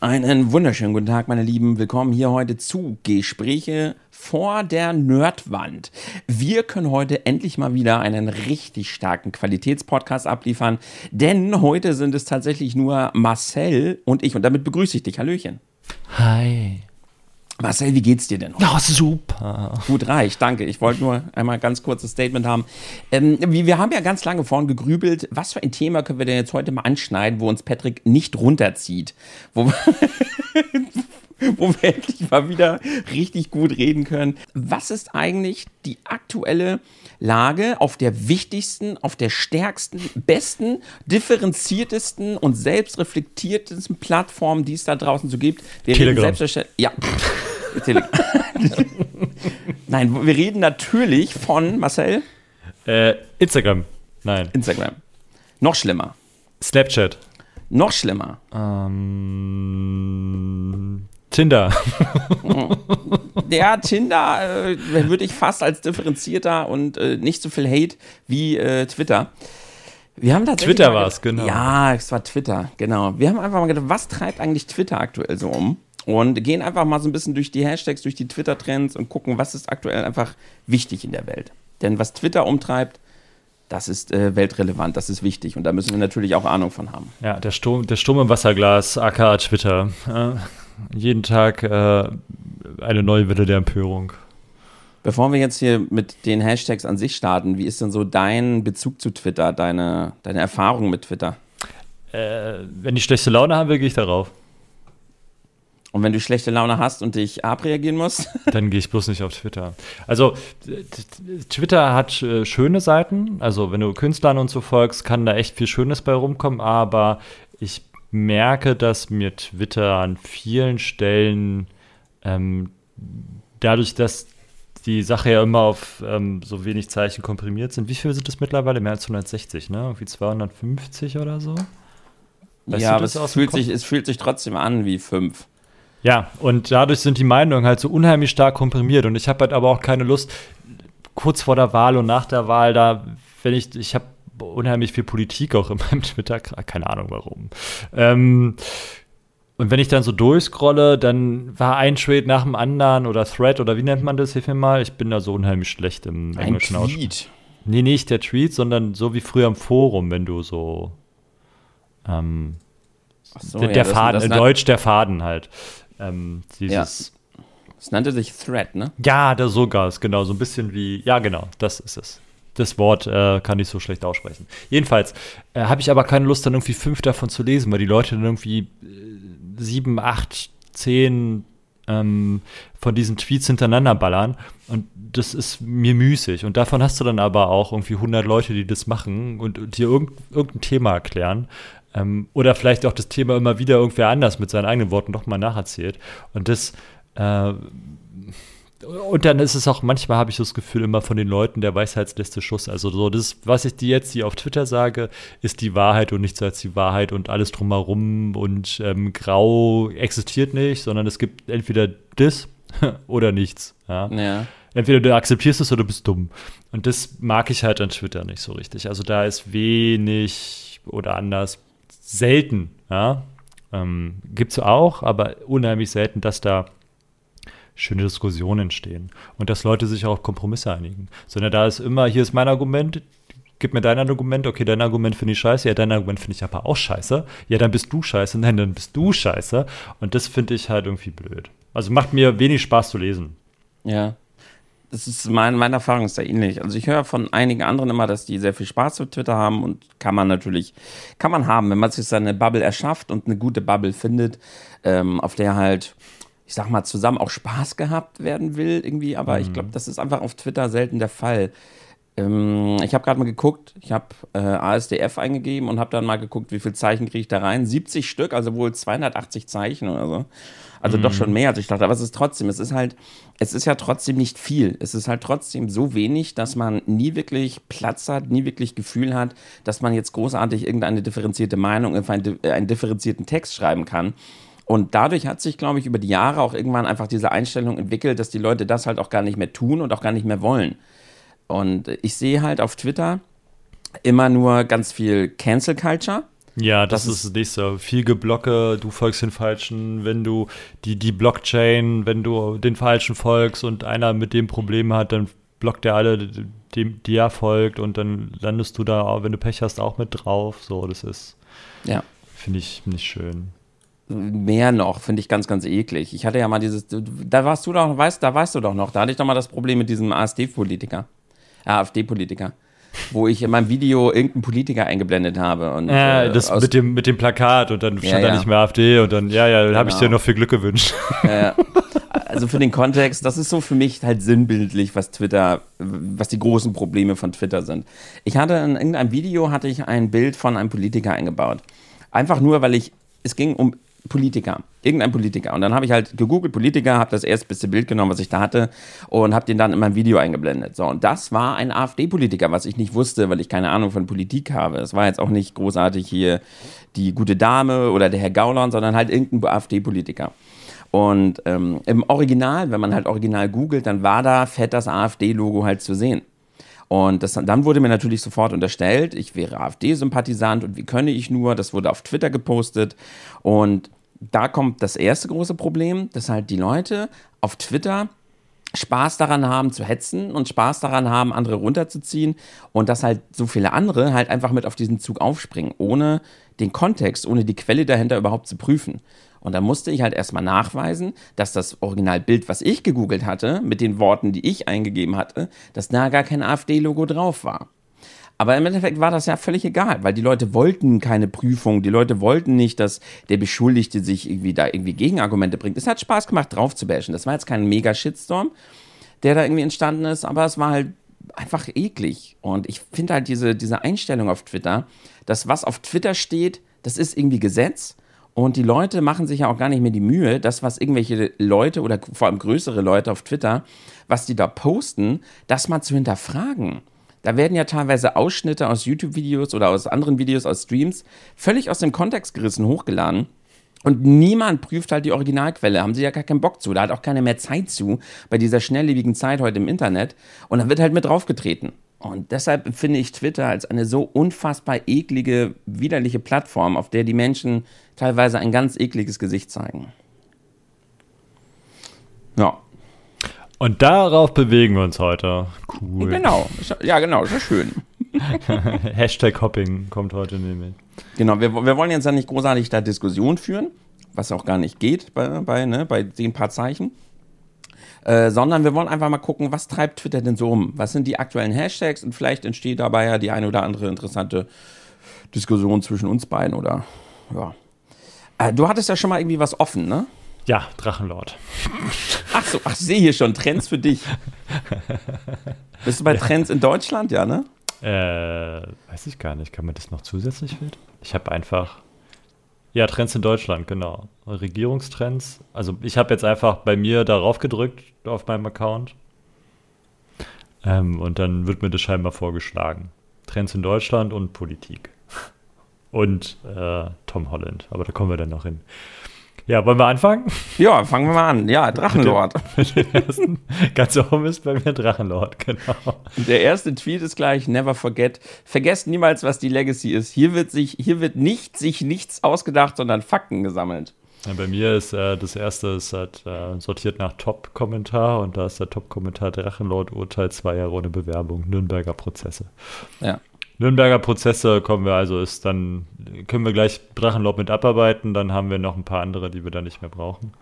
Einen wunderschönen guten Tag, meine Lieben. Willkommen hier heute zu Gespräche vor der Nerdwand. Wir können heute endlich mal wieder einen richtig starken Qualitätspodcast abliefern, denn heute sind es tatsächlich nur Marcel und ich und damit begrüße ich dich. Hallöchen. Hi. Marcel, wie geht's dir denn? Ja, oh, super. Gut reicht, danke. Ich wollte nur einmal ganz kurzes Statement haben. Ähm, wir haben ja ganz lange vorhin gegrübelt, was für ein Thema können wir denn jetzt heute mal anschneiden, wo uns Patrick nicht runterzieht. Wo, wo wir endlich mal wieder richtig gut reden können. Was ist eigentlich die aktuelle Lage auf der wichtigsten, auf der stärksten, besten, differenziertesten und selbstreflektiertesten Plattform, die es da draußen so gibt? Wir Telegram. Ja. Telegram. Nein, wir reden natürlich von Marcel. Äh, Instagram. Nein. Instagram. Noch schlimmer. Snapchat. Noch schlimmer. Ähm, Tinder. ja, Tinder äh, würde ich fast als differenzierter und äh, nicht so viel Hate wie äh, Twitter. Wir haben Twitter war es, genau. Ja, es war Twitter, genau. Wir haben einfach mal gedacht, was treibt eigentlich Twitter aktuell so um? Und gehen einfach mal so ein bisschen durch die Hashtags, durch die Twitter-Trends und gucken, was ist aktuell einfach wichtig in der Welt. Denn was Twitter umtreibt, das ist äh, weltrelevant, das ist wichtig und da müssen wir natürlich auch Ahnung von haben. Ja, der Sturm, der Sturm im Wasserglas, aka Twitter. Äh, jeden Tag äh, eine neue Welle der Empörung. Bevor wir jetzt hier mit den Hashtags an sich starten, wie ist denn so dein Bezug zu Twitter, deine, deine Erfahrung mit Twitter? Äh, wenn ich schlechte Laune habe, gehe ich darauf. Und wenn du schlechte Laune hast und dich abreagieren musst? Dann gehe ich bloß nicht auf Twitter. Also, Twitter hat äh, schöne Seiten. Also, wenn du Künstlern und so folgst, kann da echt viel Schönes bei rumkommen. Aber ich merke, dass mir Twitter an vielen Stellen ähm, dadurch, dass die Sache ja immer auf ähm, so wenig Zeichen komprimiert sind. Wie viel sind das mittlerweile? Mehr als 160, ne? Irgendwie 250 oder so? Weißt ja, aber es fühlt, sich, es fühlt sich trotzdem an wie fünf. Ja, und dadurch sind die Meinungen halt so unheimlich stark komprimiert. Und ich habe halt aber auch keine Lust, kurz vor der Wahl und nach der Wahl, da, wenn ich, ich habe unheimlich viel Politik auch in meinem Twitter, keine Ahnung warum. Ähm, und wenn ich dann so durchscrolle, dann war ein Trade nach dem anderen oder Thread oder wie nennt man das? Hilf mir mal. Ich bin da so unheimlich schlecht im ein englischen Tweet. Nee, nicht der Tweet, sondern so wie früher im Forum, wenn du so ähm, so, der, ja, der Faden, in Deutsch der Faden halt. Ähm, dieses. Ja. Es nannte sich Thread, ne? Ja, der sogar ist genau so ein bisschen wie. Ja, genau, das ist es. Das Wort äh, kann ich so schlecht aussprechen. Jedenfalls äh, habe ich aber keine Lust, dann irgendwie fünf davon zu lesen, weil die Leute dann irgendwie äh, sieben, acht, zehn ähm, von diesen Tweets hintereinander ballern. Und das ist mir müßig. Und davon hast du dann aber auch irgendwie 100 Leute, die das machen und, und dir irgend, irgendein Thema erklären. Ähm, oder vielleicht auch das Thema immer wieder irgendwer anders mit seinen eigenen Worten nochmal nacherzählt. Und das, äh, und dann ist es auch, manchmal habe ich das Gefühl immer von den Leuten der Weisheitsletzte Schuss. Also so, das, was ich dir jetzt hier auf Twitter sage, ist die Wahrheit und nichts als die Wahrheit und alles drumherum und ähm, grau existiert nicht, sondern es gibt entweder das oder nichts. Ja? ja. Entweder du akzeptierst es oder du bist dumm. Und das mag ich halt an Twitter nicht so richtig. Also da ist wenig oder anders selten, ja. Ähm, Gibt es auch, aber unheimlich selten, dass da schöne Diskussionen entstehen und dass Leute sich auch auf Kompromisse einigen. Sondern da ist immer, hier ist mein Argument, gib mir dein Argument, okay, dein Argument finde ich scheiße, ja, dein Argument finde ich aber auch scheiße, ja, dann bist du scheiße, nein, dann bist du scheiße. Und das finde ich halt irgendwie blöd. Also macht mir wenig Spaß zu lesen. Ja das ist mein, meine Erfahrung ist da ähnlich. Also ich höre von einigen anderen immer, dass die sehr viel Spaß mit Twitter haben und kann man natürlich, kann man haben, wenn man sich seine Bubble erschafft und eine gute Bubble findet, ähm, auf der halt, ich sag mal, zusammen auch Spaß gehabt werden will irgendwie. Aber mhm. ich glaube, das ist einfach auf Twitter selten der Fall. Ähm, ich habe gerade mal geguckt, ich habe äh, ASDF eingegeben und habe dann mal geguckt, wie viele Zeichen kriege ich da rein. 70 Stück, also wohl 280 Zeichen oder so. Also mhm. doch schon mehr, als ich dachte. Aber es ist trotzdem, es ist halt, es ist ja trotzdem nicht viel. Es ist halt trotzdem so wenig, dass man nie wirklich Platz hat, nie wirklich Gefühl hat, dass man jetzt großartig irgendeine differenzierte Meinung, einen, einen differenzierten Text schreiben kann. Und dadurch hat sich, glaube ich, über die Jahre auch irgendwann einfach diese Einstellung entwickelt, dass die Leute das halt auch gar nicht mehr tun und auch gar nicht mehr wollen. Und ich sehe halt auf Twitter immer nur ganz viel Cancel Culture Ja, das, das ist das nächste. Viel Geblocke, du folgst den Falschen, wenn du die, die Blockchain, wenn du den Falschen folgst und einer mit dem Problem hat, dann blockt er alle, dem die er folgt und dann landest du da, wenn du Pech hast, auch mit drauf. So, das ist, ja. finde ich nicht schön. Mehr noch, finde ich ganz, ganz eklig. Ich hatte ja mal dieses, da warst du doch, weißt, da weißt du doch noch, da hatte ich doch mal das Problem mit diesem ASD-Politiker, AfD-Politiker wo ich in meinem Video irgendeinen Politiker eingeblendet habe. Und, ja, äh, das mit dem, mit dem Plakat und dann stand ja, da nicht mehr AfD und dann, ja, ja, dann genau. habe ich dir noch viel Glück gewünscht. Ja, also für den Kontext, das ist so für mich halt sinnbildlich, was Twitter, was die großen Probleme von Twitter sind. Ich hatte in irgendeinem Video hatte ich ein Bild von einem Politiker eingebaut. Einfach nur, weil ich, es ging um Politiker, irgendein Politiker. Und dann habe ich halt gegoogelt Politiker, habe das erstbeste Bild genommen, was ich da hatte und habe den dann in mein Video eingeblendet. So, und das war ein AfD-Politiker, was ich nicht wusste, weil ich keine Ahnung von Politik habe. Es war jetzt auch nicht großartig hier die gute Dame oder der Herr Gauland, sondern halt irgendein AfD-Politiker. Und ähm, im Original, wenn man halt original googelt, dann war da fett das AfD-Logo halt zu sehen. Und das, dann wurde mir natürlich sofort unterstellt, ich wäre AfD-Sympathisant und wie könne ich nur, das wurde auf Twitter gepostet. Und da kommt das erste große Problem, dass halt die Leute auf Twitter Spaß daran haben zu hetzen und Spaß daran haben, andere runterzuziehen und dass halt so viele andere halt einfach mit auf diesen Zug aufspringen, ohne den Kontext, ohne die Quelle dahinter überhaupt zu prüfen. Und da musste ich halt erstmal nachweisen, dass das Originalbild, was ich gegoogelt hatte, mit den Worten, die ich eingegeben hatte, dass da gar kein AfD-Logo drauf war. Aber im Endeffekt war das ja völlig egal, weil die Leute wollten keine Prüfung, die Leute wollten nicht, dass der Beschuldigte sich irgendwie da irgendwie Gegenargumente bringt. Es hat Spaß gemacht, drauf zu bashen. Das war jetzt kein mega Shitstorm, der da irgendwie entstanden ist, aber es war halt einfach eklig. Und ich finde halt diese, diese Einstellung auf Twitter, dass was auf Twitter steht, das ist irgendwie Gesetz und die Leute machen sich ja auch gar nicht mehr die Mühe, das, was irgendwelche Leute oder vor allem größere Leute auf Twitter, was die da posten, das mal zu hinterfragen. Da werden ja teilweise Ausschnitte aus YouTube-Videos oder aus anderen Videos, aus Streams, völlig aus dem Kontext gerissen, hochgeladen. Und niemand prüft halt die Originalquelle. Haben sie ja gar keinen Bock zu. Da hat auch keiner mehr Zeit zu bei dieser schnelllebigen Zeit heute im Internet. Und dann wird halt mit draufgetreten. Und deshalb empfinde ich Twitter als eine so unfassbar eklige, widerliche Plattform, auf der die Menschen teilweise ein ganz ekliges Gesicht zeigen. Ja. Und darauf bewegen wir uns heute. Cool. Genau. Ja, genau. Ist schön. Hashtag Hopping kommt heute nämlich. Genau. Wir, wir wollen jetzt ja nicht großartig da Diskussion führen, was auch gar nicht geht bei, bei, ne, bei den paar Zeichen. Äh, sondern wir wollen einfach mal gucken, was treibt Twitter denn so um? Was sind die aktuellen Hashtags? Und vielleicht entsteht dabei ja die eine oder andere interessante Diskussion zwischen uns beiden oder ja. Äh, du hattest ja schon mal irgendwie was offen, ne? Ja, Drachenlord. Ach so, ach, ich sehe hier schon Trends für dich. Bist du bei Trends in Deutschland, ja, ne? Äh, weiß ich gar nicht. Kann man das noch zusätzlich filtern? Ich habe einfach ja, Trends in Deutschland, genau. Regierungstrends. Also ich habe jetzt einfach bei mir darauf gedrückt auf meinem Account. Ähm, und dann wird mir das scheinbar vorgeschlagen. Trends in Deutschland und Politik. Und äh, Tom Holland. Aber da kommen wir dann noch hin. Ja, wollen wir anfangen? Ja, fangen wir mal an. Ja, Drachenlord. Mit dem, mit dem ersten, ganz oben ist bei mir Drachenlord, genau. Der erste Tweet ist gleich, never forget. Vergesst niemals, was die Legacy ist. Hier wird sich, hier wird nicht sich nichts ausgedacht, sondern Fakten gesammelt. Ja, bei mir ist äh, das erste ist halt, äh, sortiert nach Top-Kommentar und da ist der Top-Kommentar Drachenlord Urteil zwei Jahre ohne Bewerbung, Nürnberger Prozesse. Ja. Nürnberger Prozesse kommen wir also, ist dann, können wir gleich Drachenlob mit abarbeiten, dann haben wir noch ein paar andere, die wir dann nicht mehr brauchen.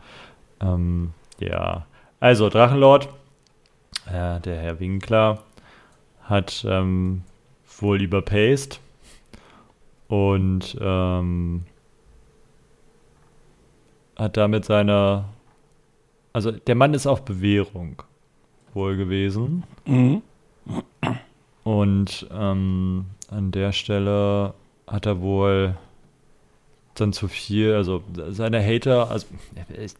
Ähm, ja, also Drachenlord, äh, der Herr Winkler, hat ähm, wohl überpaced und ähm, hat damit seine, also der Mann ist auf Bewährung wohl gewesen. Mhm. Und ähm, an der Stelle hat er wohl dann zu viel, also seine Hater, also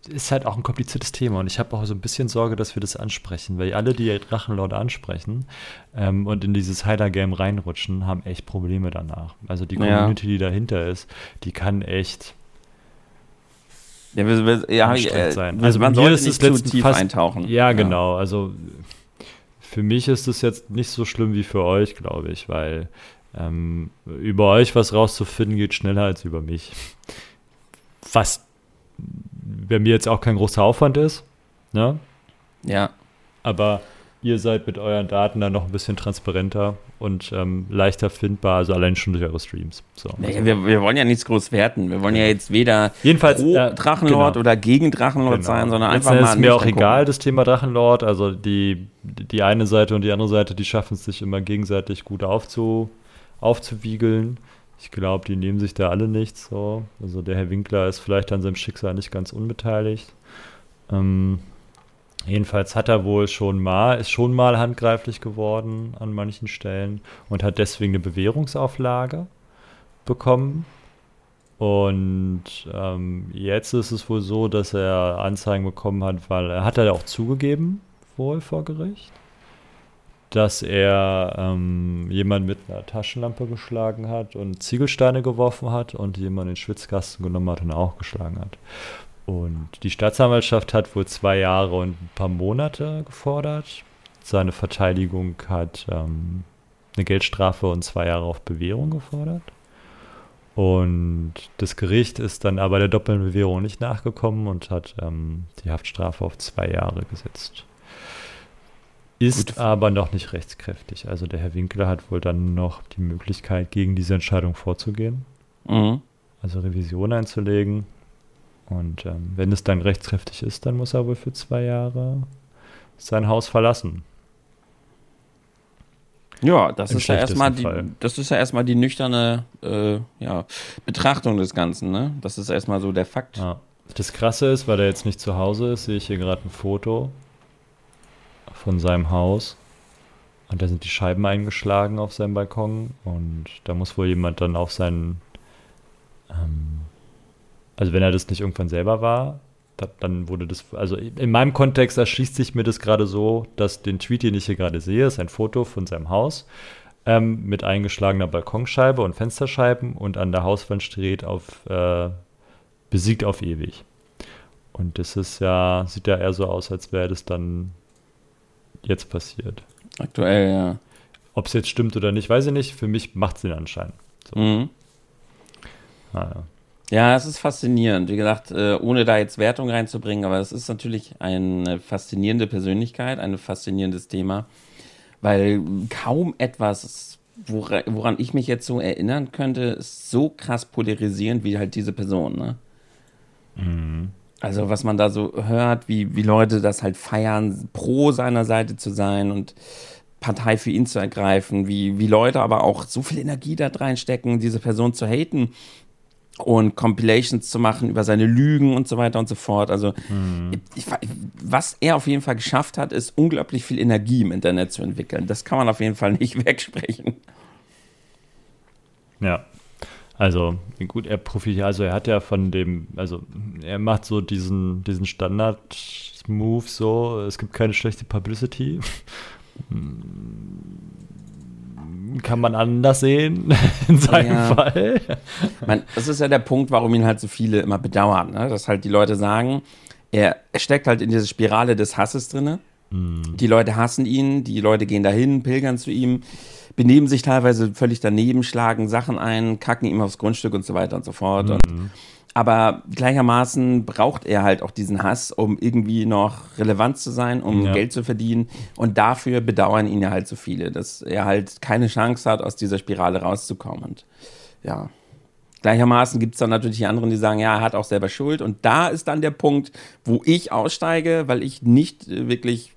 ist halt auch ein kompliziertes Thema und ich habe auch so ein bisschen Sorge, dass wir das ansprechen, weil alle, die Drachenlord ansprechen ähm, und in dieses Heiler-Game reinrutschen, haben echt Probleme danach. Also die Community, ja. die dahinter ist, die kann echt ja, wir, wir, ja, äh, sein. Also man sollte nicht zu tief fast, eintauchen. Ja, ja, genau. Also für mich ist es jetzt nicht so schlimm wie für euch, glaube ich, weil Ähm, über euch was rauszufinden geht schneller als über mich. Was bei mir jetzt auch kein großer Aufwand ist. Ne? Ja. Aber ihr seid mit euren Daten dann noch ein bisschen transparenter und ähm, leichter findbar, also allein schon durch eure Streams. So. Nee, wir, wir, wollen ja nichts groß werten. Wir wollen ja jetzt weder Jedenfalls, pro äh, Drachenlord genau. oder gegen Drachenlord Genau. sein, sondern Letzten einfach Endes mal. ist mir auch egal, das Thema Drachenlord. Also die, die eine Seite und die andere Seite, die schaffen es sich immer gegenseitig gut aufzu, aufzuwiegeln. Ich glaube, die nehmen sich da alle nichts. So. Also der Herr Winkler ist vielleicht an seinem Schicksal nicht ganz unbeteiligt. Ähm, jedenfalls hat er wohl schon mal, ist schon mal handgreiflich geworden an manchen Stellen und hat deswegen eine Bewährungsauflage bekommen. Und ähm, jetzt ist es wohl so, dass er Anzeigen bekommen hat, weil er hat er auch zugegeben, wohl vor Gericht, dass er ähm, jemand mit einer Taschenlampe geschlagen hat und Ziegelsteine geworfen hat und jemand in den Schwitzkasten genommen hat und auch geschlagen hat. Und die Staatsanwaltschaft hat wohl zwei Jahre und ein paar Monate gefordert. Seine Verteidigung hat ähm, eine Geldstrafe und zwei Jahre auf Bewährung gefordert. Und das Gericht ist dann aber der doppelten Bewährung nicht nachgekommen und hat ähm, die Haftstrafe auf zwei Jahre gesetzt. Ist Gut. aber noch nicht rechtskräftig. Also der Herr Winkler hat wohl dann noch die Möglichkeit, gegen diese Entscheidung vorzugehen, Mhm. also Revision einzulegen. Und ähm, wenn es dann rechtskräftig ist, dann muss er wohl für zwei Jahre sein Haus verlassen. Ja, das Im ist ja erstmal die, Fall. das ist ja erstmal die nüchterne äh, ja, Betrachtung des Ganzen, ne? Das ist erstmal so der Fakt. Ja. Das Krasse ist, weil er jetzt nicht zu Hause ist, sehe ich hier gerade ein Foto von seinem Haus. Und da sind die Scheiben eingeschlagen auf seinem Balkon. Und da muss wohl jemand dann auf seinen. Ähm, also, wenn er das nicht irgendwann selber war, da, dann wurde das. Also, in meinem Kontext erschließt sich mir das gerade so, dass den Tweet, den ich hier gerade sehe, ist ein Foto von seinem Haus ähm, mit eingeschlagener Balkonscheibe und Fensterscheiben und an der Hauswand steht auf. Äh, besiegt auf ewig. Und das ist ja, sieht ja eher so aus, als wäre das dann jetzt passiert. Aktuell, ja. Ob es jetzt stimmt oder nicht, weiß ich nicht. Für mich macht es den Anschein. So. Mhm. Naja. Ja, es ist faszinierend. Wie gesagt, äh, ohne da jetzt Wertung reinzubringen, aber es ist natürlich eine faszinierende Persönlichkeit, ein faszinierendes Thema, weil kaum etwas, wora- woran ich mich jetzt so erinnern könnte, ist so krass polarisierend wie halt diese Person. Ne? Also was man da so hört, wie, wie Leute das halt feiern, pro seiner Seite zu sein und Partei für ihn zu ergreifen, wie, wie Leute aber auch so viel Energie da reinstecken, diese Person zu haten und Compilations zu machen über seine Lügen und so weiter und so fort. Also ich, was er auf jeden Fall geschafft hat, ist unglaublich viel Energie im Internet zu entwickeln. Das kann man auf jeden Fall nicht wegsprechen. Ja. Also, gut, er profitiert, also er hat ja von dem, also er macht so diesen, diesen Standard-Move so, es gibt keine schlechte Publicity. Hm, Kann man anders sehen, in seinem Ja. Fall. Man, das ist ja der Punkt, warum ihn halt so viele immer bedauern. Ne? Dass halt die Leute sagen, er, steckt halt in diese Spirale des Hasses drinne. Die Leute hassen ihn, die Leute gehen dahin, pilgern zu ihm, benehmen sich teilweise völlig daneben, schlagen Sachen ein, kacken ihm aufs Grundstück und so weiter und so fort. Und, aber gleichermaßen braucht er halt auch diesen Hass, um irgendwie noch relevant zu sein, um Ja. Geld zu verdienen. Und dafür bedauern ihn ja halt so viele, dass er halt keine Chance hat, aus dieser Spirale rauszukommen. Und ja. Gleichermaßen gibt es dann natürlich die anderen, die sagen, ja, er hat auch selber Schuld. Und da ist dann der Punkt, wo ich aussteige, weil ich nicht äh, wirklich,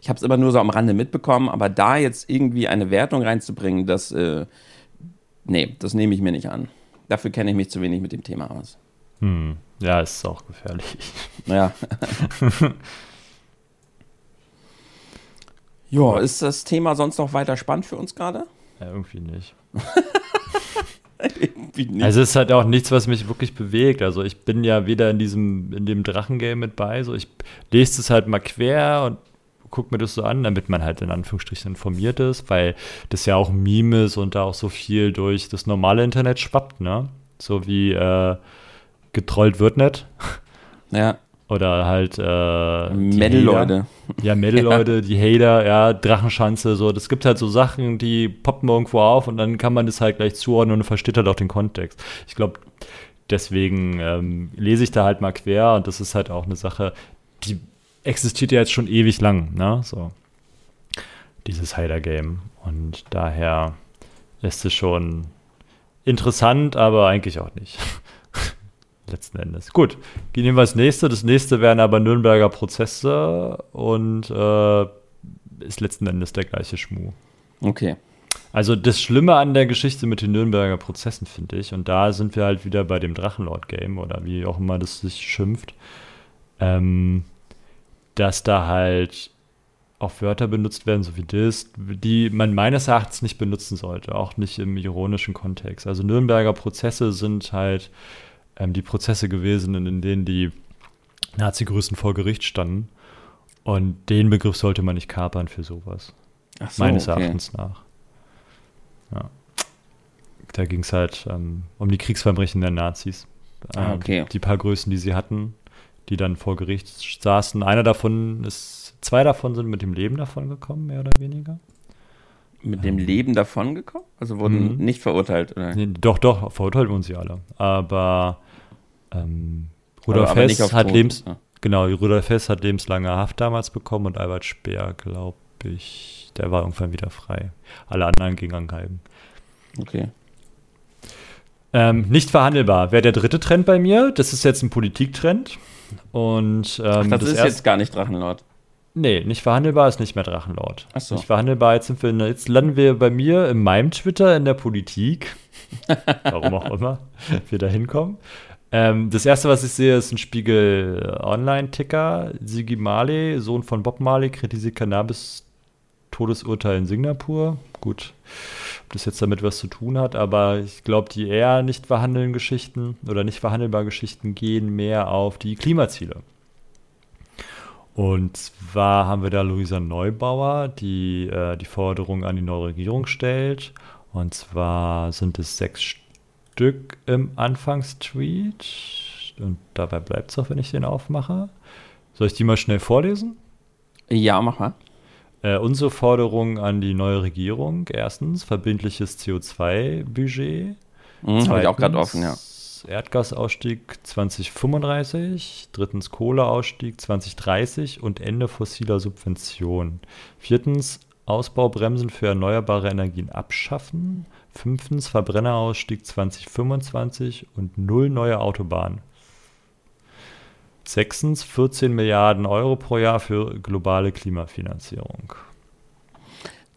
ich habe es immer nur so am Rande mitbekommen, aber da jetzt irgendwie eine Wertung reinzubringen, das, äh, nee, das nehme ich mir nicht an. Dafür kenne ich mich zu wenig mit dem Thema aus. Hm. Ja, ist auch gefährlich. Ja. ja, ist das Thema sonst noch weiter spannend für uns gerade? Ja, irgendwie nicht. Irgendwie nicht. Also es ist halt auch nichts, was mich wirklich bewegt. Also ich bin ja weder in diesem, in dem Drachengame mit bei. So ich lese es halt mal quer und gucke mir das so an, damit man halt in Anführungsstrichen informiert ist, weil das ja auch ein Meme ist und da auch so viel durch das normale Internet schwappt, ne? So wie äh, getrollt wird nicht. ja. Oder halt äh, Metal-Leute. Ja, Metal-Leute, die Hater, ja, Drachenschanze, so. Das gibt halt so Sachen, die poppen irgendwo auf und dann kann man das halt gleich zuordnen und versteht halt auch den Kontext. Ich glaube, deswegen ähm, lese ich da halt mal quer und das ist halt auch eine Sache, die existiert ja jetzt schon ewig lang, ne? So. Dieses Hater-Game. Und daher ist es schon interessant, aber eigentlich auch nicht letzten Endes. Gut, gehen wir das nächste. Das nächste wären aber Nürnberger Prozesse und äh, ist letzten Endes der gleiche Schmuh. Okay. Also das Schlimme an der Geschichte mit den Nürnberger Prozessen finde ich, und da sind wir halt wieder bei dem Drachenlord-Game oder wie auch immer das sich schimpft, ähm, dass da halt auch Wörter benutzt werden, so wie das, die man meines Erachtens nicht benutzen sollte, auch nicht im ironischen Kontext. Also Nürnberger Prozesse sind halt ähm, die Prozesse gewesen, in denen die Nazi-Größen vor Gericht standen. Und den Begriff sollte man nicht kapern für sowas. So, meines okay. Erachtens nach. Ja. Da ging es halt ähm, um die Kriegsverbrechen der Nazis. Ah, okay. die, paar Größen, die sie hatten, die dann vor Gericht saßen. Einer davon ist, zwei davon sind mit dem Leben davon gekommen, mehr oder weniger. Mit dem Leben davon gekommen? Also wurden mhm. nicht verurteilt? Oder? Nee, doch, doch, verurteilt wurden sie alle. Aber ähm, Rudolf aber, aber Hess hat Lebens ja. genau, Rudolf Hess hat lebenslange Haft damals bekommen und Albert Speer, glaube ich, der war irgendwann wieder frei. Alle anderen gingen angehalten. Okay. Ähm, nicht verhandelbar. Wäre der dritte Trend bei mir. Das ist jetzt ein Politiktrend. Und, ähm, Ach, das, das ist jetzt gar nicht Drachenlord. Nee, nicht verhandelbar ist nicht mehr Drachenlord. Ach so. Nicht verhandelbar, jetzt, sind wir in, jetzt landen wir bei mir in meinem Twitter in der Politik. Warum auch immer wir da hinkommen. Ähm, das erste, was ich sehe, ist ein Spiegel Online-Ticker. Sigi Marley, Sohn von Bob Marley, kritisiert Cannabis Todesurteil in Singapur. Gut, ob das jetzt damit was zu tun hat, aber ich glaube, die eher nicht verhandelnden Geschichten oder nicht verhandelbaren Geschichten gehen mehr auf die Klimaziele. Und zwar haben wir da Luisa Neubauer, die äh, die Forderung an die neue Regierung stellt. Und zwar sind es sechs Stück im Anfangstweet. Und dabei bleibt es auch, wenn ich den aufmache. Soll ich die mal schnell vorlesen? Ja, mach mal. Äh, unsere Forderung an die neue Regierung: erstens, verbindliches CO2-Budget. Mhm, Habe ich auch gerade offen, ja. Erdgasausstieg 2035, drittens Kohleausstieg 2030 und Ende fossiler Subventionen. Viertens Ausbaubremsen für erneuerbare Energien abschaffen. Fünftens Verbrennerausstieg 2025 und null neue Autobahnen. Sechstens 14 Milliarden Euro pro Jahr für globale Klimafinanzierung.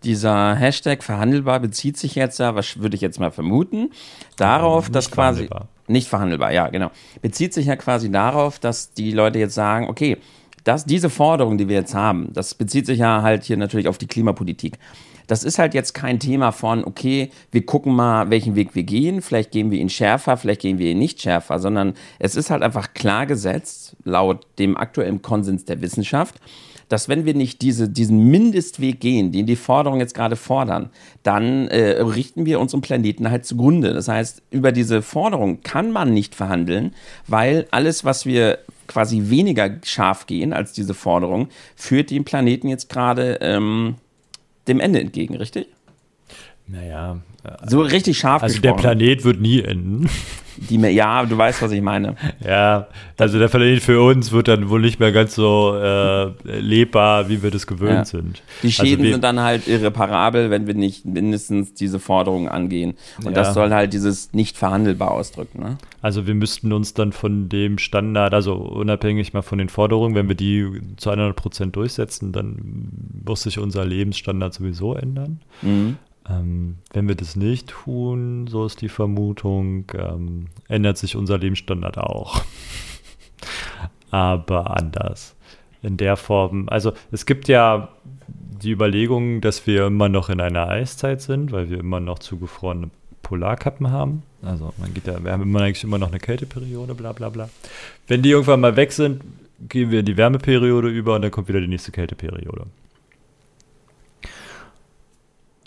Dieser Hashtag verhandelbar bezieht sich jetzt ja, was würde ich jetzt mal vermuten, darauf, dass quasi nicht verhandelbar, ja, genau. Bezieht sich ja quasi darauf, dass die Leute jetzt sagen, okay, das, diese Forderung, die wir jetzt haben, das bezieht sich ja halt hier natürlich auf die Klimapolitik. Das ist halt jetzt kein Thema von, okay, wir gucken mal, welchen Weg wir gehen, vielleicht gehen wir ihn schärfer, vielleicht gehen wir ihn nicht schärfer, sondern es ist halt einfach klar gesetzt, laut dem aktuellen Konsens der Wissenschaft, dass wenn wir nicht diese, diesen Mindestweg gehen, den die Forderungen jetzt gerade fordern, dann äh, richten wir unseren Planeten halt zugrunde. Das heißt, über diese Forderung kann man nicht verhandeln, weil alles, was wir quasi weniger scharf gehen als diese Forderung, führt den Planeten jetzt gerade ähm, dem Ende entgegen, richtig? Naja. So richtig scharf Also gesprochen. der Planet wird nie enden. Die, ja, du weißt, was ich meine. Ja, also der Planet für uns wird dann wohl nicht mehr ganz so äh, lebbar, wie wir das gewöhnt ja. sind. Die also Schäden also sind dann halt irreparabel, wenn wir nicht mindestens diese Forderungen angehen. Und ja. das soll halt dieses nicht verhandelbar ausdrücken. Ne? Also wir müssten uns dann von dem Standard, also unabhängig mal von den Forderungen, wenn wir die zu 100 Prozent durchsetzen, dann muss sich unser Lebensstandard sowieso ändern. Mhm. Ähm, wenn wir das nicht tun, so ist die Vermutung, ähm, ändert sich unser Lebensstandard auch. Aber anders. In der Form, also es gibt ja die Überlegung, dass wir immer noch in einer Eiszeit sind, weil wir immer noch zugefrorene Polarkappen haben. Also man geht ja, wir haben immer eigentlich immer noch eine Kälteperiode, bla bla bla. Wenn die irgendwann mal weg sind, gehen wir in die Wärmeperiode über und dann kommt wieder die nächste Kälteperiode.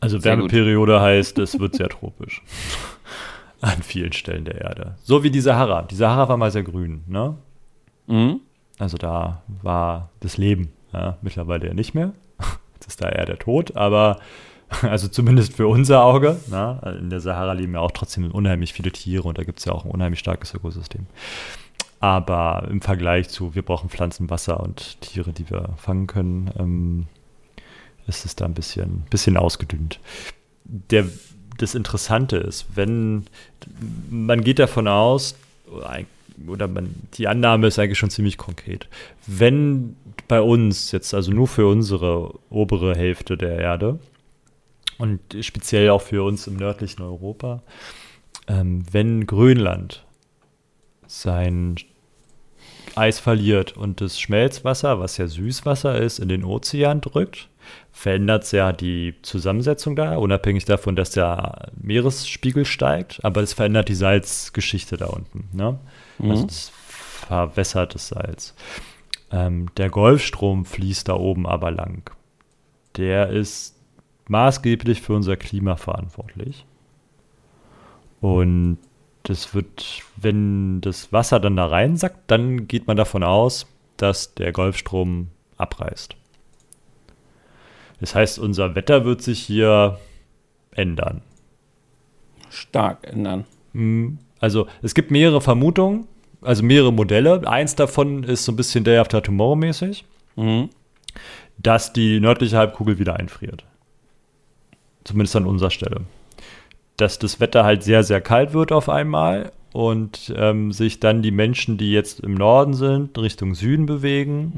Also Wärmeperiode heißt, es wird sehr tropisch. An vielen Stellen der Erde. So wie die Sahara. Die Sahara war mal sehr grün, ne? Mhm. Also da war das Leben. Ja, mittlerweile ja nicht mehr. Das ist da eher der Tod, aber also zumindest für unser Auge. Na? In der Sahara leben ja auch trotzdem unheimlich viele Tiere und da gibt es ja auch ein unheimlich starkes Ökosystem. Aber im Vergleich zu, wir brauchen Pflanzen, Wasser und Tiere, die wir fangen können, ähm, ist es da ein bisschen, bisschen ausgedünnt. Der, das Interessante ist, wenn man geht davon aus, oder man, die Annahme ist eigentlich schon ziemlich konkret. Wenn bei uns jetzt, also nur für unsere obere Hälfte der Erde und speziell auch für uns im nördlichen Europa, ähm, wenn Grönland sein Eis verliert und das Schmelzwasser, was ja Süßwasser ist, in den Ozean drückt, verändert es ja die Zusammensetzung da, unabhängig davon, dass der Meeresspiegel steigt, aber es verändert die Salzgeschichte da unten. Ne? Mhm. Also es verwässert das Salz. Ähm, der Golfstrom fließt da oben aber lang. Der ist maßgeblich für unser Klima verantwortlich. Und das wird, wenn das Wasser dann da reinsackt, dann geht man davon aus, dass der Golfstrom abreißt. Das heißt, unser Wetter wird sich hier ändern. Stark ändern. Hm, also es gibt mehrere Vermutungen, also mehrere Modelle. Eins davon ist so ein bisschen Day After Tomorrow mäßig, mhm. dass die nördliche Halbkugel wieder einfriert. Zumindest an unserer Stelle dass das Wetter halt sehr, sehr kalt wird auf einmal und ähm, sich dann die Menschen, die jetzt im Norden sind, Richtung Süden bewegen,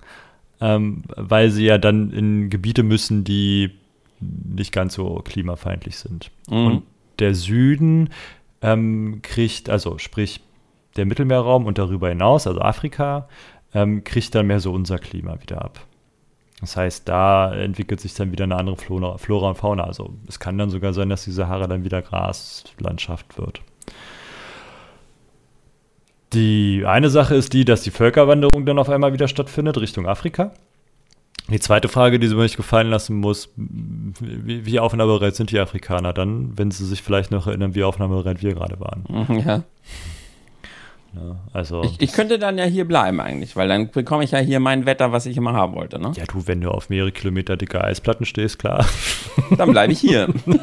ähm, weil sie ja dann in Gebiete müssen, die nicht ganz so klimafeindlich sind. Mhm. Und der Süden ähm, kriegt, also sprich der Mittelmeerraum und darüber hinaus, also Afrika, ähm, kriegt dann mehr so unser Klima wieder ab. Das heißt, da entwickelt sich dann wieder eine andere Flora, Flora und Fauna. Also es kann dann sogar sein, dass die Sahara dann wieder Graslandschaft wird. Die eine Sache ist die, dass die Völkerwanderung dann auf einmal wieder stattfindet Richtung Afrika. Die zweite Frage, die sie mir gefallen lassen muss, wie, wie aufnahmebereit sind die Afrikaner dann, wenn sie sich vielleicht noch erinnern, wie aufnahmebereit wir gerade waren? Ja. Ne? Also ich, ich, könnte dann ja hier bleiben eigentlich, weil dann bekomme ich ja hier mein Wetter, was ich immer haben wollte. Ne? Ja, du, wenn du auf mehrere Kilometer dicke Eisplatten stehst, klar. Dann bleibe ich hier.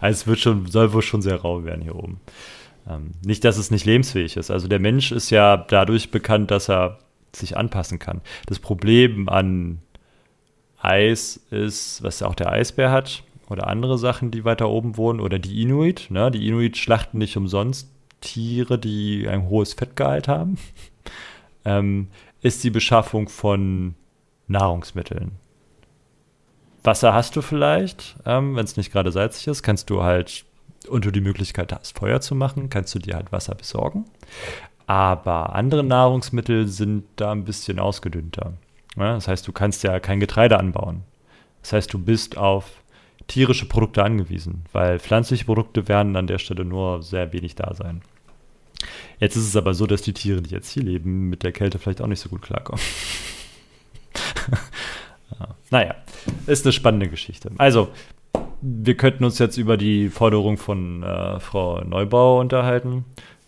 also es wird schon, soll wohl schon sehr rau werden hier oben. Ähm, nicht, dass es nicht lebensfähig ist. Also der Mensch ist ja dadurch bekannt, dass er sich anpassen kann. Das Problem an Eis ist, was auch der Eisbär hat, oder andere Sachen, die weiter oben wohnen, oder die Inuit. Ne? Die Inuit schlachten nicht umsonst Tiere, die ein hohes Fettgehalt haben. ähm, ist die Beschaffung von Nahrungsmitteln. Wasser hast du vielleicht, ähm, wenn es nicht gerade salzig ist, kannst du halt, und du die Möglichkeit hast, Feuer zu machen, kannst du dir halt Wasser besorgen. Aber andere Nahrungsmittel sind da ein bisschen ausgedünnter. Ja, das heißt, du kannst ja kein Getreide anbauen. Das heißt, du bist auf tierische Produkte angewiesen, weil pflanzliche Produkte werden an der Stelle nur sehr wenig da sein. Jetzt ist es aber so, dass die Tiere, die jetzt hier leben, mit der Kälte vielleicht auch nicht so gut klarkommen. ja. Naja, ist eine spannende Geschichte. Also, wir könnten uns jetzt über die Forderung von äh, Frau Neubauer unterhalten.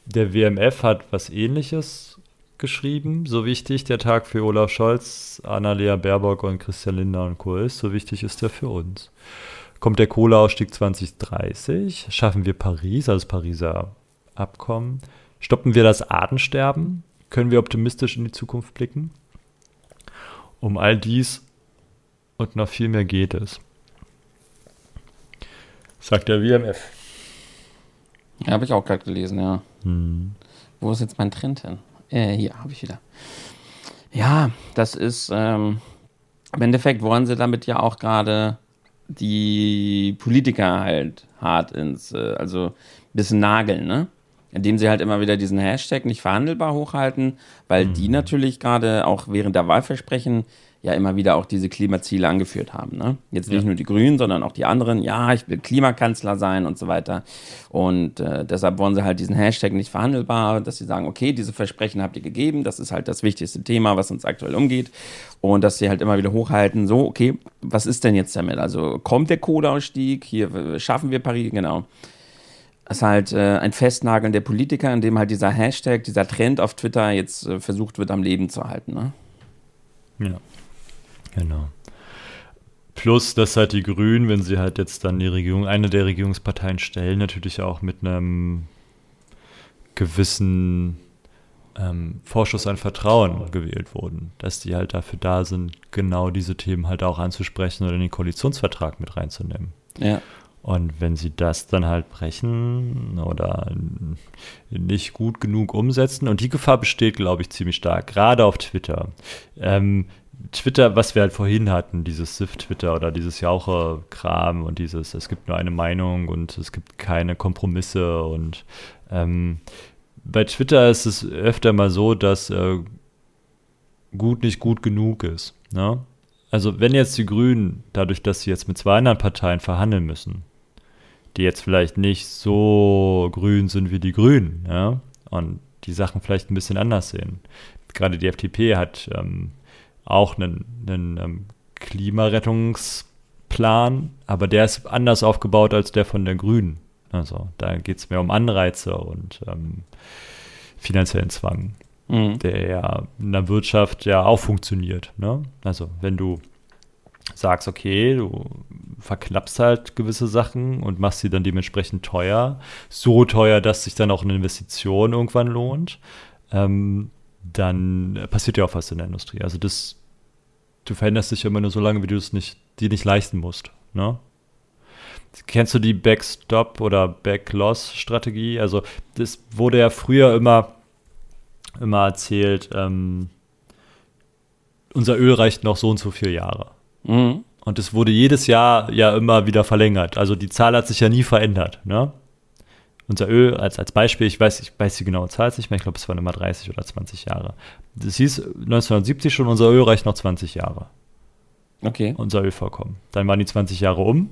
Der WMF hat was ähnliches geschrieben. So wichtig der Tag für Olaf Scholz, Annalena Baerbock und Christian Lindner und Co. ist, so wichtig ist er für uns. Kommt der Kohleausstieg 2030? Schaffen wir Paris, also das Pariser Abkommen? Stoppen wir das Artensterben? Können wir optimistisch in die Zukunft blicken? Um all dies und noch viel mehr geht es. Sagt der WMF. Ja, habe ich auch gerade gelesen, ja. Hm. Wo ist jetzt mein Trend hin? Äh, hier habe ich wieder. Ja, das ist ähm, im Endeffekt wollen sie damit ja auch gerade die Politiker halt hart ins, äh, also ein bisschen nageln, ne? Indem sie halt immer wieder diesen Hashtag nicht verhandelbar hochhalten, weil mhm. die natürlich gerade auch während der Wahlversprechen ja immer wieder auch diese Klimaziele angeführt haben. Ne? Jetzt nicht ja. nur die Grünen, sondern auch die anderen. Ja, ich will Klimakanzler sein und so weiter. Und äh, deshalb wollen sie halt diesen Hashtag nicht verhandelbar, dass sie sagen, okay, diese Versprechen habt ihr gegeben. Das ist halt das wichtigste Thema, was uns aktuell umgeht. Und dass sie halt immer wieder hochhalten, so, okay, was ist denn jetzt damit? Also kommt der Kohleausstieg? Hier schaffen wir Paris, genau. ist halt äh, ein Festnageln der Politiker, in dem halt dieser Hashtag, dieser Trend auf Twitter jetzt äh, versucht wird, am Leben zu halten. Ne? Ja, genau. Plus, dass halt die Grünen, wenn sie halt jetzt dann die Regierung, eine der Regierungsparteien stellen, natürlich auch mit einem gewissen ähm, Vorschuss an Vertrauen gewählt wurden, dass die halt dafür da sind, genau diese Themen halt auch anzusprechen oder in den Koalitionsvertrag mit reinzunehmen. Ja. Und wenn sie das dann halt brechen oder nicht gut genug umsetzen, und die Gefahr besteht, glaube ich, ziemlich stark, gerade auf Twitter. Ähm, Twitter, was wir halt vorhin hatten, dieses SIF-Twitter oder dieses Jauche-Kram und dieses, es gibt nur eine Meinung und es gibt keine Kompromisse und ähm, bei Twitter ist es öfter mal so, dass äh, gut nicht gut genug ist. Ne? Also wenn jetzt die Grünen, dadurch, dass sie jetzt mit zwei anderen Parteien verhandeln müssen, die jetzt vielleicht nicht so grün sind wie die Grünen, ja, und die Sachen vielleicht ein bisschen anders sehen. Gerade die FDP hat ähm, auch einen, einen ähm, Klimarettungsplan, aber der ist anders aufgebaut als der von der Grünen. Also da geht es mehr um Anreize und ähm, finanziellen Zwang, mhm. der ja in der Wirtschaft ja auch funktioniert. Ne? Also wenn du sagst, okay, du verknappst halt gewisse Sachen und machst sie dann dementsprechend teuer, so teuer, dass sich dann auch eine Investition irgendwann lohnt, ähm, dann passiert ja auch was in der Industrie. Also das, du veränderst dich ja immer nur so lange, wie du es nicht, dir nicht leisten musst. Ne? Kennst du die Backstop oder Backloss-Strategie? Also das wurde ja früher immer, immer erzählt, ähm, unser Öl reicht noch so und so viele Jahre. Mhm. Und es wurde jedes Jahr ja immer wieder verlängert. Also die Zahl hat sich ja nie verändert. Ne? Unser Öl als, als Beispiel, ich weiß, ich weiß die genaue Zahl nicht mehr, ich glaube, es waren immer 30 oder 20 Jahre. Das hieß 1970 schon, unser Öl reicht noch 20 Jahre. Okay. Unser Ölvorkommen. Dann waren die 20 Jahre um.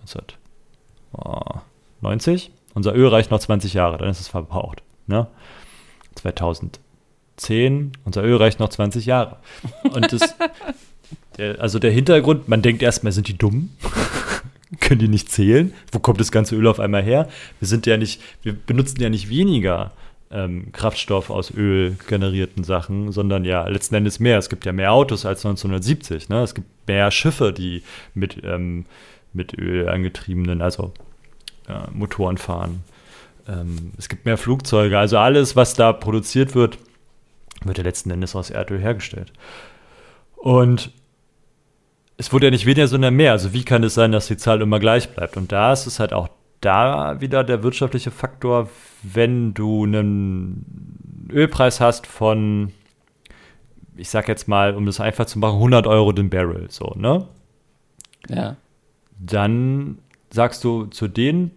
1990. Unser Öl reicht noch 20 Jahre, dann ist es verbraucht. Ne? 2010, unser Öl reicht noch 20 Jahre. Und das, der, also der Hintergrund, man denkt erstmal, sind die dumm? Können die nicht zählen? Wo kommt das ganze Öl auf einmal her? Wir sind ja nicht, wir benutzen ja nicht weniger ähm, Kraftstoff aus Öl generierten Sachen, sondern ja letzten Endes mehr. Es gibt ja mehr Autos als 1970. Ne? Es gibt mehr Schiffe, die mit, ähm, mit Öl angetriebenen, also äh, Motoren fahren. Ähm, es gibt mehr Flugzeuge. Also alles, was da produziert wird, wird ja letzten Endes aus Erdöl hergestellt. Und es wurde ja nicht weniger, sondern mehr. Also wie kann es sein, dass die Zahl immer gleich bleibt? Und da ist es halt auch da wieder der wirtschaftliche Faktor, wenn du einen Ölpreis hast von, ich sag jetzt mal, um das einfach zu machen, 100 Euro den Barrel, so, ne? Ja. Dann sagst du zu dem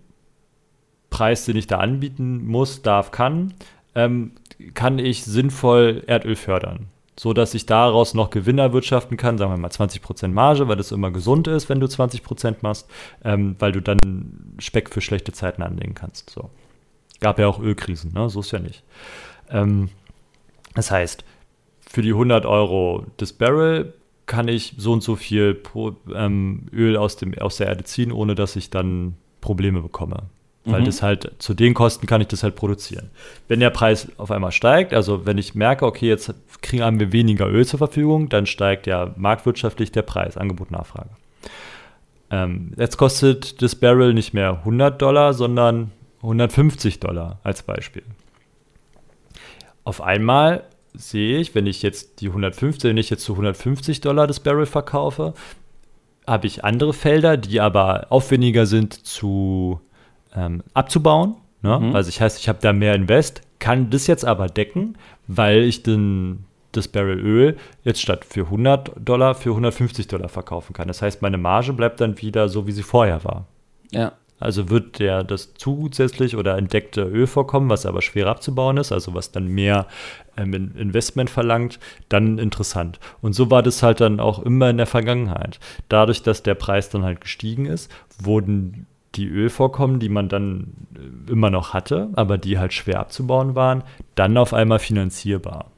Preis, den ich da anbieten muss, darf, kann, ähm, kann ich sinnvoll Erdöl fördern so dass ich daraus noch Gewinn erwirtschaften kann, sagen wir mal 20% Marge, weil das immer gesund ist, wenn du 20% machst, ähm, weil du dann Speck für schlechte Zeiten anlegen kannst. So. Gab ja auch Ölkrisen, ne? so ist ja nicht. Ähm, das heißt, für die 100 Euro des Barrel kann ich so und so viel ähm, Öl aus, dem, aus der Erde ziehen, ohne dass ich dann Probleme bekomme. Weil mhm. das halt, zu den Kosten kann ich das halt produzieren. Wenn der Preis auf einmal steigt, also wenn ich merke, okay, jetzt kriegen wir weniger Öl zur Verfügung, dann steigt ja marktwirtschaftlich der Preis, Angebot, Nachfrage. Ähm, jetzt kostet das Barrel nicht mehr 100 Dollar, sondern 150 Dollar als Beispiel. Auf einmal sehe ich, wenn ich jetzt die 150, wenn ich jetzt zu 150 Dollar das Barrel verkaufe, habe ich andere Felder, die aber aufwendiger sind zu ähm, abzubauen. Ne? Mhm. Also ich heißt, ich habe da mehr Invest, kann das jetzt aber decken, weil ich den, das Barrel Öl jetzt statt für 100 Dollar für 150 Dollar verkaufen kann. Das heißt, meine Marge bleibt dann wieder so, wie sie vorher war. Ja. Also wird der das zusätzlich oder entdeckte Ölvorkommen, was aber schwer abzubauen ist, also was dann mehr ähm, Investment verlangt, dann interessant. Und so war das halt dann auch immer in der Vergangenheit. Dadurch, dass der Preis dann halt gestiegen ist, wurden die Ölvorkommen, die man dann äh, immer noch hatte, aber die halt schwer abzubauen waren, dann auf einmal finanzierbar.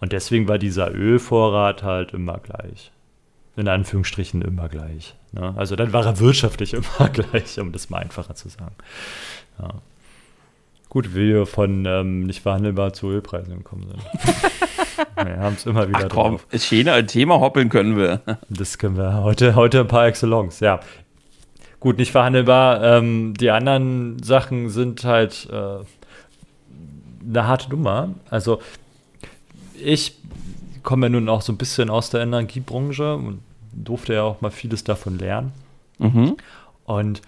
Und deswegen war dieser Ölvorrat halt immer gleich. In Anführungsstrichen immer gleich. Ne? Also dann war er wirtschaftlich immer gleich, um das mal einfacher zu sagen. Ja. Gut, wie wir von ähm, nicht verhandelbar zu Ölpreisen gekommen sind. wir haben es immer wieder Ach komm, drauf. ist schön, ein Thema hoppeln können wir. Das können wir heute, heute ein paar Excellence, ja. Gut, nicht verhandelbar. Ähm, die anderen Sachen sind halt äh, eine harte Nummer. Also ich komme ja nun auch so ein bisschen aus der Energiebranche und durfte ja auch mal vieles davon lernen. Mhm. Und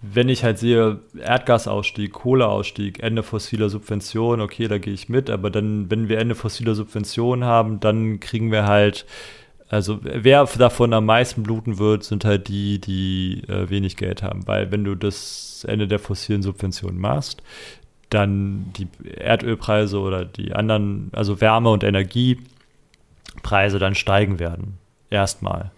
wenn ich halt sehe, Erdgasausstieg, Kohleausstieg, Ende fossiler Subventionen, okay, da gehe ich mit, aber dann, wenn wir Ende fossiler Subventionen haben, dann kriegen wir halt, also wer davon am meisten bluten wird, sind halt die, die äh, wenig Geld haben, weil wenn du das Ende der fossilen Subventionen machst, dann die Erdölpreise oder die anderen, also Wärme- und Energiepreise dann steigen werden. Erstmal.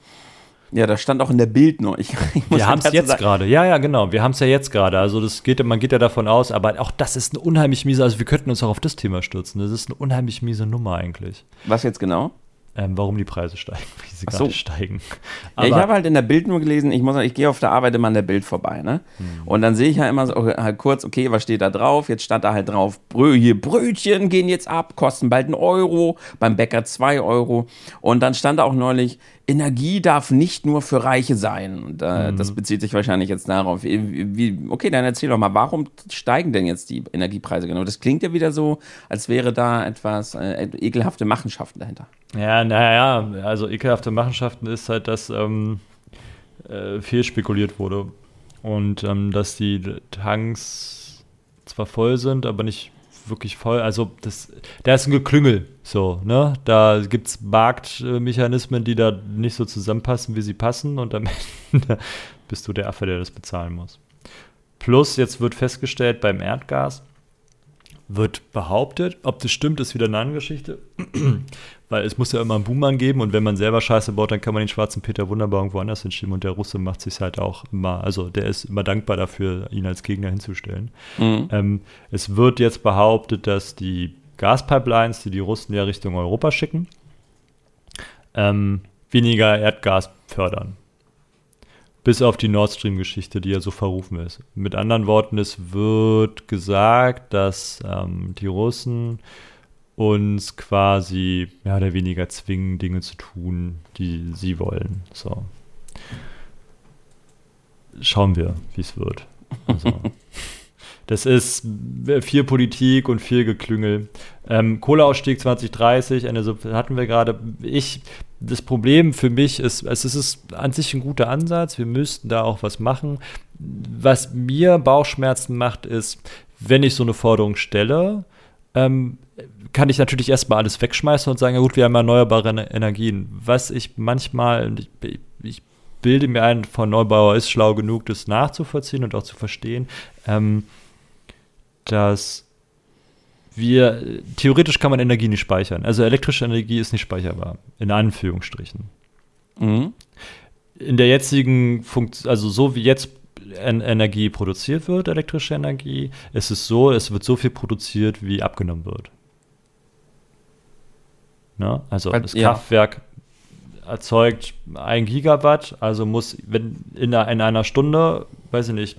Ja, das stand auch in der Bild nur. Ich, ich wir haben es jetzt gerade. Ja, ja, genau. Wir haben es ja jetzt gerade. Also das geht, man geht ja davon aus, aber auch das ist eine unheimlich miese, also wir könnten uns auch auf das Thema stürzen. Das ist eine unheimlich miese Nummer eigentlich. Was jetzt genau? Ähm, warum die Preise steigen, wie sie gerade steigen. Ja, ich habe halt in der Bild nur gelesen, ich muss ich gehe auf der Arbeit immer an der Bild vorbei, ne? Hm. Und dann sehe ich ja immer so halt kurz, okay, was steht da drauf? Jetzt stand da halt drauf, Brö hier Brötchen gehen jetzt ab, kosten bald einen Euro, beim Bäcker zwei Euro. Und dann stand da auch neulich, Energie darf nicht nur für Reiche sein. Und, äh, mhm. Das bezieht sich wahrscheinlich jetzt darauf. Wie, wie, okay, dann erzähl doch mal, warum steigen denn jetzt die Energiepreise genau? Das klingt ja wieder so, als wäre da etwas äh, ekelhafte Machenschaften dahinter. Ja, naja, also ekelhafte Machenschaften ist halt, dass ähm, äh, viel spekuliert wurde. Und ähm, dass die Tanks zwar voll sind, aber nicht wirklich voll. Also das, da ist ein Geklüngel, so, ne? Da gibt es Marktmechanismen, die da nicht so zusammenpassen, wie sie passen und am Ende bist du der Affe, der das bezahlen muss. Plus, jetzt wird festgestellt, beim Erdgas wird behauptet, ob das stimmt, ist wieder eine andere Geschichte, weil es muss ja immer einen Buhmann geben und wenn man selber Scheiße baut, dann kann man den schwarzen Peter wunderbar irgendwo anders hinschieben und der Russe macht sich halt auch immer, also der ist immer dankbar dafür, ihn als Gegner hinzustellen. Mhm. Ähm, es wird jetzt behauptet, dass die Gaspipelines, die die Russen ja Richtung Europa schicken, ähm, weniger Erdgas fördern. Bis auf die Nord Stream-Geschichte, die ja so verrufen ist. Mit anderen Worten, es wird gesagt, dass ähm, die Russen uns quasi mehr oder weniger zwingen, Dinge zu tun, die sie wollen. So. Schauen wir, wie es wird. Also, das ist viel Politik und viel Geklüngel. Ähm, Kohleausstieg 2030, eine, hatten wir gerade. Ich, das Problem für mich ist, es ist an sich ein guter Ansatz. Wir müssten da auch was machen. Was mir Bauchschmerzen macht, ist, wenn ich so eine Forderung stelle, ähm, kann ich natürlich erstmal alles wegschmeißen und sagen, ja gut, wir haben erneuerbare Energien. Was ich manchmal, ich, ich bilde mir ein, von Neubauer ist schlau genug, das nachzuvollziehen und auch zu verstehen, ähm, dass wir, theoretisch kann man Energie nicht speichern. Also elektrische Energie ist nicht speicherbar, in Anführungsstrichen. Mhm. In der jetzigen Funktion, also so wie jetzt Energie produziert wird, elektrische Energie, ist es so, es wird so viel produziert, wie abgenommen wird. Ne? Also das ja. Kraftwerk erzeugt ein Gigawatt, also muss, wenn in einer, in einer Stunde, weiß ich nicht,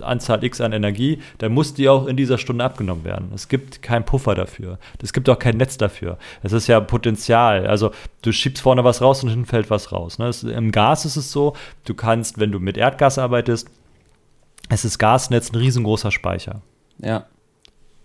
Anzahl X an Energie, dann muss die auch in dieser Stunde abgenommen werden. Es gibt keinen Puffer dafür. Es gibt auch kein Netz dafür. Es ist ja Potenzial. Also du schiebst vorne was raus und hinten fällt was raus. Ne? Es, Im Gas ist es so, du kannst, wenn du mit Erdgas arbeitest, es ist Gasnetz ein riesengroßer Speicher. Ja.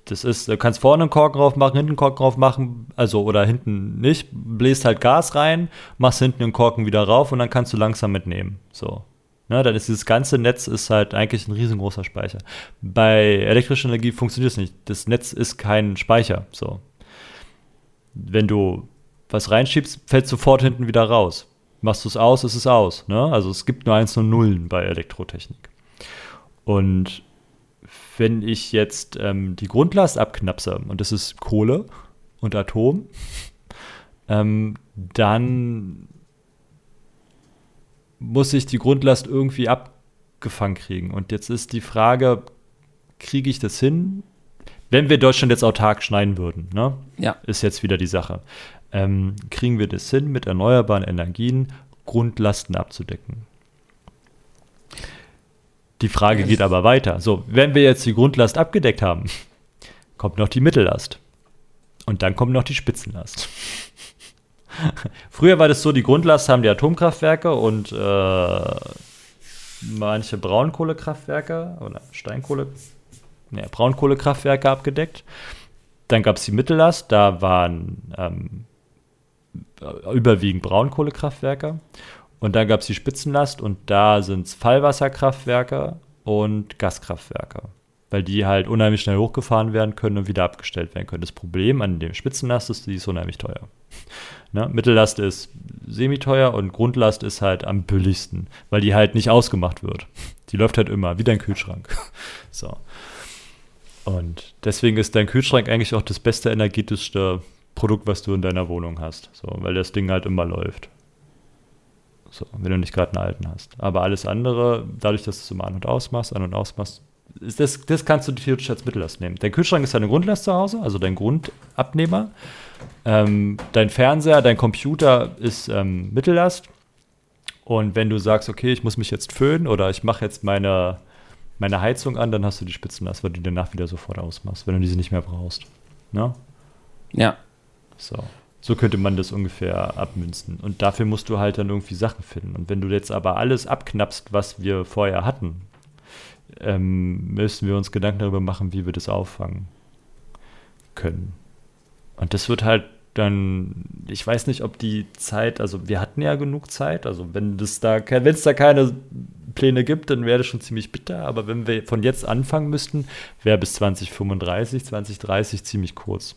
Das ist, du kannst vorne einen Korken drauf machen, hinten einen Korken drauf machen, also oder hinten nicht, bläst halt Gas rein, machst hinten den Korken wieder rauf und dann kannst du langsam mitnehmen. So. Ne, dann ist dieses ganze Netz ist halt eigentlich ein riesengroßer Speicher. Bei elektrischer Energie funktioniert es nicht. Das Netz ist kein Speicher. So. Wenn du was reinschiebst, fällt sofort hinten wieder raus. Machst du es aus, ist es aus. Ne? Also es gibt nur eins und Nullen bei Elektrotechnik. Und wenn ich jetzt ähm, die Grundlast abknapse, und das ist Kohle und Atom, ähm, dann muss ich die Grundlast irgendwie abgefangen kriegen. Und jetzt ist die Frage, kriege ich das hin? Wenn wir Deutschland jetzt autark schneiden würden, ne? Ja. Ist jetzt wieder die Sache. Ähm, kriegen wir das hin mit erneuerbaren Energien Grundlasten abzudecken. Die Frage geht aber weiter. So, wenn wir jetzt die Grundlast abgedeckt haben, kommt noch die Mittellast. Und dann kommt noch die Spitzenlast. Früher war das so, die Grundlast haben die Atomkraftwerke und äh, manche Braunkohlekraftwerke oder Steinkohle, ne, Braunkohlekraftwerke abgedeckt. Dann gab es die Mittellast, da waren ähm, überwiegend Braunkohlekraftwerke. Und dann gab es die Spitzenlast und da sind es Fallwasserkraftwerke und Gaskraftwerke. Weil die halt unheimlich schnell hochgefahren werden können und wieder abgestellt werden können. Das Problem an dem Spitzenlast ist, die ist unheimlich teuer. Ne? Mittellast ist semi-teuer und Grundlast ist halt am billigsten, weil die halt nicht ausgemacht wird. Die läuft halt immer, wie dein Kühlschrank. so. Und deswegen ist dein Kühlschrank eigentlich auch das beste, energetischste Produkt, was du in deiner Wohnung hast. So, weil das Ding halt immer läuft. So, wenn du nicht gerade einen alten hast. Aber alles andere, dadurch, dass du es immer an und aus machst, an und aus machst, das, das kannst du theoretisch als Mittellast nehmen. Dein Kühlschrank ist deine Grundlast zu Hause, also dein Grundabnehmer. Ähm, dein Fernseher, dein Computer ist ähm, Mittellast. Und wenn du sagst, okay, ich muss mich jetzt föhnen oder ich mache jetzt meine, meine Heizung an, dann hast du die Spitzenlast, weil du die danach wieder sofort ausmachst, wenn du diese nicht mehr brauchst. Ne? Ja. So. So könnte man das ungefähr abmünzen. Und dafür musst du halt dann irgendwie Sachen finden. Und wenn du jetzt aber alles abknappst, was wir vorher hatten, ähm, müssen wir uns Gedanken darüber machen, wie wir das auffangen können. Und das wird halt dann, ich weiß nicht, ob die Zeit, also wir hatten ja genug Zeit, also wenn es da, wenn es da keine Pläne gibt, dann wäre das schon ziemlich bitter, aber wenn wir von jetzt anfangen müssten, wäre bis 2035, 2030 ziemlich kurz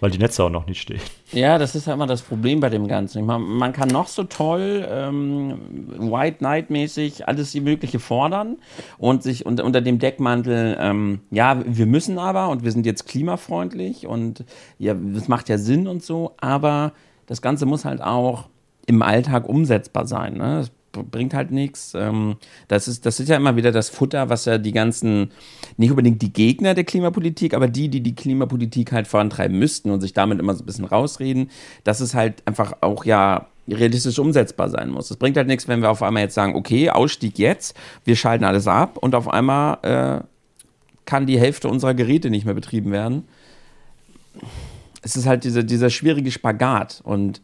weil die Netze auch noch nicht stehen. Ja, das ist ja immer das Problem bei dem Ganzen. Meine, man kann noch so toll ähm, White Knight-mäßig alles Mögliche fordern und sich unter, unter dem Deckmantel, ähm, ja, wir müssen aber und wir sind jetzt klimafreundlich und ja, das macht ja Sinn und so, aber das Ganze muss halt auch im Alltag umsetzbar sein. Ne? Bringt halt nichts. Ähm, das, ist, das ist ja immer wieder das Futter, was ja die ganzen, nicht unbedingt die Gegner der Klimapolitik, aber die, die die Klimapolitik halt vorantreiben müssten und sich damit immer so ein bisschen rausreden, dass es halt einfach auch ja realistisch umsetzbar sein muss. Es bringt halt nichts, wenn wir auf einmal jetzt sagen, okay, Ausstieg jetzt, wir schalten alles ab und auf einmal äh, kann die Hälfte unserer Geräte nicht mehr betrieben werden. Es ist halt diese, dieser schwierige Spagat und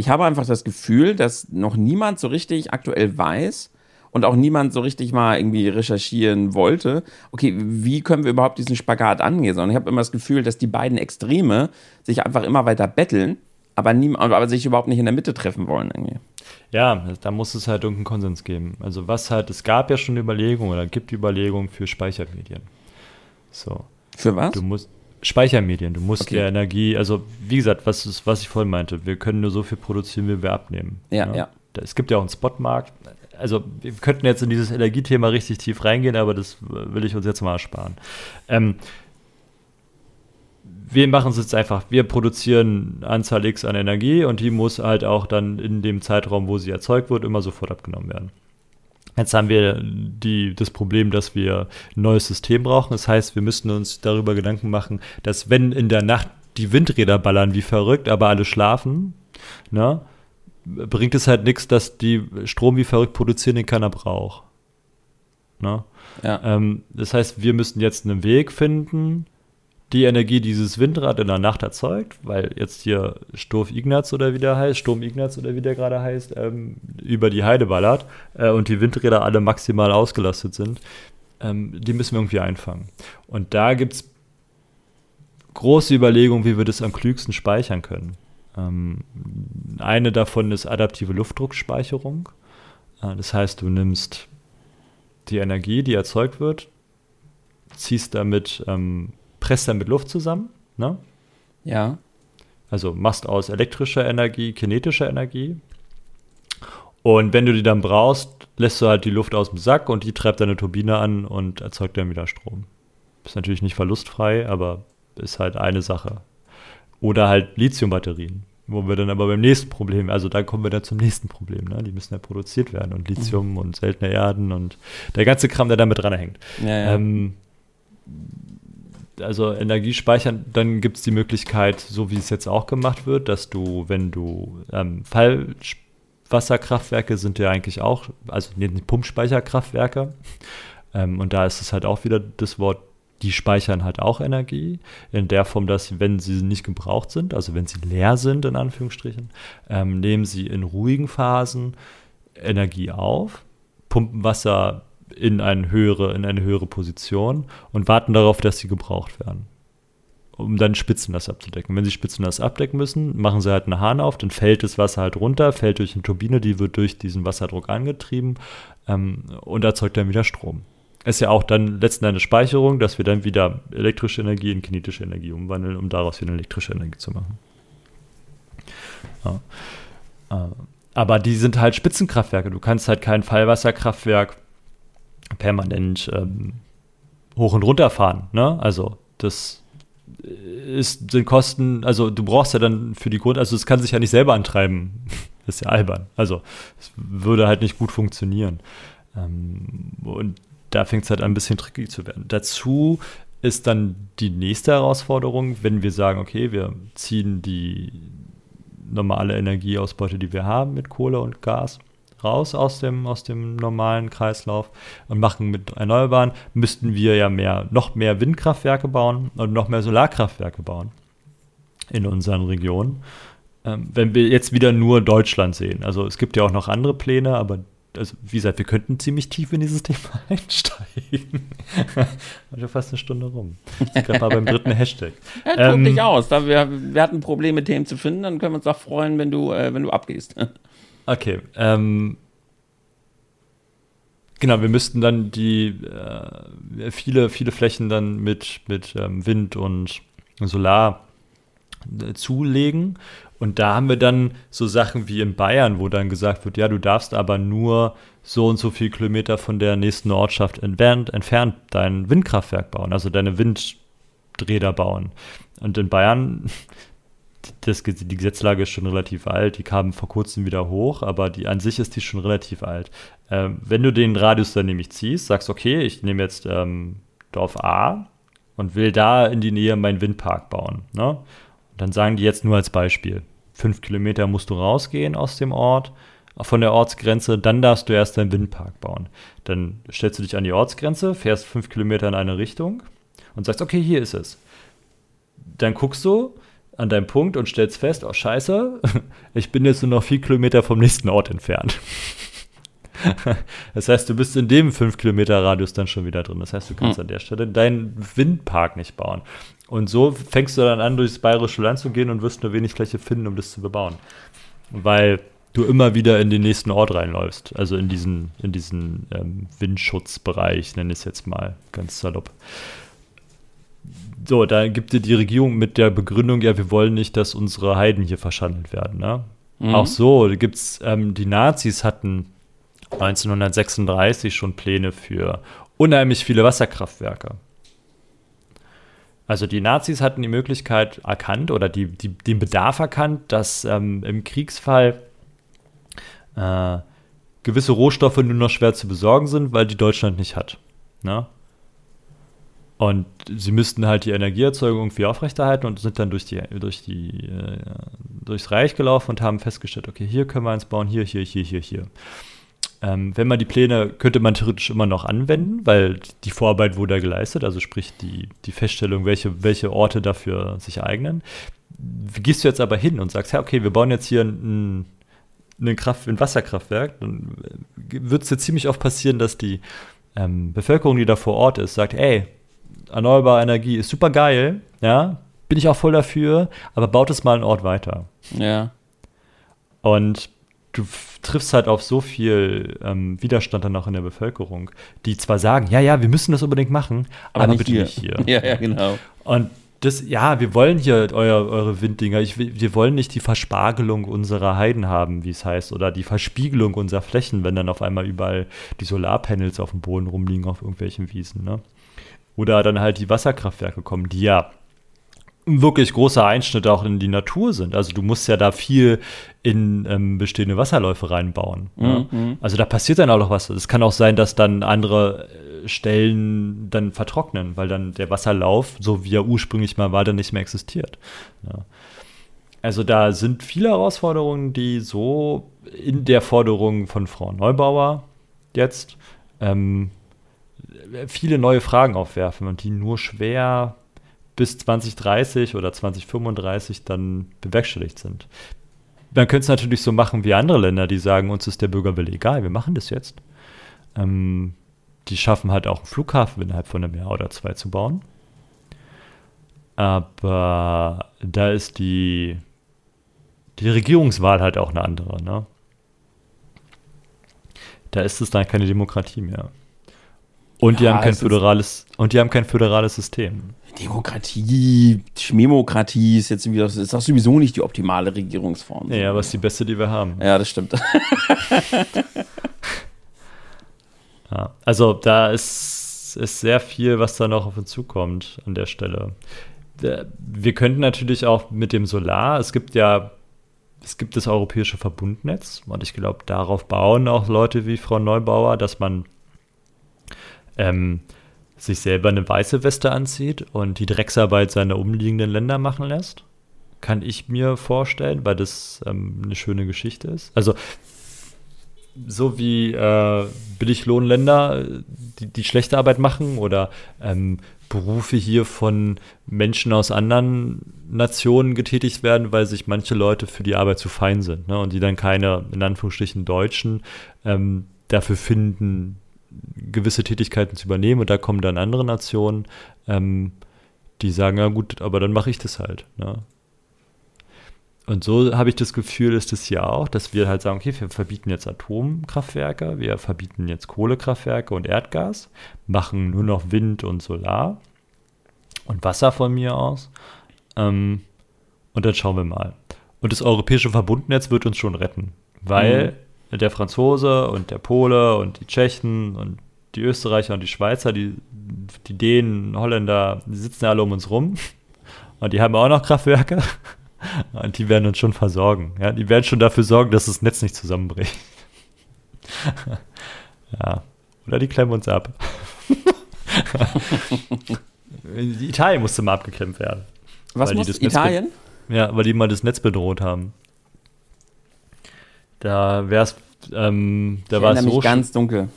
ich habe einfach das Gefühl, dass noch niemand so richtig aktuell weiß und auch niemand so richtig mal irgendwie recherchieren wollte, okay, wie können wir überhaupt diesen Spagat angehen? Sondern ich habe immer das Gefühl, dass die beiden Extreme sich einfach immer weiter betteln, aber, nie, aber sich überhaupt nicht in der Mitte treffen wollen irgendwie. Ja, da muss es halt irgendeinen Konsens geben. Also was halt, es gab ja schon Überlegungen oder gibt Überlegungen für Speichermedien. So. Für was? Du musst, Speichermedien. Du musst okay. ja Energie, also wie gesagt, was, ist, was ich vorhin meinte, wir können nur so viel produzieren, wie wir abnehmen. Ja, ja. ja. Es gibt ja auch einen Spotmarkt. Also wir könnten jetzt in dieses Energiethema richtig tief reingehen, aber das will ich uns jetzt mal ersparen. Ähm, wir machen es jetzt einfach, wir produzieren Anzahl X an Energie und die muss halt auch dann in dem Zeitraum, wo sie erzeugt wird, immer sofort abgenommen werden. Jetzt haben wir die, das Problem, dass wir ein neues System brauchen. Das heißt, wir müssen uns darüber Gedanken machen, dass wenn in der Nacht die Windräder ballern wie verrückt, aber alle schlafen, ne, bringt es halt nichts, dass die Strom wie verrückt produzieren, den keiner braucht. Ne? Ja. Ähm, das heißt, wir müssen jetzt einen Weg finden, die Energie dieses Windrad in der Nacht erzeugt, weil jetzt hier Sturf Ignaz oder wie der heißt, Sturm Ignaz oder wie der gerade heißt, ähm, über die Heide ballert äh, und die Windräder alle maximal ausgelastet sind, ähm, die müssen wir irgendwie einfangen. Und da gibt es große Überlegungen, wie wir das am klügsten speichern können. Ähm, eine davon ist adaptive Luftdruckspeicherung. Äh, das heißt, du nimmst die Energie, die erzeugt wird, ziehst damit ähm, presst dann mit Luft zusammen. Ne? Ja. Also machst aus elektrischer Energie kinetische Energie. Und wenn du die dann brauchst, lässt du halt die Luft aus dem Sack und die treibt deine Turbine an und erzeugt dann wieder Strom. Ist natürlich nicht verlustfrei, aber ist halt eine Sache. Oder halt Lithiumbatterien, wo wir dann aber beim nächsten Problem, also da kommen wir dann zum nächsten Problem. Ne? Die müssen ja produziert werden und Lithium mhm. und seltene Erden und der ganze Kram, der damit dranhängt. Ja, ja. Ähm, also Energie speichern, dann gibt es die Möglichkeit, so wie es jetzt auch gemacht wird, dass du, wenn du ähm, Fall, Wasserkraftwerke sind ja eigentlich auch, also die Pumpspeicherkraftwerke. Ähm, und da ist es halt auch wieder das Wort, die speichern halt auch Energie in der Form, dass wenn sie nicht gebraucht sind, also wenn sie leer sind, in Anführungsstrichen, ähm, nehmen sie in ruhigen Phasen Energie auf, pumpen Wasser in eine höhere, in eine höhere Position und warten darauf, dass sie gebraucht werden um dann Spitzenlast abzudecken. Wenn sie Spitzenlast abdecken müssen, machen sie halt einen Hahn auf, dann fällt das Wasser halt runter, fällt durch eine Turbine, die wird durch diesen Wasserdruck angetrieben ähm, und erzeugt dann wieder Strom. Ist ja auch dann letzten Endes Speicherung, dass wir dann wieder elektrische Energie in kinetische Energie umwandeln, um daraus wieder elektrische Energie zu machen. Ja. Äh, aber die sind halt Spitzenkraftwerke. Du kannst halt kein Fallwasserkraftwerk permanent ähm, hoch und runter fahren. Ne? Also das ist, sind Kosten, also du brauchst ja dann für die Grund, also es kann sich ja nicht selber antreiben. das ist ja albern. Also es würde halt nicht gut funktionieren. Ähm, und da fängt es halt an, ein bisschen tricky zu werden. Dazu ist dann die nächste Herausforderung, wenn wir sagen, okay, wir ziehen die normale Energieausbeute, die wir haben mit Kohle und Gas, raus aus dem, aus dem normalen Kreislauf und machen mit Erneuerbaren, müssten wir ja mehr, noch mehr Windkraftwerke bauen und noch mehr Solarkraftwerke bauen in unseren Regionen. Ähm, wenn wir jetzt wieder nur Deutschland sehen. Also es gibt ja auch noch andere Pläne, aber also wie gesagt, wir könnten ziemlich tief in dieses Thema einsteigen. schon fast eine Stunde rum. Ich gerade mal beim dritten Hashtag. Ja, ähm, dich aus. Da wir, wir hatten Probleme, Themen zu finden, dann können wir uns auch freuen, wenn du, äh, wenn du abgehst. Okay. Ähm, genau, wir müssten dann die äh, viele, viele Flächen dann mit, mit ähm, Wind und Solar äh, zulegen. Und da haben wir dann so Sachen wie in Bayern, wo dann gesagt wird, ja, du darfst aber nur so und so viele Kilometer von der nächsten Ortschaft entfernt, entfernt dein Windkraftwerk bauen, also deine Windräder bauen. Und in Bayern das, die Gesetzlage ist schon relativ alt, die kam vor kurzem wieder hoch, aber die an sich ist die schon relativ alt. Ähm, wenn du den Radius dann nämlich ziehst, sagst, okay, ich nehme jetzt ähm, Dorf A und will da in die Nähe meinen Windpark bauen. Ne? Dann sagen die jetzt nur als Beispiel, fünf Kilometer musst du rausgehen aus dem Ort, von der Ortsgrenze, dann darfst du erst deinen Windpark bauen. Dann stellst du dich an die Ortsgrenze, fährst fünf Kilometer in eine Richtung und sagst, okay, hier ist es. Dann guckst du, an deinem Punkt und stellst fest, oh scheiße, ich bin jetzt nur noch vier Kilometer vom nächsten Ort entfernt. das heißt, du bist in dem 5 Kilometer Radius dann schon wieder drin. Das heißt, du kannst hm. an der Stelle deinen Windpark nicht bauen. Und so fängst du dann an, durchs bayerische Land zu gehen und wirst nur wenig Fläche finden, um das zu bebauen. Weil du immer wieder in den nächsten Ort reinläufst. Also in diesen, in diesen ähm, Windschutzbereich, nenne ich es jetzt mal ganz salopp. So, da gibt dir die Regierung mit der Begründung, ja, wir wollen nicht, dass unsere Heiden hier verschandelt werden. Ne? Mhm. Auch so, da gibt's, ähm, die Nazis hatten 1936 schon Pläne für unheimlich viele Wasserkraftwerke. Also die Nazis hatten die Möglichkeit erkannt oder die, die, den Bedarf erkannt, dass ähm, im Kriegsfall äh, gewisse Rohstoffe nur noch schwer zu besorgen sind, weil die Deutschland nicht hat. Ne? Und sie müssten halt die Energieerzeugung irgendwie aufrechterhalten und sind dann durch die, durch die, äh, durchs Reich gelaufen und haben festgestellt, okay, hier können wir eins bauen, hier, hier, hier, hier, hier. Ähm, wenn man die Pläne, könnte man theoretisch immer noch anwenden, weil die Vorarbeit wurde ja geleistet, also sprich die, die Feststellung, welche, welche Orte dafür sich eignen. Gehst du jetzt aber hin und sagst, ja, okay, wir bauen jetzt hier ein, ein, Kraft, ein Wasserkraftwerk, dann wird es jetzt ziemlich oft passieren, dass die ähm, Bevölkerung, die da vor Ort ist, sagt, ey, erneuerbare Energie ist super geil, ja, bin ich auch voll dafür, aber baut es mal einen Ort weiter. Ja. Und du triffst halt auf so viel ähm, Widerstand dann auch in der Bevölkerung, die zwar sagen, ja, ja, wir müssen das unbedingt machen, aber, aber nicht bitte hier. nicht hier. Ja, ja, genau. Und das, ja, wir wollen hier euer, eure Winddinger. Ich, wir wollen nicht die Verspargelung unserer Heiden haben, wie es heißt, oder die Verspiegelung unserer Flächen, wenn dann auf einmal überall die Solarpanels auf dem Boden rumliegen auf irgendwelchen Wiesen. Ne? Oder dann halt die Wasserkraftwerke kommen, die ja wirklich großer Einschnitt auch in die Natur sind. Also du musst ja da viel in ähm, bestehende Wasserläufe reinbauen. Mhm. Ja. Also da passiert dann auch noch was. Es kann auch sein, dass dann andere äh, Stellen dann vertrocknen, weil dann der Wasserlauf, so wie er ursprünglich mal war, dann nicht mehr existiert. Ja. Also da sind viele Herausforderungen, die so in der Forderung von Frau Neubauer jetzt ähm, viele neue Fragen aufwerfen und die nur schwer bis 2030 oder 2035 dann bewerkstelligt sind. Man könnte es natürlich so machen wie andere Länder, die sagen, uns ist der Bürgerwille egal, wir machen das jetzt. Ähm, die schaffen halt auch einen Flughafen innerhalb von einem Jahr oder zwei zu bauen. Aber da ist die, die Regierungswahl halt auch eine andere. Ne? Da ist es dann keine Demokratie mehr. Und die haben kein föderales und die haben kein föderales System. Demokratie, Schmemokratie ist jetzt wieder, ist das sowieso nicht die optimale Regierungsform. Ja, aber ist die beste, die wir haben. Ja, das stimmt. ja, also da ist, ist sehr viel, was da noch auf uns zukommt an der Stelle. Wir könnten natürlich auch mit dem Solar, es gibt ja es gibt das europäische Verbundnetz und ich glaube, darauf bauen auch Leute wie Frau Neubauer, dass man ähm, sich selber eine weiße Weste anzieht und die Drecksarbeit seiner umliegenden Länder machen lässt. Kann ich mir vorstellen, weil das ähm, eine schöne Geschichte ist. Also so wie äh, Billiglohnländer, die, die schlechte Arbeit machen oder ähm, Berufe hier von Menschen aus anderen Nationen getätigt werden, weil sich manche Leute für die Arbeit zu fein sind ne? und die dann keine, in Anführungsstrichen, Deutschen ähm, dafür finden, gewisse Tätigkeiten zu übernehmen und da kommen dann andere Nationen, ähm, die sagen, ja gut, aber dann mache ich das halt. Ne? Und so habe ich das Gefühl, ist es hier auch, dass wir halt sagen, okay, wir verbieten jetzt Atomkraftwerke, wir verbieten jetzt Kohlekraftwerke und Erdgas, machen nur noch Wind und Solar und Wasser von mir aus. Ähm, und dann schauen wir mal. Und das europäische Verbundnetz wird uns schon retten, weil mhm der Franzose und der Pole und die Tschechen und die Österreicher und die Schweizer, die, die Dänen, Holländer, die sitzen alle um uns rum. Und die haben auch noch Kraftwerke. Und die werden uns schon versorgen. Ja, die werden schon dafür sorgen, dass das Netz nicht zusammenbricht. ja. Oder die klemmen uns ab. Italien musste mal abgeklemmt werden. Was muss Italien? Ja, weil die mal das Netz bedroht haben. Da wäre es, ähm, da war es so ganz dunkel.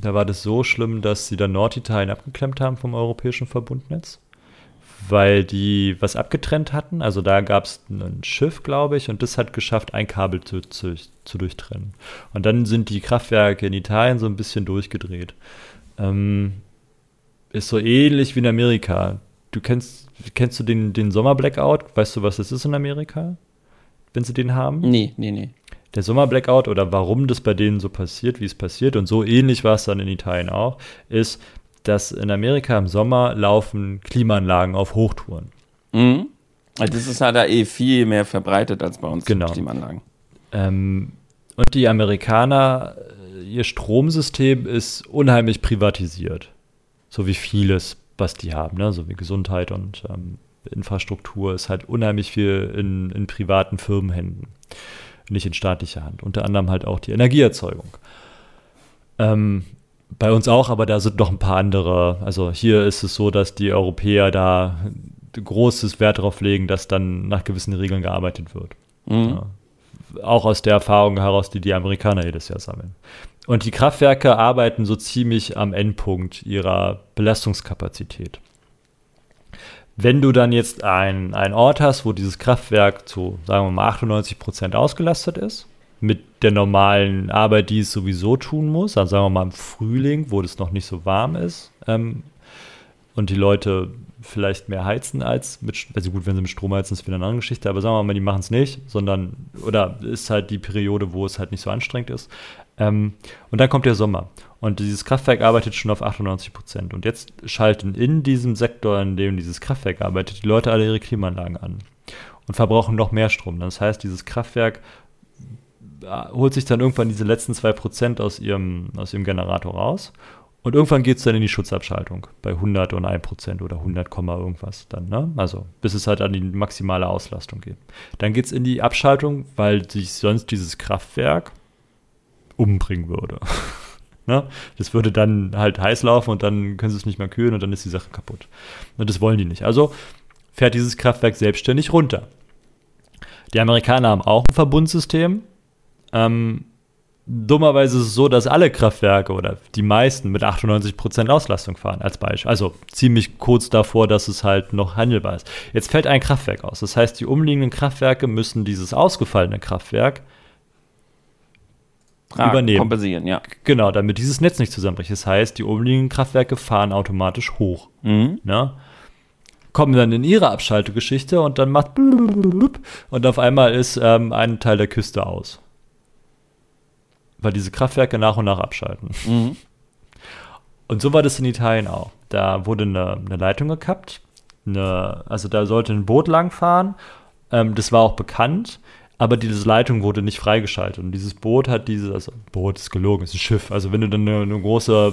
Da war das so schlimm, dass sie dann Norditalien abgeklemmt haben vom europäischen Verbundnetz, weil die was abgetrennt hatten. Also da gab es ein Schiff, glaube ich, und das hat geschafft, ein Kabel zu, zu, zu, durchtrennen. Und dann sind die Kraftwerke in Italien so ein bisschen durchgedreht. Ähm, ist so ähnlich wie in Amerika. Du kennst, kennst du den, den Sommer-Blackout? Weißt du, was das ist in Amerika? Wenn sie den haben? Nee, nee, nee der Sommerblackout oder warum das bei denen so passiert, wie es passiert, und so ähnlich war es dann in Italien auch, ist, dass in Amerika im Sommer laufen Klimaanlagen auf Hochtouren. Mhm. Also das ist halt da eh viel mehr verbreitet als bei uns genau. Klimaanlagen. Ähm, und die Amerikaner, äh, ihr Stromsystem ist unheimlich privatisiert. So wie vieles, was die haben, ne? so wie Gesundheit und ähm, Infrastruktur ist halt unheimlich viel in, in privaten Firmenhänden nicht in staatlicher Hand. Unter anderem halt auch die Energieerzeugung. Ähm, bei uns auch, aber da sind noch ein paar andere. Also hier ist es so, dass die Europäer da großes Wert darauf legen, dass dann nach gewissen Regeln gearbeitet wird. Mhm. Ja. Auch aus der Erfahrung heraus, die die Amerikaner jedes Jahr sammeln. Und die Kraftwerke arbeiten so ziemlich am Endpunkt ihrer Belastungskapazität. Wenn du dann jetzt einen Ort hast, wo dieses Kraftwerk zu, sagen wir mal, 98 Prozent ausgelastet ist, mit der normalen Arbeit, die es sowieso tun muss, also sagen wir mal im Frühling, wo es noch nicht so warm ist, ähm, und die Leute vielleicht mehr heizen als mit, also gut, wenn sie mit Strom heizen, ist wieder eine andere Geschichte, aber sagen wir mal, die machen es nicht, sondern, oder ist halt die Periode, wo es halt nicht so anstrengend ist. Ähm, und dann kommt der Sommer. Und dieses Kraftwerk arbeitet schon auf 98 Prozent. Und jetzt schalten in diesem Sektor, in dem dieses Kraftwerk arbeitet, die Leute alle ihre Klimaanlagen an und verbrauchen noch mehr Strom. Das heißt, dieses Kraftwerk äh, holt sich dann irgendwann diese letzten zwei Prozent aus ihrem, aus ihrem Generator raus. Und irgendwann geht es dann in die Schutzabschaltung bei 100 und 1 Prozent oder 100, irgendwas dann. Ne? Also bis es halt an die maximale Auslastung geht. Dann geht es in die Abschaltung, weil sich sonst dieses Kraftwerk umbringen würde. Ne? Das würde dann halt heiß laufen und dann können sie es nicht mehr kühlen und dann ist die Sache kaputt. Und das wollen die nicht. Also fährt dieses Kraftwerk selbstständig runter. Die Amerikaner haben auch ein Verbundsystem, Ähm, dummerweise ist es so, dass alle Kraftwerke oder die meisten mit 98% Auslastung fahren, als Beispiel. Also ziemlich kurz davor, dass es halt noch handelbar ist. Jetzt fällt ein Kraftwerk aus. Das heißt, die umliegenden Kraftwerke müssen dieses ausgefallene Kraftwerk Tragen, übernehmen. Kompensieren, ja. Genau, damit dieses Netz nicht zusammenbricht. Das heißt, die umliegenden Kraftwerke fahren automatisch hoch. Mhm. Ne? Kommen dann in ihre Abschaltegeschichte und dann macht und auf einmal ist ähm, ein Teil der Küste aus. Weil diese Kraftwerke nach und nach abschalten. Mhm. Und so war das in Italien auch. Da wurde eine, eine Leitung gekappt. Eine, also da sollte ein Boot langfahren. Ähm, das war auch bekannt. Aber diese Leitung wurde nicht freigeschaltet. Und dieses Boot hat diese, also Boot ist gelogen, ist ein Schiff. Also wenn du dann eine, eine große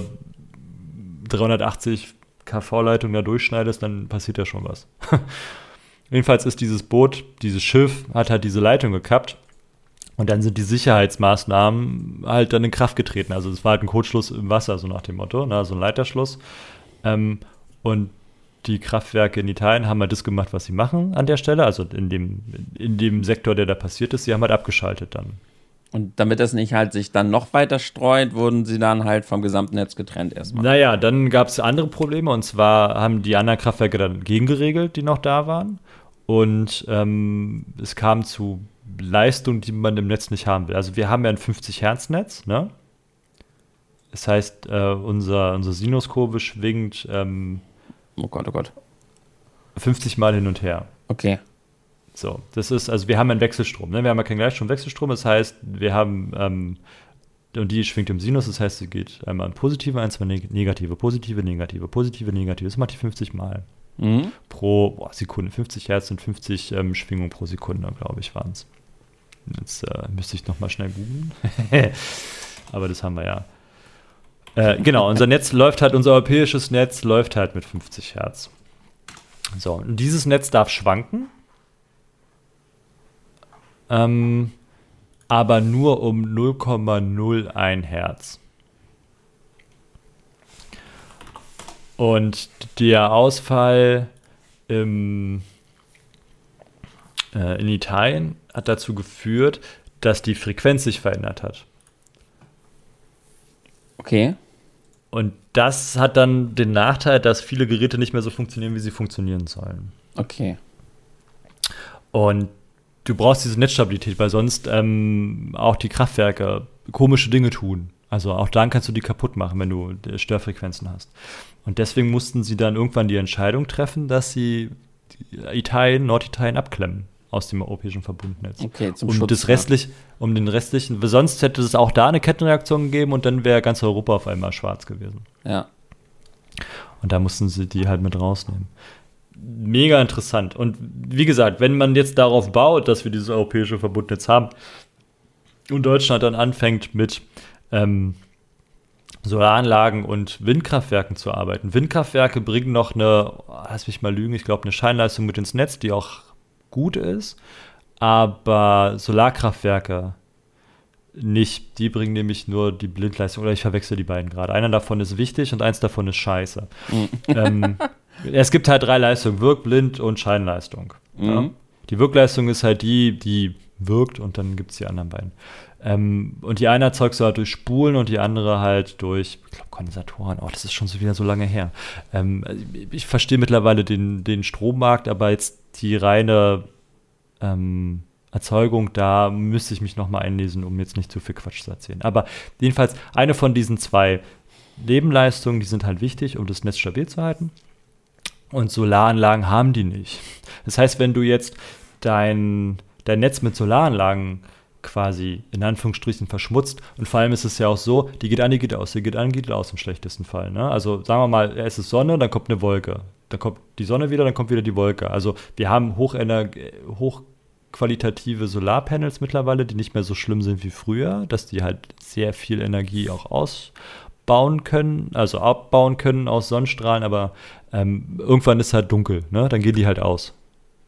380 kV-Leitung da durchschneidest, dann passiert ja schon was. Jedenfalls ist dieses Boot, dieses Schiff, hat halt diese Leitung gekappt. Und dann sind die Sicherheitsmaßnahmen halt dann in Kraft getreten. Also es war halt ein Kurzschluss im Wasser, so nach dem Motto, ne? so ein Leiterschluss. Ähm, und die Kraftwerke in Italien haben halt das gemacht, was sie machen an der Stelle, also in dem, in dem Sektor, der da passiert ist, sie haben halt abgeschaltet dann. Und damit das nicht halt sich dann noch weiter streut, wurden sie dann halt vom gesamten Netz getrennt erstmal. Naja, dann gab es andere Probleme und zwar haben die anderen Kraftwerke dann gegengeregelt, die noch da waren. Und ähm, es kam zu Leistungen, die man im Netz nicht haben will. Also wir haben ja ein 50 Hertz Netz, ne? Das heißt, äh, unser, unsere Sinuskurve schwingt ähm, Oh Gott, oh Gott. 50 Mal hin und her. Okay. So, das ist, also wir haben einen Wechselstrom, ne? Wir haben ja keinen Gleichstrom-Wechselstrom, das heißt, wir haben, ähm, und die schwingt im Sinus, das heißt, sie geht einmal in positive, ein, zwei neg- negative, positive, negative, positive, negative. Das macht die 50 Mal Mhm. pro boah, Sekunde. 50 Hertz sind 50 ähm, Schwingungen pro Sekunde, glaube ich, waren es. Jetzt äh, müsste ich nochmal schnell googeln. Aber das haben wir ja. Äh, genau, unser Netz läuft halt, unser europäisches Netz läuft halt mit 50 Hertz. So, und dieses Netz darf schwanken. Ähm, aber nur um 0,01 Hertz. Und der Ausfall im, äh, in Italien hat dazu geführt, dass die Frequenz sich verändert hat. Okay. Und das hat dann den Nachteil, dass viele Geräte nicht mehr so funktionieren, wie sie funktionieren sollen. Okay. Und du brauchst diese Netzstabilität, weil sonst ähm, auch die Kraftwerke komische Dinge tun. Also auch dann kannst du die kaputt machen, wenn du äh, Störfrequenzen hast. Und deswegen mussten sie dann irgendwann die Entscheidung treffen, dass sie Italien, Norditalien abklemmen aus dem europäischen Verbundnetz. Okay, zum um Schutz, das ja. restlich, um den restlichen, sonst hätte es auch da eine Kettenreaktion gegeben und dann wäre ganz Europa auf einmal schwarz gewesen. Ja. Und da mussten sie die halt mit rausnehmen. Mega interessant. Und wie gesagt, wenn man jetzt darauf baut, dass wir dieses europäische Verbundnetz haben und Deutschland dann anfängt mit ähm, Solaranlagen und Windkraftwerken zu arbeiten. Windkraftwerke bringen noch eine, lass mich mal lügen, ich glaube, eine Scheinleistung mit ins Netz, die auch gut ist. Aber Solarkraftwerke nicht. Die bringen nämlich nur die Blindleistung. Oder ich verwechsel die beiden gerade. Einer davon ist wichtig und eins davon ist scheiße. ähm, es gibt halt drei Leistungen: Wirk, Blind und Scheinleistung. Ja? Mhm. Die Wirkleistung ist halt die, die wirkt und dann gibt es die anderen beiden. Ähm, und die eine erzeugst du halt durch Spulen und die andere halt durch, ich glaube, Kondensatoren. Oh, das ist schon so wieder so lange her. Ähm, ich verstehe mittlerweile den, den Strommarkt, aber jetzt die reine ähm, Erzeugung, da müsste ich mich nochmal einlesen, um jetzt nicht zu viel Quatsch zu erzählen. Aber jedenfalls, eine von diesen zwei Nebenleistungen, die sind halt wichtig, um das Netz stabil zu halten. Und Solaranlagen haben die nicht. Das heißt, wenn du jetzt dein, dein Netz mit Solaranlagen quasi in Anführungsstrichen verschmutzt. Und vor allem ist es ja auch so, die geht an, die geht aus, die geht an, die geht aus im schlechtesten Fall. Ne? Also sagen wir mal, es ist Sonne, dann kommt eine Wolke. Dann kommt die Sonne wieder, dann kommt wieder die Wolke. Also wir haben hochqualitative Solarpanels mittlerweile, die nicht mehr so schlimm sind wie früher, dass die halt sehr viel Energie auch ausbauen können, also abbauen können aus Sonnenstrahlen, aber ähm, irgendwann ist halt dunkel, ne? dann gehen die halt aus.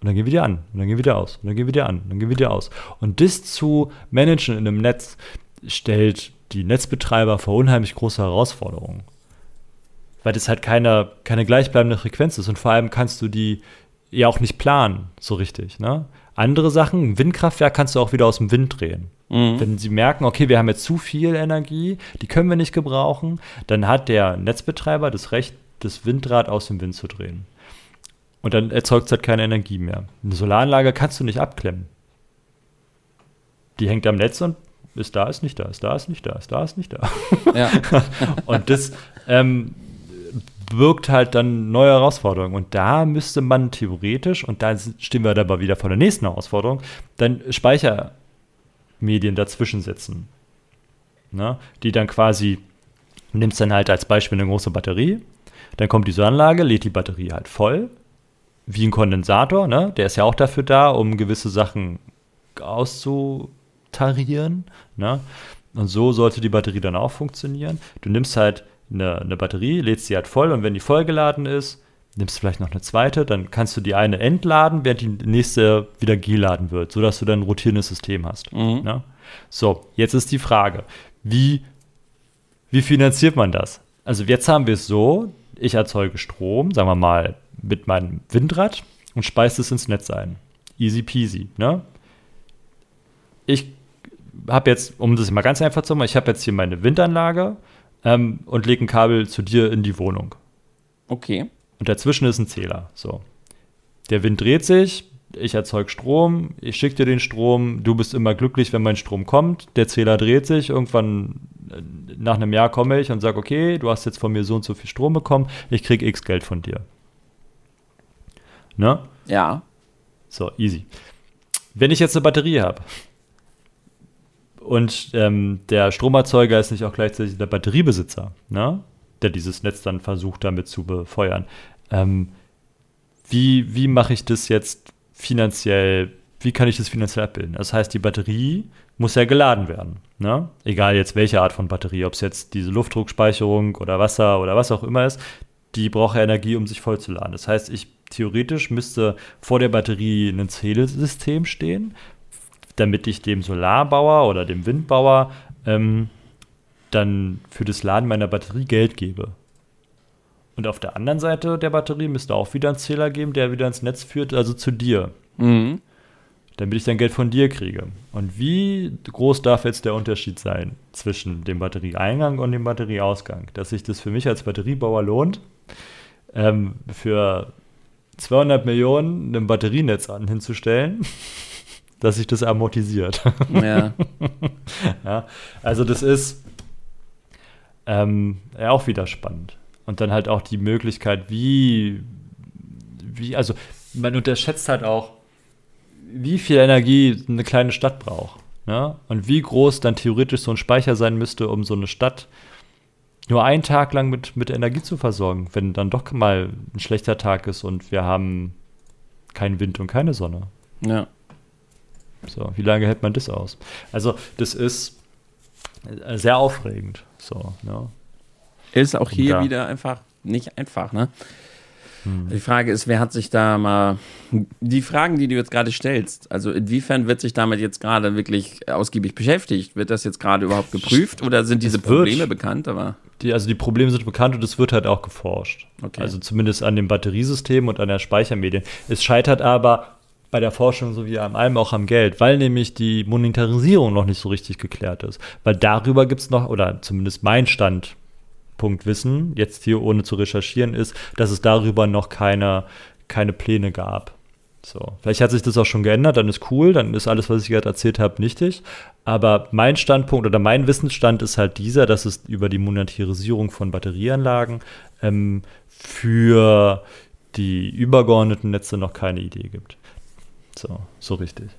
Und dann gehen wir die an. Und dann gehen wir die aus. Und dann gehen wir die an. Und dann gehen wir die aus. Und das zu managen in einem Netz stellt die Netzbetreiber vor unheimlich große Herausforderungen. Weil das halt keine, keine gleichbleibende Frequenz ist. Und vor allem kannst du die ja auch nicht planen, so richtig. Ne? Andere Sachen, ein Windkraftwerk kannst du auch wieder aus dem Wind drehen. Mhm. Wenn sie merken, okay, wir haben jetzt zu viel Energie, die können wir nicht gebrauchen, dann hat der Netzbetreiber das Recht, das Windrad aus dem Wind zu drehen. Und dann erzeugt es halt keine Energie mehr. Eine Solaranlage kannst du nicht abklemmen. Die hängt am Netz und ist da, ist nicht da, ist da, ist nicht da, ist da, ist nicht da. Ja. und das ähm, birgt halt dann neue Herausforderungen. Und da müsste man theoretisch, und da stehen wir dabei wieder vor der nächsten Herausforderung, dann Speichermedien dazwischen setzen. Ne? Die dann quasi, nimmst dann halt als Beispiel eine große Batterie, dann kommt diese Anlage, lädt die Batterie halt voll, wie ein Kondensator, ne? der ist ja auch dafür da, um gewisse Sachen auszutarieren. Ne? Und so sollte die Batterie dann auch funktionieren. Du nimmst halt eine, eine Batterie, lädst sie halt voll und wenn die vollgeladen ist, nimmst du vielleicht noch eine zweite, dann kannst du die eine entladen, während die nächste wieder geladen wird, sodass du dann ein rotierendes System hast. Mhm. Ne? So, jetzt ist die Frage, wie, wie finanziert man das? Also jetzt haben wir es so, ich erzeuge Strom, sagen wir mal mit meinem Windrad und speise es ins Netz ein. Easy peasy. Ne? Ich habe jetzt, um das mal ganz einfach zu machen, ich habe jetzt hier meine Windanlage ähm, und lege ein Kabel zu dir in die Wohnung. Okay. Und dazwischen ist ein Zähler. So. Der Wind dreht sich, ich erzeuge Strom, ich schicke dir den Strom, du bist immer glücklich, wenn mein Strom kommt, der Zähler dreht sich, irgendwann äh, nach einem Jahr komme ich und sage, okay, du hast jetzt von mir so und so viel Strom bekommen, ich kriege X Geld von dir. Ne? Ja. So, easy. Wenn ich jetzt eine Batterie habe und ähm, der Stromerzeuger ist nicht auch gleichzeitig der Batteriebesitzer, ne? der dieses Netz dann versucht damit zu befeuern, ähm, wie, wie mache ich das jetzt finanziell, wie kann ich das finanziell abbilden? Das heißt, die Batterie muss ja geladen werden. Ne? Egal jetzt welche Art von Batterie, ob es jetzt diese Luftdruckspeicherung oder Wasser oder was auch immer ist, die braucht ja Energie, um sich vollzuladen. Das heißt, ich theoretisch müsste vor der Batterie ein Zählesystem stehen, damit ich dem Solarbauer oder dem Windbauer ähm, dann für das Laden meiner Batterie Geld gebe. Und auf der anderen Seite der Batterie müsste auch wieder ein Zähler geben, der wieder ins Netz führt, also zu dir. Mhm. Damit ich dann Geld von dir kriege. Und wie groß darf jetzt der Unterschied sein zwischen dem Batterieeingang und dem Batterieausgang? Dass sich das für mich als Batteriebauer lohnt, ähm, für 200 Millionen ein Batterienetz an hinzustellen, dass sich das amortisiert. Ja. ja also das ist ähm, ja auch wieder spannend. Und dann halt auch die Möglichkeit, wie, wie, also man unterschätzt halt auch, wie viel Energie eine kleine Stadt braucht. Ja? Und wie groß dann theoretisch so ein Speicher sein müsste, um so eine Stadt nur einen Tag lang mit, mit Energie zu versorgen, wenn dann doch mal ein schlechter Tag ist und wir haben keinen Wind und keine Sonne. Ja. So, wie lange hält man das aus? Also, das ist sehr aufregend. So, ja. Ist auch hier da. wieder einfach nicht einfach, ne? Hm. Die Frage ist, wer hat sich da mal die Fragen, die du jetzt gerade stellst, also inwiefern wird sich damit jetzt gerade wirklich ausgiebig beschäftigt? Wird das jetzt gerade überhaupt geprüft oder sind diese Probleme bekannt? Aber die, also die Probleme sind bekannt und es wird halt auch geforscht. Okay. Also zumindest an dem Batteriesystem und an der Speichermedien. Es scheitert aber bei der Forschung sowie an allem auch am Geld, weil nämlich die Monetarisierung noch nicht so richtig geklärt ist. Weil darüber gibt es noch, oder zumindest mein Standpunkt Wissen, jetzt hier ohne zu recherchieren, ist, dass es darüber noch keine, keine Pläne gab. So, vielleicht hat sich das auch schon geändert, dann ist cool, dann ist alles, was ich gerade erzählt habe, nichtig. Aber mein Standpunkt oder mein Wissensstand ist halt dieser, dass es über die Monetarisierung von Batterieanlagen ähm, für die übergeordneten Netze noch keine Idee gibt. So, so richtig.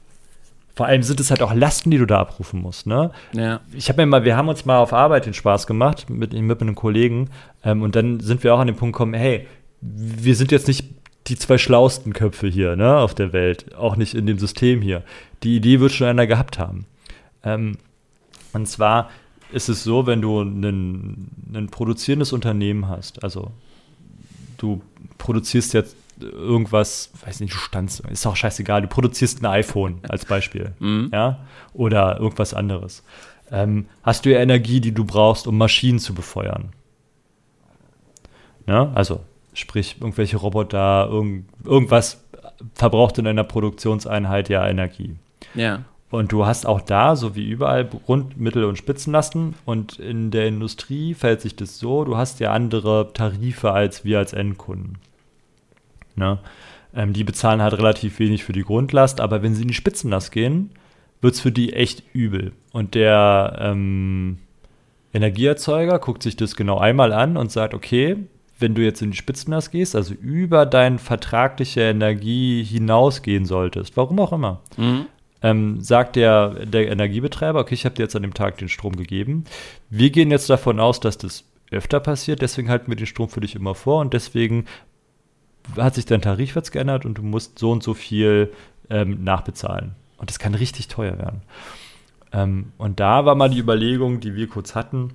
Vor allem sind es halt auch Lasten, die du da abrufen musst, ne? Ja. Ich habe mir mal, wir haben uns mal auf Arbeit den Spaß gemacht mit, mit einem Kollegen ähm, und dann sind wir auch an den Punkt gekommen, hey, wir sind jetzt nicht die zwei schlausten Köpfe hier, ne, auf der Welt, auch nicht in dem System hier. Die Idee wird schon einer gehabt haben. Ähm, und zwar ist es so, wenn du ein produzierendes Unternehmen hast, also du produzierst jetzt irgendwas, weiß nicht, du standst, ist auch scheißegal, du produzierst ein iPhone als Beispiel, mhm. ja, oder irgendwas anderes. Ähm, hast du ja Energie, die du brauchst, um Maschinen zu befeuern. Ja, also sprich irgendwelche Roboter, irgend, irgendwas verbraucht in einer Produktionseinheit ja Energie. Ja. Und du hast auch da, so wie überall, Grund-, Mittel- und Spitzenlasten. Und in der Industrie fällt sich das so, du hast ja andere Tarife als wir als Endkunden. Ne? Ähm, die bezahlen halt relativ wenig für die Grundlast, aber wenn sie in die Spitzenlast gehen, wird es für die echt übel. Und der ähm, Energieerzeuger guckt sich das genau einmal an und sagt, okay, wenn du jetzt in die Spitzenlast gehst, also über deine vertragliche Energie hinausgehen solltest, warum auch immer, mhm ähm, sagt der, der Energiebetreiber, okay, ich habe dir jetzt an dem Tag den Strom gegeben. Wir gehen jetzt davon aus, dass das öfter passiert, deswegen halten wir den Strom für dich immer vor und deswegen hat sich dein Tarif jetzt geändert und du musst so und so viel ähm, nachbezahlen. Und das kann richtig teuer werden. Ähm, und da war mal die Überlegung, die wir kurz hatten,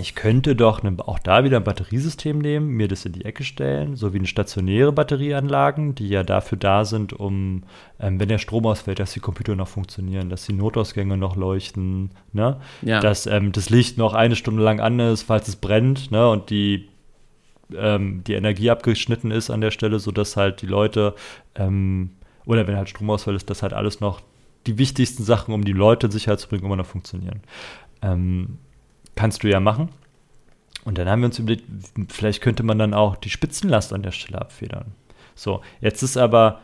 ich könnte doch ne, auch da wieder ein Batteriesystem nehmen, mir das in die Ecke stellen, so wie eine stationäre Batterieanlagen, die ja dafür da sind, um, ähm, wenn der Strom ausfällt, dass die Computer noch funktionieren, dass die Notausgänge noch leuchten, ne? Ja. dass ähm, das Licht noch eine Stunde lang an ist, falls es brennt ne? und die, ähm, die Energie abgeschnitten ist an der Stelle, sodass halt die Leute, ähm, oder wenn halt Stromausfall ist, dass halt alles noch die wichtigsten Sachen, um die Leute in Sicherheit zu bringen, immer noch funktionieren. Ähm, kannst du ja machen. Und dann haben wir uns überlegt, vielleicht könnte man dann auch die Spitzenlast an der Stelle abfedern. So, jetzt ist aber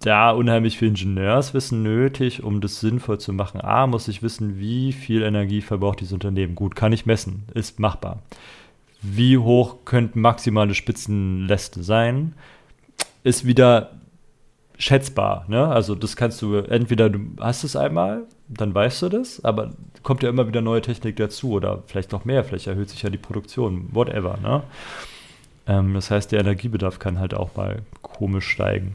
da unheimlich viel Ingenieurswissen nötig, um das sinnvoll zu machen. A, muss ich wissen, wie viel Energie verbraucht dieses Unternehmen. Gut, kann ich messen, ist machbar. Wie hoch könnten maximale Spitzenläste sein? Ist wieder schätzbar. Ne? Also das kannst du, entweder du hast es einmal, dann weißt du das, aber kommt ja immer wieder neue Technik dazu oder vielleicht noch mehr, vielleicht erhöht sich ja die Produktion, whatever. Ne? Ähm, das heißt, der Energiebedarf kann halt auch mal komisch steigen.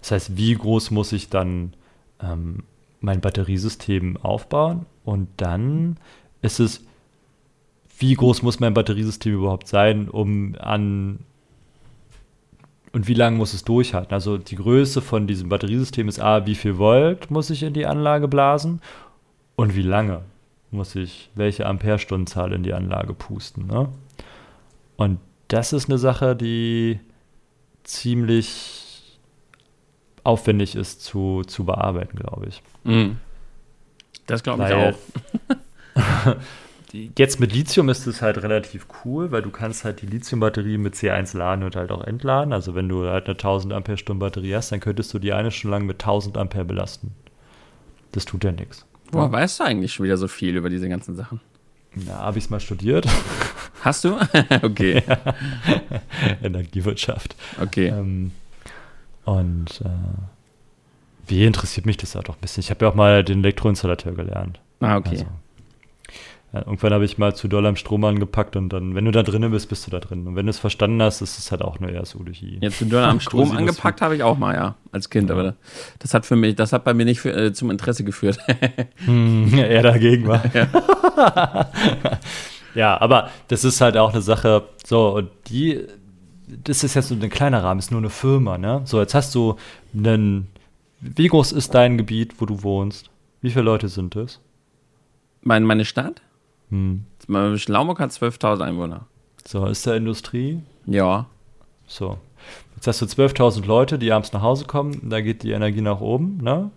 Das heißt, wie groß muss ich dann ähm, mein Batteriesystem aufbauen? Und dann ist es, wie groß muss mein Batteriesystem überhaupt sein, um an und wie lange muss es durchhalten? Also die Größe von diesem Batteriesystem ist A, wie viel Volt muss ich in die Anlage blasen und wie lange muss ich welche Amperestundenzahl in die Anlage pusten. Ne? Und das ist eine Sache, die ziemlich aufwendig ist zu, zu bearbeiten, glaube ich. Mm. Das glaube ich auch. jetzt mit Lithium ist es halt relativ cool, weil du kannst halt die Lithiumbatterie mit C1 laden und halt auch entladen. Also wenn du halt eine 1000 Ampere-Stunden Batterie hast, dann könntest du die eine Stunde lang mit 1000 Ampere belasten. Das tut ja nichts. Woher ja. weißt du eigentlich schon wieder so viel über diese ganzen Sachen? Ja, habe ich es mal studiert. Hast du? okay. Energiewirtschaft. Okay. Ähm, und äh, wie interessiert mich das halt auch ein bisschen? Ich habe ja auch mal den Elektroinstallateur gelernt. Ah, okay. Also, ja, irgendwann habe ich mal zu doll am Strom angepackt und dann, wenn du da drinnen bist, bist du da drin. Und wenn du es verstanden hast, ist es halt auch nur eher Sudochi. Ja, zu doll am Strom angepackt habe ich auch mal, ja, als Kind. Ja. Aber das hat für mich, das hat bei mir nicht für, äh, zum Interesse geführt. hm, ja, eher dagegen war. Ja. ja, aber das ist halt auch eine Sache, so, und die, das ist jetzt so ein kleiner Rahmen, ist nur eine Firma, ne? So, jetzt hast du einen, wie groß ist dein Gebiet, wo du wohnst? Wie viele Leute sind es? Mein, meine Stadt? Hm. Schlaumburg hat 12.000 Einwohner. So, ist da Industrie? Ja. So. Jetzt hast du 12.000 Leute, die abends nach Hause kommen, da geht die Energie nach oben, ne?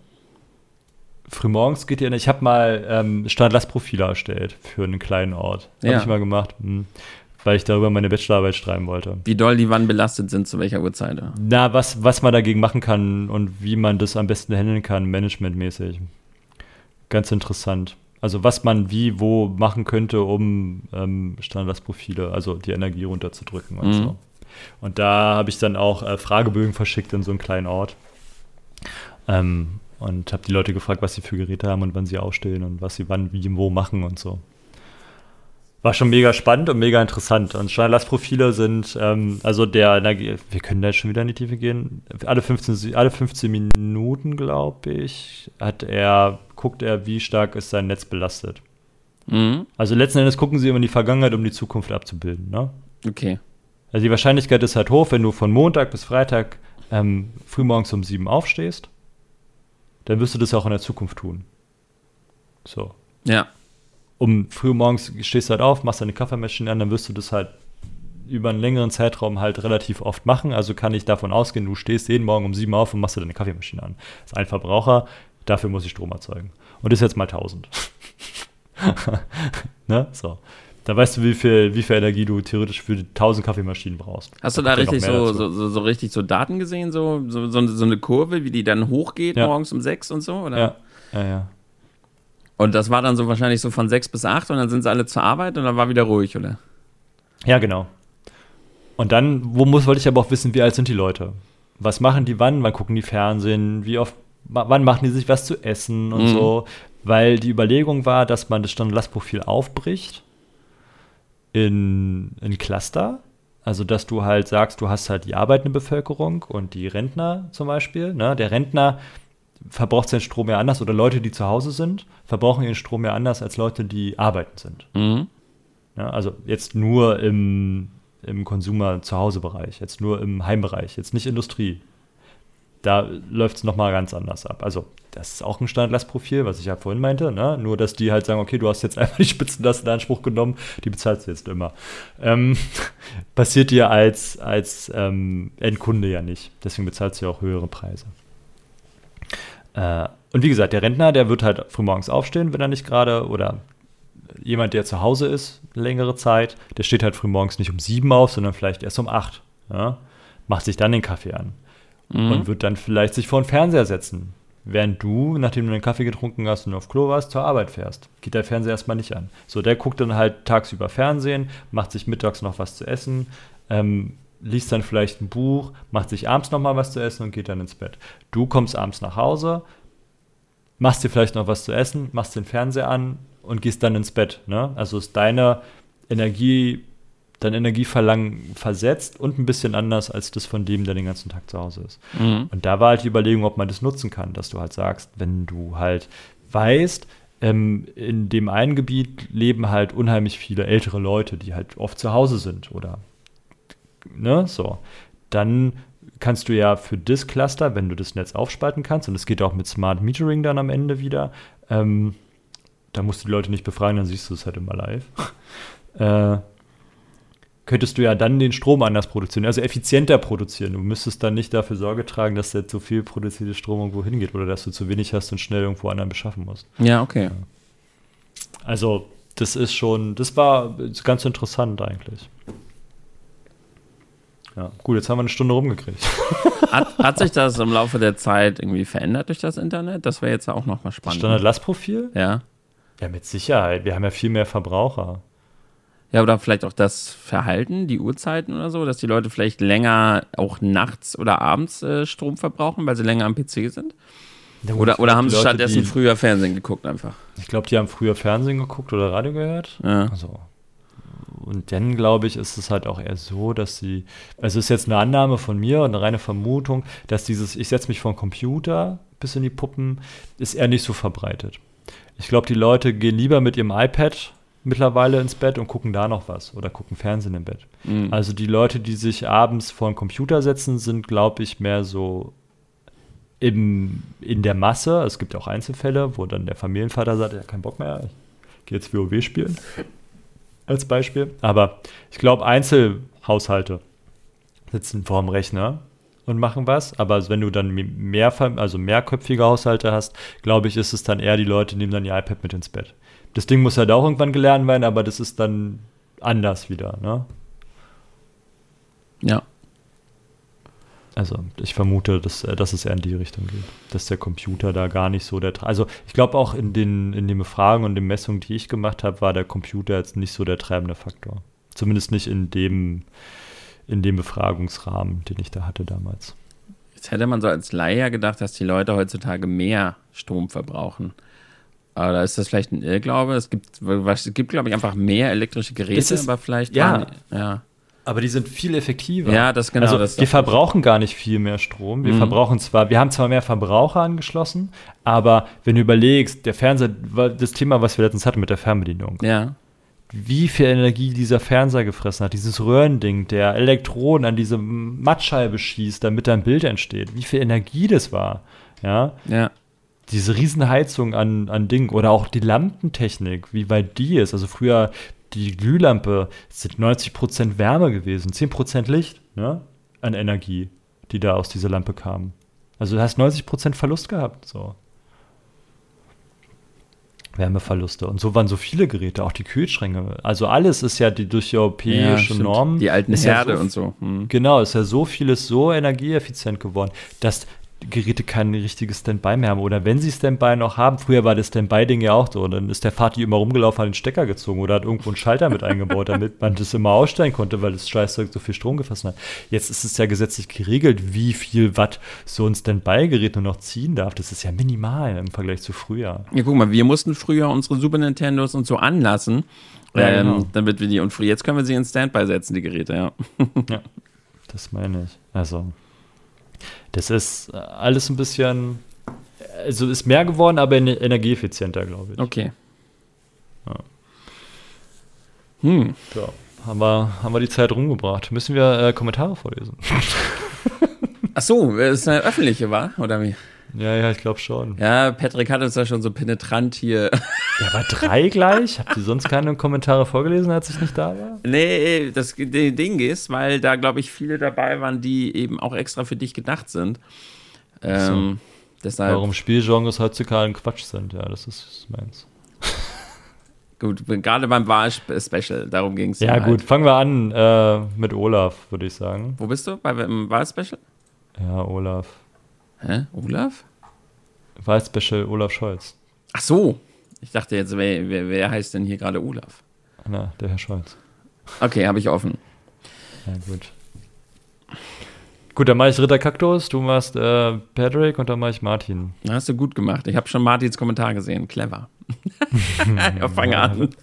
Frühmorgens geht die Energie. Ich habe mal ähm, Standlastprofile erstellt für einen kleinen Ort. Habe ja. ich mal gemacht, hm, weil ich darüber meine Bachelorarbeit schreiben wollte. Wie doll die wann belastet sind, zu welcher Uhrzeit? Na, was, was man dagegen machen kann und wie man das am besten handeln kann, managementmäßig. Ganz interessant. Also was man wie, wo machen könnte, um ähm, Standardprofile, also die Energie runterzudrücken und mhm. so. Und da habe ich dann auch äh, Fragebögen verschickt in so einen kleinen Ort. Ähm, und habe die Leute gefragt, was sie für Geräte haben und wann sie ausstellen und was sie wann, wie, wo machen und so. War schon mega spannend und mega interessant. Und Standardlastprofile sind, ähm, also der Energie, wir können da jetzt schon wieder in die Tiefe gehen. Alle 15, alle 15 Minuten, glaube ich, hat er guckt er, wie stark ist sein Netz belastet. Mhm. Also letzten Endes gucken sie immer in die Vergangenheit, um die Zukunft abzubilden. Ne? Okay. Also die Wahrscheinlichkeit ist halt hoch, wenn du von Montag bis Freitag ähm, frühmorgens um sieben aufstehst, dann wirst du das auch in der Zukunft tun. So. Ja. Um frühmorgens stehst du halt auf, machst deine Kaffeemaschine an, dann wirst du das halt über einen längeren Zeitraum halt relativ oft machen. Also kann ich davon ausgehen, du stehst jeden Morgen um sieben auf und machst dir deine Kaffeemaschine an. Das ist ein Verbraucher, dafür muss ich Strom erzeugen. Und das ist jetzt mal 1000. ne? So. Da weißt du, wie viel, wie viel Energie du theoretisch für 1000 Kaffeemaschinen brauchst. Hast du da, da richtig so, so, so, richtig so Daten gesehen, so, so, so, eine Kurve, wie die dann hochgeht ja. morgens um 6 und so? Oder? Ja, ja, ja. Und das war dann so wahrscheinlich so von 6 bis 8 und dann sind sie alle zur Arbeit und dann war wieder ruhig, oder? Ja, genau. Und dann, wo muss, wollte ich aber auch wissen, wie alt sind die Leute? Was machen die wann? Wann gucken die Fernsehen? Wie oft, wann machen die sich was zu essen und mhm. so? Weil die Überlegung war, dass man das Standardlastprofil aufbricht in, in Cluster. Also, dass du halt sagst, du hast halt die arbeitende Bevölkerung und die Rentner zum Beispiel. Ne? Der Rentner verbraucht seinen Strom ja anders oder Leute, die zu Hause sind, verbrauchen ihren Strom ja anders als Leute, die arbeiten sind. Mhm. Ja, also jetzt nur im, im Konsumer-Zuhause-Bereich, jetzt nur im Heimbereich, jetzt nicht Industrie. Da läuft es nochmal ganz anders ab. Also das ist auch ein Standardlastprofil, was ich ja vorhin meinte. Ne? Nur, dass die halt sagen, okay, du hast jetzt einfach die Spitzenlast in Anspruch genommen, die bezahlst du jetzt immer. Ähm, passiert dir als, als ähm, Endkunde ja nicht. Deswegen bezahlst du ja auch höhere Preise. Äh, und wie gesagt, der Rentner, der wird halt frühmorgens aufstehen, wenn er nicht gerade, oder jemand, der zu Hause ist, längere Zeit, der steht halt frühmorgens nicht um sieben auf, sondern vielleicht erst um acht. Ja? Macht sich dann den Kaffee an. Mhm. Und wird dann vielleicht sich vor den Fernseher setzen Während du, nachdem du einen Kaffee getrunken hast und auf Klo warst, zur Arbeit fährst. Geht der Fernseher erstmal nicht an. So, der guckt dann halt tagsüber Fernsehen, macht sich mittags noch was zu essen, ähm, liest dann vielleicht ein Buch, macht sich abends nochmal was zu essen und geht dann ins Bett. Du kommst abends nach Hause, machst dir vielleicht noch was zu essen, machst den Fernseher an und gehst dann ins Bett. Ne? Also ist deine Energie dein Energieverlangen versetzt und ein bisschen anders als das von dem, der den ganzen Tag zu Hause ist. Mhm. Und da war halt die Überlegung, ob man das nutzen kann, dass du halt sagst, wenn du halt weißt, ähm, in dem einen Gebiet leben halt unheimlich viele ältere Leute, die halt oft zu Hause sind oder ne, so, dann kannst du ja für das Cluster, wenn du das Netz aufspalten kannst, und es geht auch mit Smart Metering dann am Ende wieder, ähm, da musst du die Leute nicht befragen, dann siehst du es halt immer live. äh, könntest du ja dann den Strom anders produzieren, also effizienter produzieren. Du müsstest dann nicht dafür Sorge tragen, dass der zu viel produzierte Strom irgendwo hingeht oder dass du zu wenig hast und schnell irgendwo anderen beschaffen musst. Ja, okay. Also, das ist schon, das war ganz interessant eigentlich. Ja, gut, jetzt haben wir eine Stunde rumgekriegt. Hat, hat sich das im Laufe der Zeit irgendwie verändert durch das Internet? Das wäre jetzt auch nochmal spannend. Standard-Lastprofil? Ja. Ja, mit Sicherheit. Wir haben ja viel mehr Verbraucher. Ja, oder vielleicht auch das Verhalten, die Uhrzeiten oder so, dass die Leute vielleicht länger auch nachts oder abends äh, Strom verbrauchen, weil sie länger am PC sind. Ja, oder, oder haben sie Leute, stattdessen früher Fernsehen geguckt einfach? Ich glaube, die haben früher Fernsehen geguckt oder Radio gehört. Ja. Also, und dann, glaube ich, ist es halt auch eher so, dass sie, also es ist jetzt eine Annahme von mir und eine reine Vermutung, dass dieses, ich setze mich vor den Computer bis in die Puppen, ist eher nicht so verbreitet. Ich glaube, die Leute gehen lieber mit ihrem iPad mittlerweile ins Bett und gucken da noch was oder gucken Fernsehen im Bett. Mhm. Also die Leute, die sich abends vor den Computer setzen, sind, glaube ich, mehr so im, in der Masse. Es gibt auch Einzelfälle, wo dann der Familienvater sagt, ja, kein Bock mehr, ich gehe jetzt WoW spielen. Als Beispiel. Aber ich glaube, Einzelhaushalte sitzen vorm Rechner und machen was. Aber wenn du dann mehr, also mehrköpfige Haushalte hast, glaube ich, ist es dann eher die Leute, die nehmen dann ihr iPad mit ins Bett. Das Ding muss halt auch irgendwann gelernt werden, aber das ist dann anders wieder, ne? Ja. Also ich vermute, dass, äh, dass es eher in die Richtung geht. Dass der Computer da gar nicht so der. Also ich glaube auch in den, in den Befragungen und den Messungen, die ich gemacht habe, war der Computer jetzt nicht so der treibende Faktor. Zumindest nicht in dem, in dem Befragungsrahmen, den ich da hatte damals. Jetzt hätte man so als Laie gedacht, dass die Leute heutzutage mehr Strom verbrauchen. Aber da ist das vielleicht ein Irrglaube. Es gibt, es gibt glaube ich, einfach mehr elektrische Geräte, ist, aber vielleicht. Ja, ja. Aber die sind viel effektiver. Ja, das genau. Also, das wir verbrauchen gar nicht viel mehr Strom. Wir mhm. verbrauchen zwar, wir haben zwar mehr Verbraucher angeschlossen, aber wenn du überlegst, der Fernseher, das Thema, was wir letztens hatten mit der Fernbedienung. Ja. Wie viel Energie dieser Fernseher gefressen hat, dieses Röhrending, der Elektronen an diese Mattscheibe schießt, damit da ein Bild entsteht. Wie viel Energie das war. Ja. Ja diese Riesenheizung an, an Dingen oder auch die Lampentechnik, wie weit die ist. Also früher die Glühlampe sind 90% Wärme gewesen, 10% Licht ne, an Energie, die da aus dieser Lampe kam. Also du hast 90% Verlust gehabt. So. Wärmeverluste. Und so waren so viele Geräte, auch die Kühlschränke. Also alles ist ja die, durch die europäische ja, Norm. Die alten Herde ja so, und so. Hm. Genau, ist ja so vieles so energieeffizient geworden, dass Geräte kein richtiges Standby mehr haben. Oder wenn sie Standby noch haben, früher war das Standby-Ding ja auch so, dann ist der Vati immer rumgelaufen, hat den Stecker gezogen oder hat irgendwo einen Schalter mit eingebaut, damit man das immer ausstellen konnte, weil das Scheißzeug so viel Strom gefressen hat. Jetzt ist es ja gesetzlich geregelt, wie viel Watt so ein Standby-Gerät nur noch ziehen darf. Das ist ja minimal im Vergleich zu früher. Ja, guck mal, wir mussten früher unsere Super Nintendos und so anlassen, ja, ähm, genau. damit wir die, und jetzt können wir sie in Standby setzen, die Geräte, ja. ja, das meine ich. Also, das ist äh, alles ein bisschen, also ist mehr geworden, aber energieeffizienter, glaube ich. Okay. Ja. Hm. So, haben wir, haben wir die Zeit rumgebracht. Müssen wir äh, Kommentare vorlesen? Ach so, ist eine öffentliche, war? Oder wie? Ja, ja, ich glaube schon. Ja, Patrick hat uns da schon so penetrant hier. Ja, aber drei gleich? Habt ihr sonst keine Kommentare vorgelesen, als ich nicht da war? Nee, das Ding ist, weil da, glaube ich, viele dabei waren, die eben auch extra für dich gedacht sind. Ähm, so. deshalb, Warum Spielgenres heutzutage ein Quatsch sind, ja, das ist meins. Gut, gerade beim Wahl-Special, darum ging es. Ja, halt. gut, fangen wir an äh, mit Olaf, würde ich sagen. Wo bist du? Beim Wahl-Special? Ja, Olaf. Hä? Olaf? Wahlspecial Olaf Scholz. Ach so. Ich dachte jetzt, wer, wer, wer heißt denn hier gerade Olaf? Na, der Herr Scholz. Okay, habe ich offen. Ja, gut. Gut, dann mache ich Ritter Kaktus, du machst äh, Patrick und dann mache ich Martin. hast du gut gemacht. Ich habe schon Martins Kommentar gesehen. Clever. ja, fang an.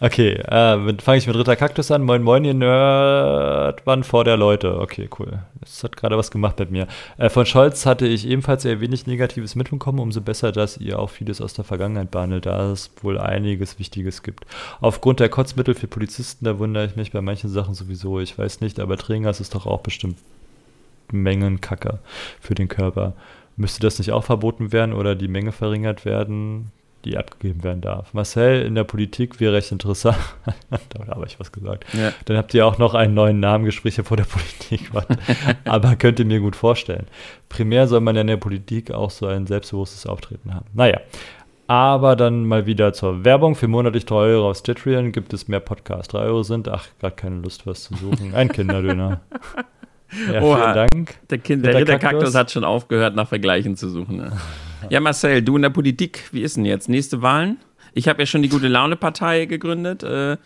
Okay, äh, fange ich mit Ritter Kaktus an. Moin, moin, ihr Nerdmann vor der Leute. Okay, cool. Das hat gerade was gemacht mit mir. Äh, von Scholz hatte ich ebenfalls eher wenig Negatives mitbekommen. Umso besser, dass ihr auch vieles aus der Vergangenheit behandelt, da es wohl einiges Wichtiges gibt. Aufgrund der Kotzmittel für Polizisten, da wundere ich mich bei manchen Sachen sowieso. Ich weiß nicht, aber Trägers ist doch auch bestimmt Mengenkacke für den Körper. Müsste das nicht auch verboten werden oder die Menge verringert werden? Die abgegeben werden darf. Marcel in der Politik wäre recht interessant. da habe ich was gesagt. Ja. Dann habt ihr auch noch einen neuen Namen Gespräche vor der Politik. Aber könnt ihr mir gut vorstellen. Primär soll man in der Politik auch so ein selbstbewusstes Auftreten haben. Naja. Aber dann mal wieder zur Werbung. Für monatlich 3 Euro auf Stitchrian gibt es mehr Podcasts. 3 Euro sind, ach, gerade keine Lust, was zu suchen. Ein Kinderdöner. Ja, Oha, vielen Dank. Der, kind, der Ritterkaktus hat schon aufgehört, nach Vergleichen zu suchen. Ne? Ja, Marcel, du in der Politik, wie ist denn jetzt? Nächste Wahlen? Ich habe ja schon die Gute Laune Partei gegründet. Äh,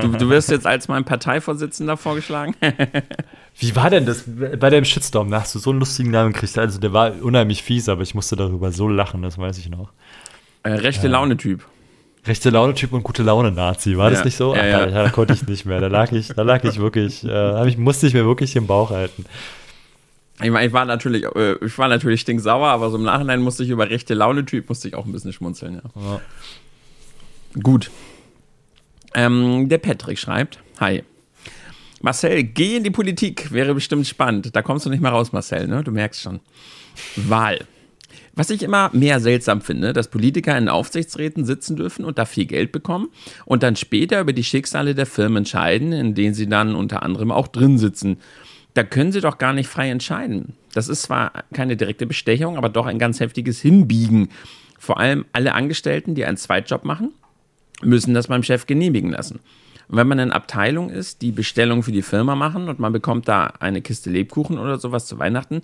du, du, wirst jetzt als mein Parteivorsitzender vorgeschlagen. Wie war denn das bei dem Shitstorm? Da hast du so einen lustigen Namen gekriegt. Also der war unheimlich fies, aber ich musste darüber so lachen, das weiß ich noch. Äh, rechte Laune-Typ. Rechte Laune-Typ und gute Laune-Nazi, war ja, das nicht so? Ja, Ach, ja. Da, da, konnte ich nicht mehr. Da lag ich, da lag ich wirklich, äh, ich, musste ich mir wirklich den Bauch halten. Ich meine, ich war natürlich, äh, ich war natürlich stinksauer, aber so im Nachhinein musste ich über rechte Laune-Typ, musste ich auch ein bisschen schmunzeln, ja. ja. Gut. Ähm, der Patrick schreibt: Hi. Marcel, geh in die Politik, wäre bestimmt spannend. Da kommst du nicht mehr raus, Marcel, ne? Du merkst schon. Wahl. Was ich immer mehr seltsam finde, dass Politiker in Aufsichtsräten sitzen dürfen und da viel Geld bekommen und dann später über die Schicksale der Firmen entscheiden, in denen sie dann unter anderem auch drin sitzen da können sie doch gar nicht frei entscheiden. Das ist zwar keine direkte Bestechung, aber doch ein ganz heftiges Hinbiegen. Vor allem alle Angestellten, die einen Zweitjob machen, müssen das beim Chef genehmigen lassen. Und wenn man in Abteilung ist, die Bestellung für die Firma machen und man bekommt da eine Kiste Lebkuchen oder sowas zu Weihnachten,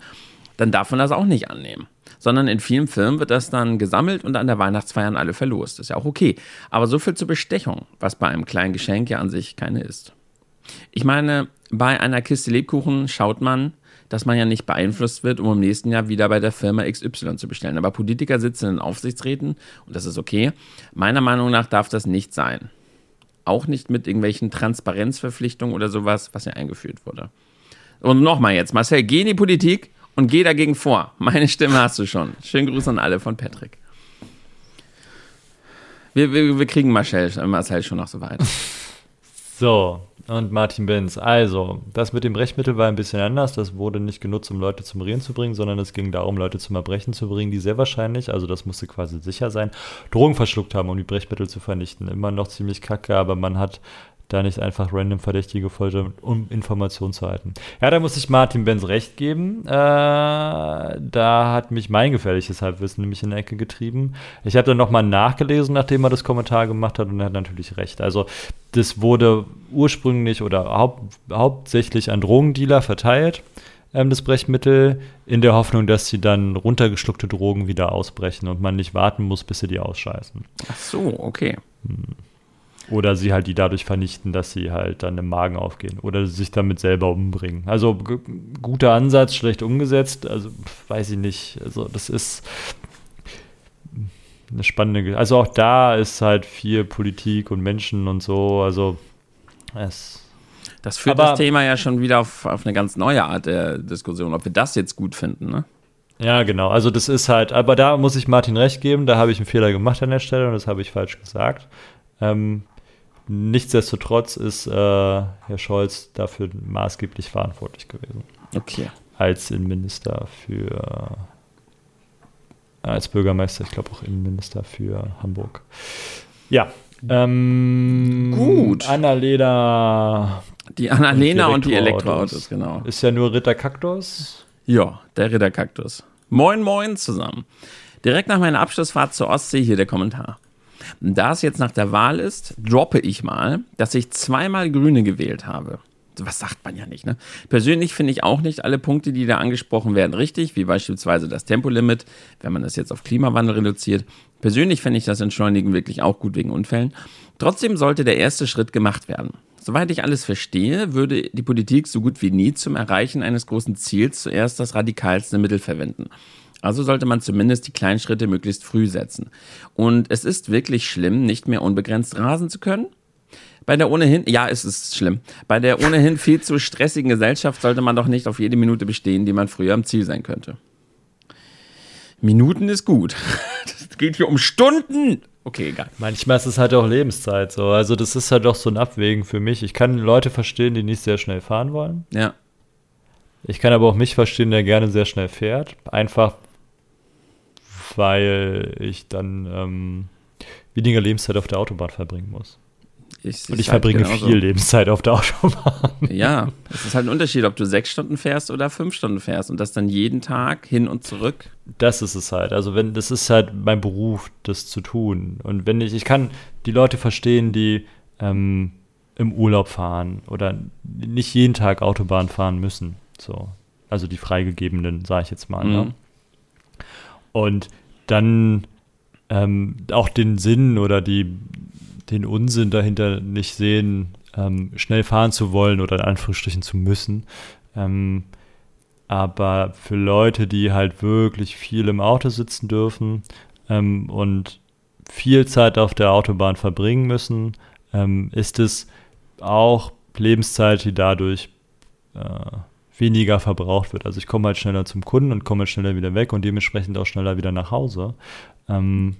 dann darf man das auch nicht annehmen. Sondern in vielen Firmen wird das dann gesammelt und an der Weihnachtsfeier an alle verlost. Ist ja auch okay. Aber so viel zur Bestechung, was bei einem kleinen Geschenk ja an sich keine ist. Ich meine, bei einer Kiste Lebkuchen schaut man, dass man ja nicht beeinflusst wird, um im nächsten Jahr wieder bei der Firma XY zu bestellen. Aber Politiker sitzen in Aufsichtsräten und das ist okay. Meiner Meinung nach darf das nicht sein. Auch nicht mit irgendwelchen Transparenzverpflichtungen oder sowas, was ja eingeführt wurde. Und nochmal jetzt, Marcel, geh in die Politik und geh dagegen vor. Meine Stimme hast du schon. Schönen Gruß an alle von Patrick. Wir, wir, wir kriegen Marcel, Marcel schon noch so weit. So, und Martin Benz. Also, das mit dem Brechmittel war ein bisschen anders. Das wurde nicht genutzt, um Leute zum Reden zu bringen, sondern es ging darum, Leute zum Erbrechen zu bringen, die sehr wahrscheinlich, also das musste quasi sicher sein, Drogen verschluckt haben, um die Brechmittel zu vernichten. Immer noch ziemlich kacke, aber man hat da nicht einfach random Verdächtige foltern, um Informationen zu halten. Ja, da muss ich Martin Benz recht geben. Äh, da hat mich mein gefährliches Halbwissen nämlich in die Ecke getrieben. Ich habe dann nochmal nachgelesen, nachdem er das Kommentar gemacht hat und er hat natürlich recht. Also das wurde ursprünglich oder haupt, hauptsächlich an Drogendealer verteilt ähm, das Brechmittel, in der Hoffnung, dass sie dann runtergeschluckte Drogen wieder ausbrechen und man nicht warten muss, bis sie die ausscheißen. Ach so, okay. Hm. Oder sie halt die dadurch vernichten, dass sie halt dann im Magen aufgehen oder sich damit selber umbringen. Also guter Ansatz, schlecht umgesetzt, also weiß ich nicht. Also das ist eine spannende, also auch da ist halt viel Politik und Menschen und so, also es das führt aber, das Thema ja schon wieder auf, auf eine ganz neue Art der Diskussion, ob wir das jetzt gut finden, ne? Ja, genau. Also das ist halt, aber da muss ich Martin recht geben, da habe ich einen Fehler gemacht an der Stelle und das habe ich falsch gesagt. Ähm, Nichtsdestotrotz ist äh, Herr Scholz dafür maßgeblich verantwortlich gewesen. Okay. Als Innenminister für, äh, als Bürgermeister, ich glaube auch Innenminister für Hamburg. Ja. Ähm, Gut. Annalena. Die Annalena und die, und die Elektroautos, genau. Ist ja nur Ritter Kaktus. Ja, der Ritter Kaktus. Moin, moin zusammen. Direkt nach meiner Abschlussfahrt zur Ostsee hier der Kommentar. Da es jetzt nach der Wahl ist, droppe ich mal, dass ich zweimal Grüne gewählt habe. Was sagt man ja nicht, ne? Persönlich finde ich auch nicht alle Punkte, die da angesprochen werden, richtig, wie beispielsweise das Tempolimit, wenn man das jetzt auf Klimawandel reduziert. Persönlich fände ich das Entschleunigen wirklich auch gut wegen Unfällen. Trotzdem sollte der erste Schritt gemacht werden. Soweit ich alles verstehe, würde die Politik so gut wie nie zum Erreichen eines großen Ziels zuerst das radikalste Mittel verwenden. Also sollte man zumindest die kleinen Schritte möglichst früh setzen. Und es ist wirklich schlimm, nicht mehr unbegrenzt rasen zu können. Bei der ohnehin, ja, es ist schlimm. Bei der ohnehin viel zu stressigen Gesellschaft sollte man doch nicht auf jede Minute bestehen, die man früher am Ziel sein könnte. Minuten ist gut. Es geht hier um Stunden. Okay, egal. Manchmal ist es halt auch Lebenszeit so. Also, das ist halt doch so ein Abwägen für mich. Ich kann Leute verstehen, die nicht sehr schnell fahren wollen. Ja. Ich kann aber auch mich verstehen, der gerne sehr schnell fährt. Einfach, weil ich dann ähm, weniger Lebenszeit auf der Autobahn verbringen muss. Ich, und ich verbringe halt viel Lebenszeit auf der Autobahn. Ja, es ist halt ein Unterschied, ob du sechs Stunden fährst oder fünf Stunden fährst und das dann jeden Tag hin und zurück. Das ist es halt. Also wenn, das ist halt mein Beruf, das zu tun. Und wenn ich, ich kann die Leute verstehen, die ähm, im Urlaub fahren oder nicht jeden Tag Autobahn fahren müssen. So. Also die freigegebenen, sage ich jetzt mal. Ne? Mhm. Ne? Und dann ähm, auch den Sinn oder die, den Unsinn dahinter nicht sehen, ähm, schnell fahren zu wollen oder in Anführungsstrichen zu müssen. Ähm, aber für Leute, die halt wirklich viel im Auto sitzen dürfen ähm, und viel Zeit auf der Autobahn verbringen müssen, ähm, ist es auch Lebenszeit, die dadurch äh, weniger verbraucht wird. Also ich komme halt schneller zum Kunden und komme halt schneller wieder weg und dementsprechend auch schneller wieder nach Hause. Ähm,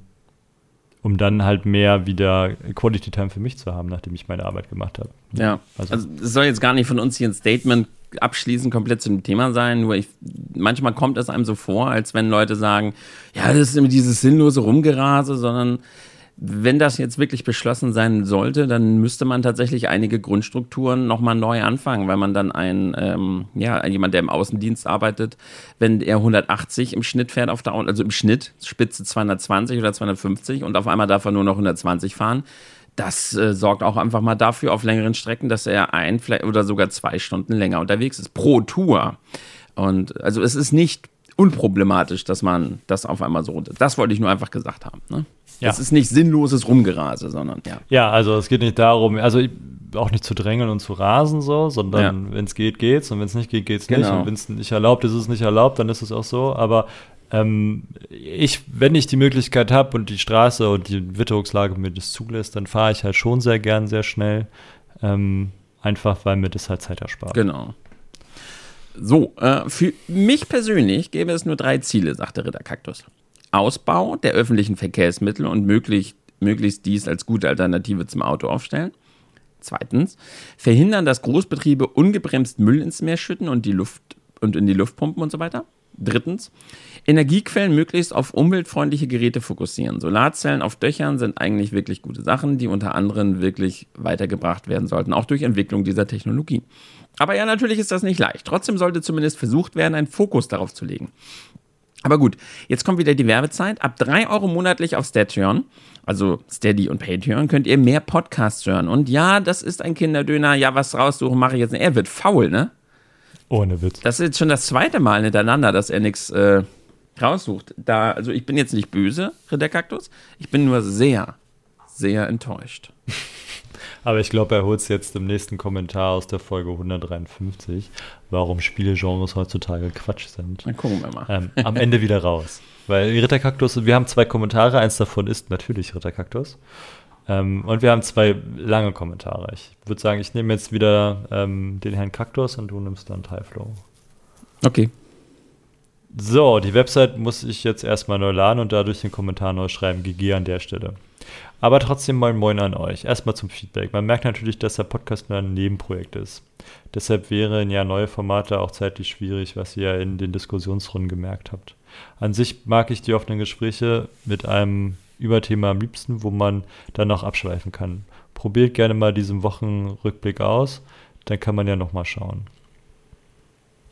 um dann halt mehr wieder Quality Time für mich zu haben, nachdem ich meine Arbeit gemacht habe. Ja, also, also es soll jetzt gar nicht von uns hier ein Statement abschließend komplett zu dem Thema sein, nur ich, manchmal kommt es einem so vor, als wenn Leute sagen, ja, das ist immer dieses sinnlose Rumgerase, sondern wenn das jetzt wirklich beschlossen sein sollte, dann müsste man tatsächlich einige Grundstrukturen nochmal neu anfangen, weil man dann ein, ähm, ja, jemand, der im Außendienst arbeitet, wenn er 180 im Schnitt fährt auf der, also im Schnitt, Spitze 220 oder 250 und auf einmal darf er nur noch 120 fahren, das äh, sorgt auch einfach mal dafür auf längeren Strecken, dass er ein oder sogar zwei Stunden länger unterwegs ist pro Tour. Und also es ist nicht unproblematisch, dass man das auf einmal so runter. Das wollte ich nur einfach gesagt haben. Ne? Ja. Das ist nicht sinnloses Rumgerase, sondern ja. Ja, also es geht nicht darum, also auch nicht zu drängeln und zu rasen so, sondern ja. wenn es geht, geht's und wenn es nicht geht, geht's genau. nicht. Und wenn es nicht erlaubt ist, ist es nicht erlaubt, dann ist es auch so. Aber ähm, ich, wenn ich die Möglichkeit habe und die Straße und die Witterungslage mir das zulässt, dann fahre ich halt schon sehr gern sehr schnell. Ähm, einfach weil mir das halt Zeit erspart. Genau. So, äh, für mich persönlich gäbe es nur drei Ziele, sagt der Ritter Kaktus. Ausbau der öffentlichen Verkehrsmittel und möglich, möglichst dies als gute Alternative zum Auto aufstellen. Zweitens, verhindern, dass Großbetriebe ungebremst Müll ins Meer schütten und, die Luft, und in die Luft pumpen und so weiter. Drittens, Energiequellen möglichst auf umweltfreundliche Geräte fokussieren. Solarzellen auf Dächern sind eigentlich wirklich gute Sachen, die unter anderem wirklich weitergebracht werden sollten, auch durch Entwicklung dieser Technologie. Aber ja, natürlich ist das nicht leicht. Trotzdem sollte zumindest versucht werden, einen Fokus darauf zu legen. Aber gut, jetzt kommt wieder die Werbezeit. Ab 3 Euro monatlich auf Station, also Steady und Patreon, könnt ihr mehr Podcasts hören. Und ja, das ist ein Kinderdöner. Ja, was raussuchen mache ich jetzt nicht. Er wird faul, ne? Ohne Witz. Das ist jetzt schon das zweite Mal hintereinander, dass er nichts äh, raussucht. Da, also ich bin jetzt nicht böse, Ridderkaktus. Ich bin nur sehr, sehr enttäuscht. Aber ich glaube, er holt es jetzt im nächsten Kommentar aus der Folge 153, warum Spielegenres heutzutage Quatsch sind. Dann gucken wir mal. Ähm, am Ende wieder raus. Weil Ritterkaktus, wir haben zwei Kommentare, eins davon ist natürlich Ritterkaktus. Ähm, und wir haben zwei lange Kommentare. Ich würde sagen, ich nehme jetzt wieder ähm, den Herrn Kaktus und du nimmst dann Tyflow. Okay. So, die Website muss ich jetzt erstmal neu laden und dadurch den Kommentar neu schreiben. GG an der Stelle. Aber trotzdem moin moin an euch. Erstmal zum Feedback. Man merkt natürlich, dass der Podcast nur ein Nebenprojekt ist. Deshalb wären ja neue Formate auch zeitlich schwierig, was ihr ja in den Diskussionsrunden gemerkt habt. An sich mag ich die offenen Gespräche mit einem Überthema am liebsten, wo man dann noch abschweifen kann. Probiert gerne mal diesen Wochenrückblick aus, dann kann man ja nochmal schauen.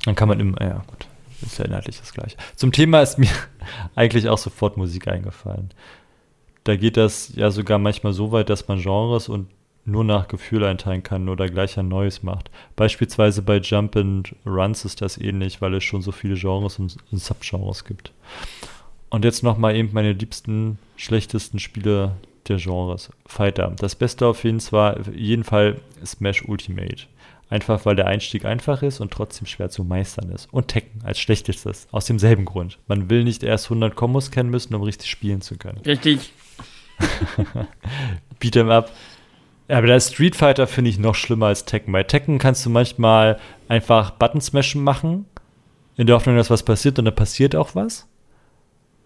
Dann kann man immer, ja gut, ist ja inhaltlich das gleiche. Zum Thema ist mir eigentlich auch sofort Musik eingefallen da geht das ja sogar manchmal so weit, dass man Genres und nur nach Gefühl einteilen kann oder gleich ein neues macht. Beispielsweise bei Jump and Runs ist das ähnlich, weil es schon so viele Genres und, Subgenres gibt. Und jetzt nochmal eben meine liebsten, schlechtesten Spiele der Genres. Fighter. Das Beste auf jeden, zwar, jeden Fall Smash Ultimate. Einfach weil der Einstieg einfach ist und trotzdem schwer zu meistern ist. Und Tekken als schlechtestes. Aus demselben Grund. Man will nicht erst 100 Kombos kennen müssen, um richtig spielen zu können. Richtig. Beat'em up. Aber der Street Fighter finde ich noch schlimmer als Tekken. Bei Tekken kannst du manchmal einfach Button Smashen machen, in der Hoffnung, dass was passiert und dann passiert auch was.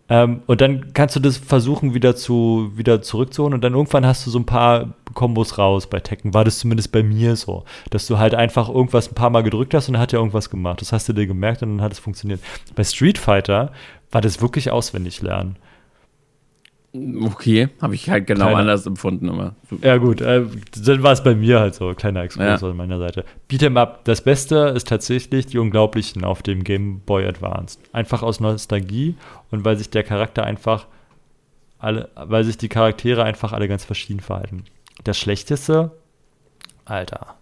Ähm, und dann kannst du das versuchen, wieder, zu, wieder zurückzuholen und dann irgendwann hast du so ein paar Kombos raus bei Tekken. War das zumindest bei mir so, dass du halt einfach irgendwas ein paar Mal gedrückt hast und dann hat er irgendwas gemacht. Das hast du dir gemerkt und dann hat es funktioniert. Bei Street Fighter war das wirklich auswendig lernen. Okay, habe ich halt genau Kleiner. anders empfunden immer. Ja gut, äh, dann war es bei mir halt so, kleiner Exkurs ja. an meiner Seite. Beat'em Up, das Beste ist tatsächlich die Unglaublichen auf dem Game Boy Advance. Einfach aus Nostalgie und weil sich der Charakter einfach alle, weil sich die Charaktere einfach alle ganz verschieden verhalten. Das Schlechteste, Alter.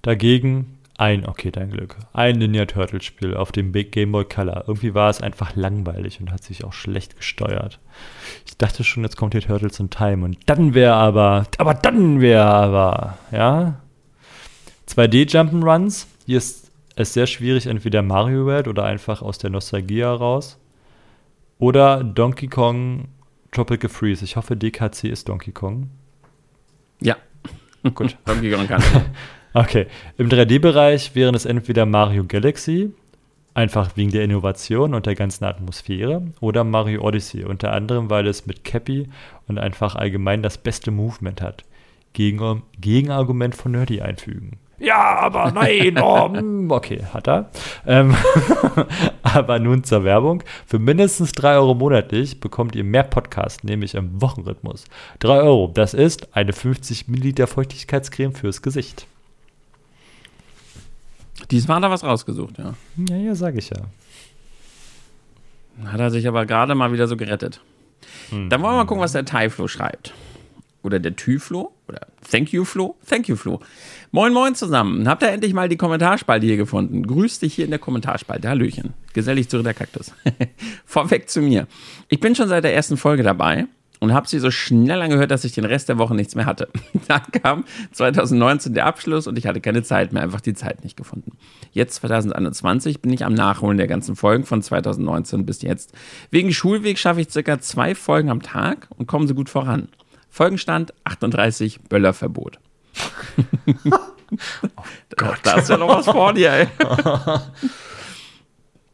Dagegen ein, okay, dein Glück. Ein Ninja Turtle Spiel auf dem Big Game Boy Color. Irgendwie war es einfach langweilig und hat sich auch schlecht gesteuert. Ich dachte schon, jetzt kommt hier Turtles in Time und dann wäre aber, aber dann wäre aber, ja. 2D Jump'n'Runs. Hier ist es sehr schwierig, entweder Mario World oder einfach aus der Nostalgie heraus. Oder Donkey Kong Tropical Freeze. Ich hoffe, DKC ist Donkey Kong. Ja. Gut. Donkey Kong kann. Okay, im 3D-Bereich wären es entweder Mario Galaxy, einfach wegen der Innovation und der ganzen Atmosphäre, oder Mario Odyssey, unter anderem, weil es mit Cappy und einfach allgemein das beste Movement hat. Gegen, Gegenargument von Nerdy einfügen. Ja, aber nein, oh, mm, okay, hat er. Ähm, aber nun zur Werbung. Für mindestens 3 Euro monatlich bekommt ihr mehr Podcasts, nämlich im Wochenrhythmus. 3 Euro, das ist eine 50 Milliliter Feuchtigkeitscreme fürs Gesicht. Diesmal hat er was rausgesucht, ja. Ja, ja, sag ich ja. Hat er sich aber gerade mal wieder so gerettet. Hm. Dann wollen wir mal gucken, was der Tyflo schreibt. Oder der Tyflo. Oder Thank you, Flo. Thank you, Flo. Moin, moin zusammen. Habt ihr endlich mal die Kommentarspalte hier gefunden? Grüß dich hier in der Kommentarspalte. Hallöchen. Gesellig zu der Kaktus. Vorweg zu mir. Ich bin schon seit der ersten Folge dabei und habe sie so schnell angehört, dass ich den Rest der Woche nichts mehr hatte. Dann kam 2019 der Abschluss und ich hatte keine Zeit mehr, einfach die Zeit nicht gefunden. Jetzt 2021 bin ich am Nachholen der ganzen Folgen von 2019 bis jetzt. Wegen Schulweg schaffe ich circa zwei Folgen am Tag und komme so gut voran. Folgenstand 38 Böllerverbot. oh Gott. Da ist ja noch was vor dir, ey.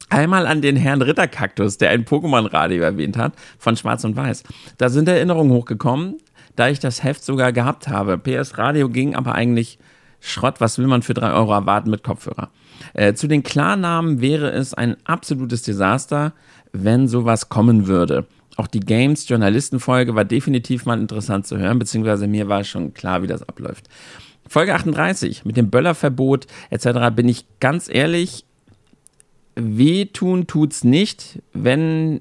Einmal an den Herrn Ritterkaktus, der ein Pokémon-Radio erwähnt hat, von Schwarz und Weiß. Da sind Erinnerungen hochgekommen, da ich das Heft sogar gehabt habe. PS Radio ging aber eigentlich Schrott. Was will man für drei Euro erwarten mit Kopfhörer? Äh, zu den Klarnamen wäre es ein absolutes Desaster, wenn sowas kommen würde. Auch die Games-Journalistenfolge war definitiv mal interessant zu hören, beziehungsweise mir war schon klar, wie das abläuft. Folge 38 mit dem Böllerverbot etc. bin ich ganz ehrlich, wehtun tut's nicht, wenn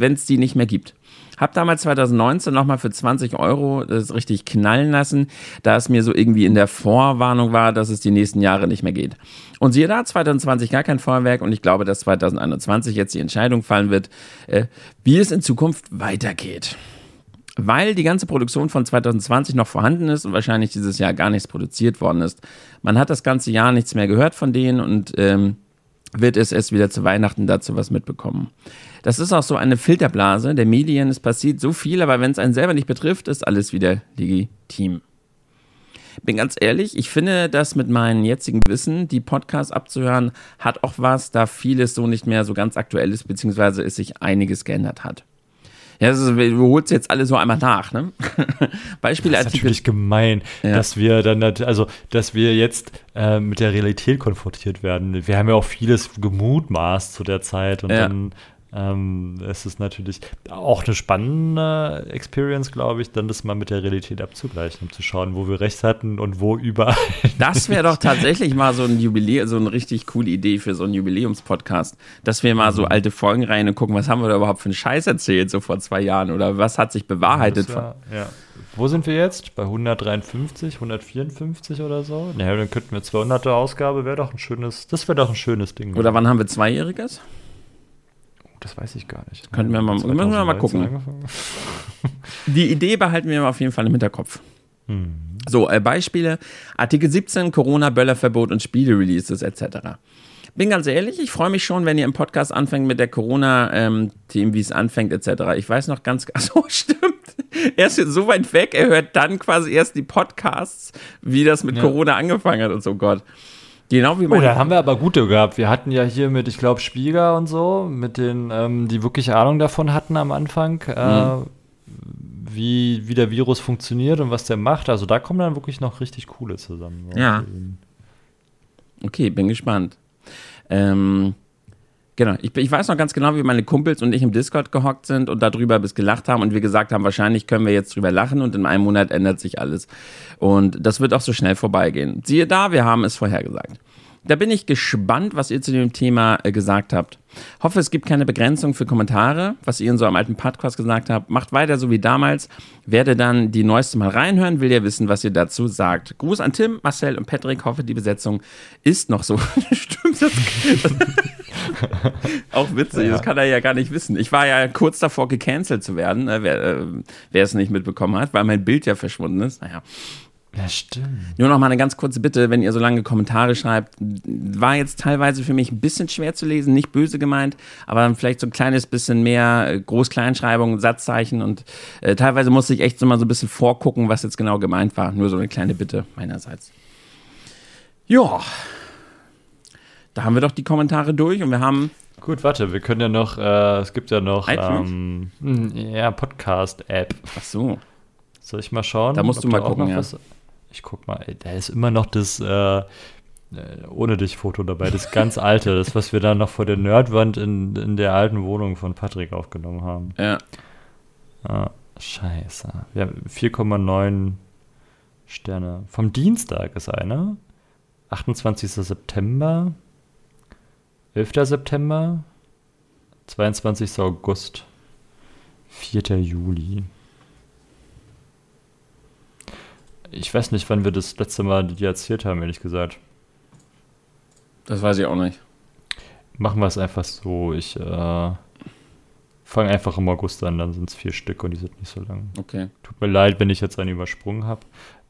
es die nicht mehr gibt. Hab damals 2019 nochmal für 20 Euro das richtig knallen lassen, da es mir so irgendwie in der Vorwarnung war, dass es die nächsten Jahre nicht mehr geht. Und siehe da, 2020 gar kein Feuerwerk und ich glaube, dass 2021 jetzt die Entscheidung fallen wird, äh, wie es in Zukunft weitergeht. Weil die ganze Produktion von 2020 noch vorhanden ist und wahrscheinlich dieses Jahr gar nichts produziert worden ist. Man hat das ganze Jahr nichts mehr gehört von denen und ähm, wird es erst wieder zu Weihnachten dazu was mitbekommen. Das ist auch so eine Filterblase der Medien. Es passiert so viel, aber wenn es einen selber nicht betrifft, ist alles wieder legitim. Bin ganz ehrlich, ich finde, dass mit meinem jetzigen Wissen, die Podcasts abzuhören, hat auch was, da vieles so nicht mehr so ganz aktuell ist, beziehungsweise es sich einiges geändert hat. Ja, ist, du holst jetzt alle so einmal nach, ne? Beispiele Das ist natürlich gemein, ja. dass wir dann, also, dass wir jetzt äh, mit der Realität konfrontiert werden. Wir haben ja auch vieles gemutmaßt zu der Zeit und ja. dann ähm, es ist natürlich auch eine spannende Experience, glaube ich, dann das mal mit der Realität abzugleichen, um zu schauen, wo wir recht hatten und wo überall. Das wäre doch tatsächlich mal so ein Jubiläum, so eine richtig coole Idee für so einen Jubiläumspodcast, dass wir mal so mhm. alte Folgen rein und gucken, was haben wir da überhaupt für einen Scheiß erzählt, so vor zwei Jahren oder was hat sich bewahrheitet. Ja. Wo sind wir jetzt? Bei 153, 154 oder so? Naja, dann könnten wir 200er Ausgabe, wäre doch ein schönes, das wäre doch ein schönes Ding. Oder wann haben wir Zweijähriges? Das weiß ich gar nicht. Könnten wir mal, müssen wir mal gucken. Die Idee behalten wir auf jeden Fall im Hinterkopf. Hm. So, äh, Beispiele: Artikel 17, Corona-Böllerverbot und Spiele-Releases etc. Bin ganz ehrlich, ich freue mich schon, wenn ihr im Podcast anfängt mit der Corona-Themen, ähm, wie es anfängt etc. Ich weiß noch ganz, so stimmt. Er ist so weit weg, er hört dann quasi erst die Podcasts, wie das mit ja. Corona angefangen hat und so Gott. Genau wie meine. Oh, da haben wir aber gute gehabt. Wir hatten ja hier mit, ich glaube, Spieger und so, mit den, ähm, die wirklich Ahnung davon hatten am Anfang, äh, mhm. wie, wie der Virus funktioniert und was der macht. Also da kommen dann wirklich noch richtig coole zusammen. Ja. Okay, bin gespannt. Ähm, genau, ich, ich, weiß noch ganz genau, wie meine Kumpels und ich im Discord gehockt sind und darüber bis gelacht haben und wir gesagt haben, wahrscheinlich können wir jetzt drüber lachen und in einem Monat ändert sich alles. Und das wird auch so schnell vorbeigehen. Siehe da, wir haben es vorhergesagt. Da bin ich gespannt, was ihr zu dem Thema äh, gesagt habt. Hoffe, es gibt keine Begrenzung für Kommentare, was ihr in so einem alten Podcast gesagt habt. Macht weiter so wie damals. Werde dann die neueste mal reinhören, will ja wissen, was ihr dazu sagt. Gruß an Tim, Marcel und Patrick. Hoffe, die Besetzung ist noch so. Stimmt das? Auch witzig, ja. das kann er ja gar nicht wissen. Ich war ja kurz davor, gecancelt zu werden, äh, wer, äh, wer es nicht mitbekommen hat, weil mein Bild ja verschwunden ist. Naja. Ja, stimmt. Nur noch mal eine ganz kurze Bitte, wenn ihr so lange Kommentare schreibt. War jetzt teilweise für mich ein bisschen schwer zu lesen, nicht böse gemeint, aber vielleicht so ein kleines bisschen mehr äh, Groß-Kleinschreibung, Satzzeichen und äh, teilweise musste ich echt so mal so ein bisschen vorgucken, was jetzt genau gemeint war. Nur so eine kleine Bitte meinerseits. Ja. Da haben wir doch die Kommentare durch und wir haben. Gut, warte, wir können ja noch, äh, es gibt ja noch ähm, ja, Podcast-App. Ach so. Soll ich mal schauen? Da musst du mal gucken, ja. Was, ich guck mal, da ist immer noch das äh, äh, ohne dich Foto dabei, das ganz alte, das, was wir da noch vor der Nerdwand in, in der alten Wohnung von Patrick aufgenommen haben. Ja. Ah, scheiße. Wir haben 4,9 Sterne. Vom Dienstag ist einer. 28. September. 11. September. 22. August. 4. Juli ich weiß nicht, wann wir das letzte Mal dir erzählt haben, ehrlich gesagt. Das weiß ich auch nicht. Machen wir es einfach so. Ich äh, fange einfach im August an, dann sind es vier Stück und die sind nicht so lang. Okay. Tut mir leid, wenn ich jetzt einen übersprungen habe.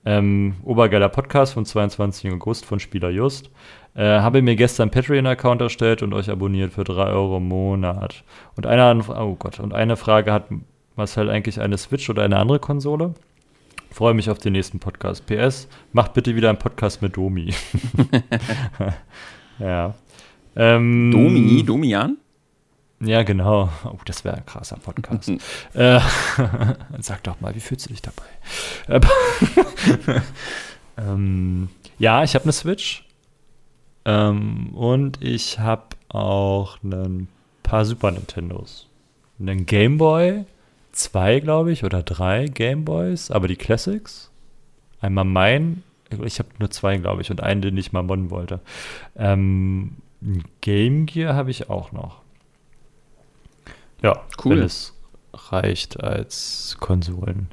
Ähm, Obergeiler Podcast vom 22. August von Spieler Just. Äh, habe mir gestern Patreon-Account erstellt und euch abonniert für 3 Euro im Monat. Und eine, oh Gott, und eine Frage hat Marcel eigentlich eine Switch oder eine andere Konsole? Freue mich auf den nächsten Podcast. PS, macht bitte wieder einen Podcast mit Domi. ja. Ähm, Domi? Domian? Ja, genau. Oh, das wäre ein krasser Podcast. äh, sag doch mal, wie fühlst du dich dabei? ähm, ja, ich habe eine Switch. Ähm, und ich habe auch ein paar Super Nintendos. Einen Game Boy, zwei, glaube ich, oder drei Game Boys, aber die Classics. Einmal mein, ich habe nur zwei, glaube ich, und einen, den ich mal modden wollte. Ähm, Game Gear habe ich auch noch. Ja, cool. Wenn es reicht als Konsolen.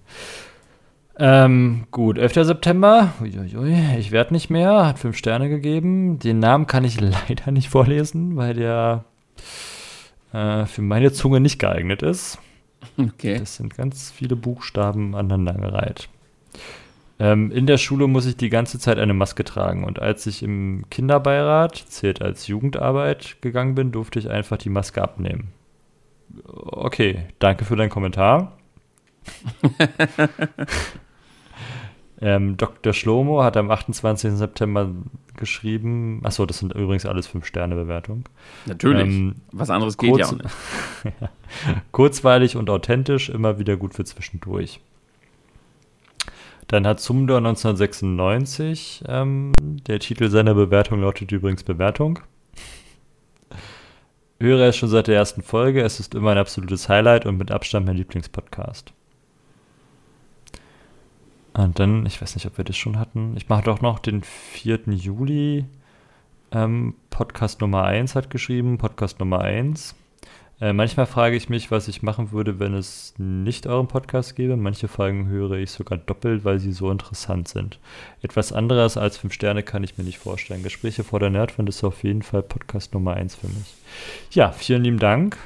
Ähm, gut, 11. September. Uiuiui, ich werde nicht mehr. Hat fünf Sterne gegeben. Den Namen kann ich leider nicht vorlesen, weil der äh, für meine Zunge nicht geeignet ist. Okay. Das sind ganz viele Buchstaben aneinandergereiht. Ähm, in der Schule muss ich die ganze Zeit eine Maske tragen. Und als ich im Kinderbeirat, zählt als Jugendarbeit, gegangen bin, durfte ich einfach die Maske abnehmen. Okay, danke für deinen Kommentar. ähm, Dr. Schlomo hat am 28. September geschrieben. Achso, das sind übrigens alles 5-Sterne-Bewertungen. Natürlich. Ähm, Was anderes geht kurz, ja auch nicht. Kurzweilig und authentisch, immer wieder gut für zwischendurch. Dann hat Sumdor 1996, ähm, der Titel seiner Bewertung lautet übrigens Bewertung höre es schon seit der ersten Folge. Es ist immer ein absolutes Highlight und mit Abstand mein Lieblingspodcast. Und dann, ich weiß nicht, ob wir das schon hatten. Ich mache doch noch den 4. Juli. Ähm, Podcast Nummer 1 hat geschrieben, Podcast Nummer 1. Äh, manchmal frage ich mich, was ich machen würde, wenn es nicht euren Podcast gäbe. Manche Folgen höre ich sogar doppelt, weil sie so interessant sind. Etwas anderes als 5 Sterne kann ich mir nicht vorstellen. Gespräche vor der Nerdwand ist auf jeden Fall Podcast Nummer 1 für mich. Ja, vielen lieben Dank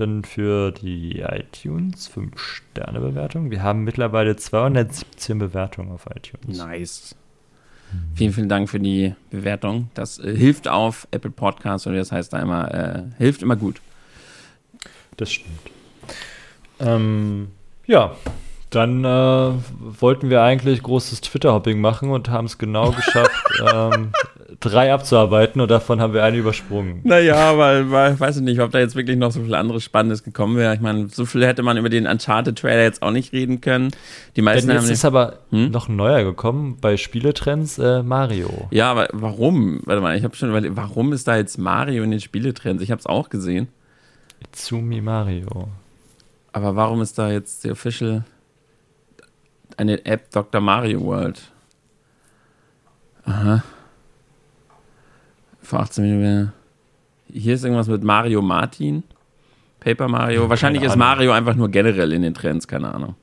dann für die iTunes 5-Sterne-Bewertung. Wir haben mittlerweile 217 Bewertungen auf iTunes. Nice. Vielen, vielen Dank für die Bewertung. Das äh, hilft auf Apple Podcasts oder das heißt da immer, äh, hilft immer gut. Das stimmt. Ähm, ja, dann äh, wollten wir eigentlich großes Twitter-Hopping machen und haben es genau geschafft, ähm, drei abzuarbeiten und davon haben wir eine übersprungen. Naja, weil, weil weiß ich nicht, ob da jetzt wirklich noch so viel anderes Spannendes gekommen wäre. Ich meine, so viel hätte man über den Uncharted-Trailer jetzt auch nicht reden können. Die meisten Denn jetzt haben ist aber hm? noch ein neuer gekommen bei Spieletrends, äh, Mario. Ja, aber warum? Warte mal, ich habe schon überlegt, warum ist da jetzt Mario in den Spieletrends? Ich habe es auch gesehen. Itsumi Mario. Aber warum ist da jetzt die Official eine App Dr. Mario World? Aha. Vor 18 Minuten. Hier ist irgendwas mit Mario Martin. Paper Mario. Wahrscheinlich ist Mario einfach nur generell in den Trends, keine Ahnung.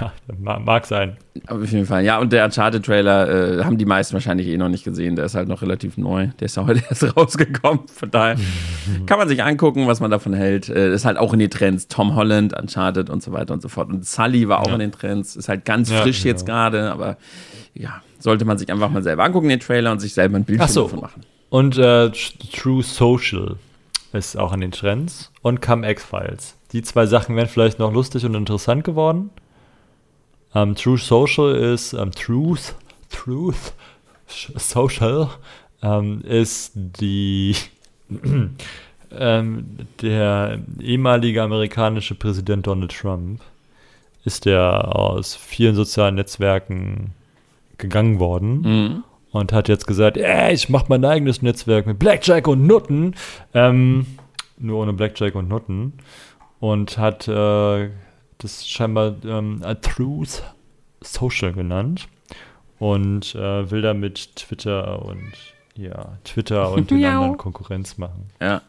Ja, mag sein. Auf jeden Fall. Ja, und der Uncharted-Trailer äh, haben die meisten wahrscheinlich eh noch nicht gesehen. Der ist halt noch relativ neu. Der ist ja heute erst rausgekommen. Von daher kann man sich angucken, was man davon hält. Äh, ist halt auch in den Trends. Tom Holland, Uncharted und so weiter und so fort. Und Sully war auch ja. in den Trends. Ist halt ganz ja, frisch genau. jetzt gerade, aber ja, sollte man sich einfach mal selber angucken, den Trailer, und sich selber ein Bild so. davon machen. Und äh, True Social ist auch in den Trends. Und Come X-Files. Die zwei Sachen wären vielleicht noch lustig und interessant geworden. Um, ähm, True Social ist um, ähm, Truth, Truth Social um, ähm, ist die der ehemalige amerikanische Präsident Donald Trump ist der aus vielen sozialen Netzwerken gegangen worden mhm. und hat jetzt gesagt, ey, ich mache mein eigenes Netzwerk mit Blackjack und Nutten, ähm, nur ohne Blackjack und Nutten und hat äh, das scheinbar ähm, A Truth Social genannt und äh, will damit Twitter und ja, Twitter und den anderen Konkurrenz machen. Ja.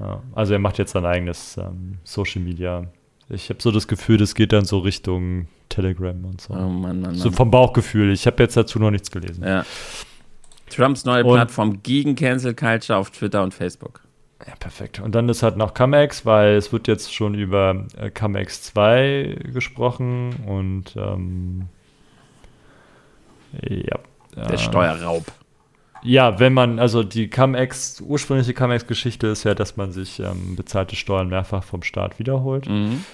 ja. Also er macht jetzt sein eigenes ähm, Social Media. Ich habe so das Gefühl, das geht dann so Richtung Telegram und so. Oh Mann, Mann, Mann. So vom Bauchgefühl. Ich habe jetzt dazu noch nichts gelesen. Ja. Trumps neue und, Plattform gegen Cancel Culture auf Twitter und Facebook. Ja, perfekt. Und dann ist halt noch Comex, weil es wird jetzt schon über äh, Comex 2 gesprochen und ähm, ja. Der Steuerraub. Ja, wenn man, also die Comex, ursprüngliche Comex-Geschichte ist ja, dass man sich ähm, bezahlte Steuern mehrfach vom Staat wiederholt mhm.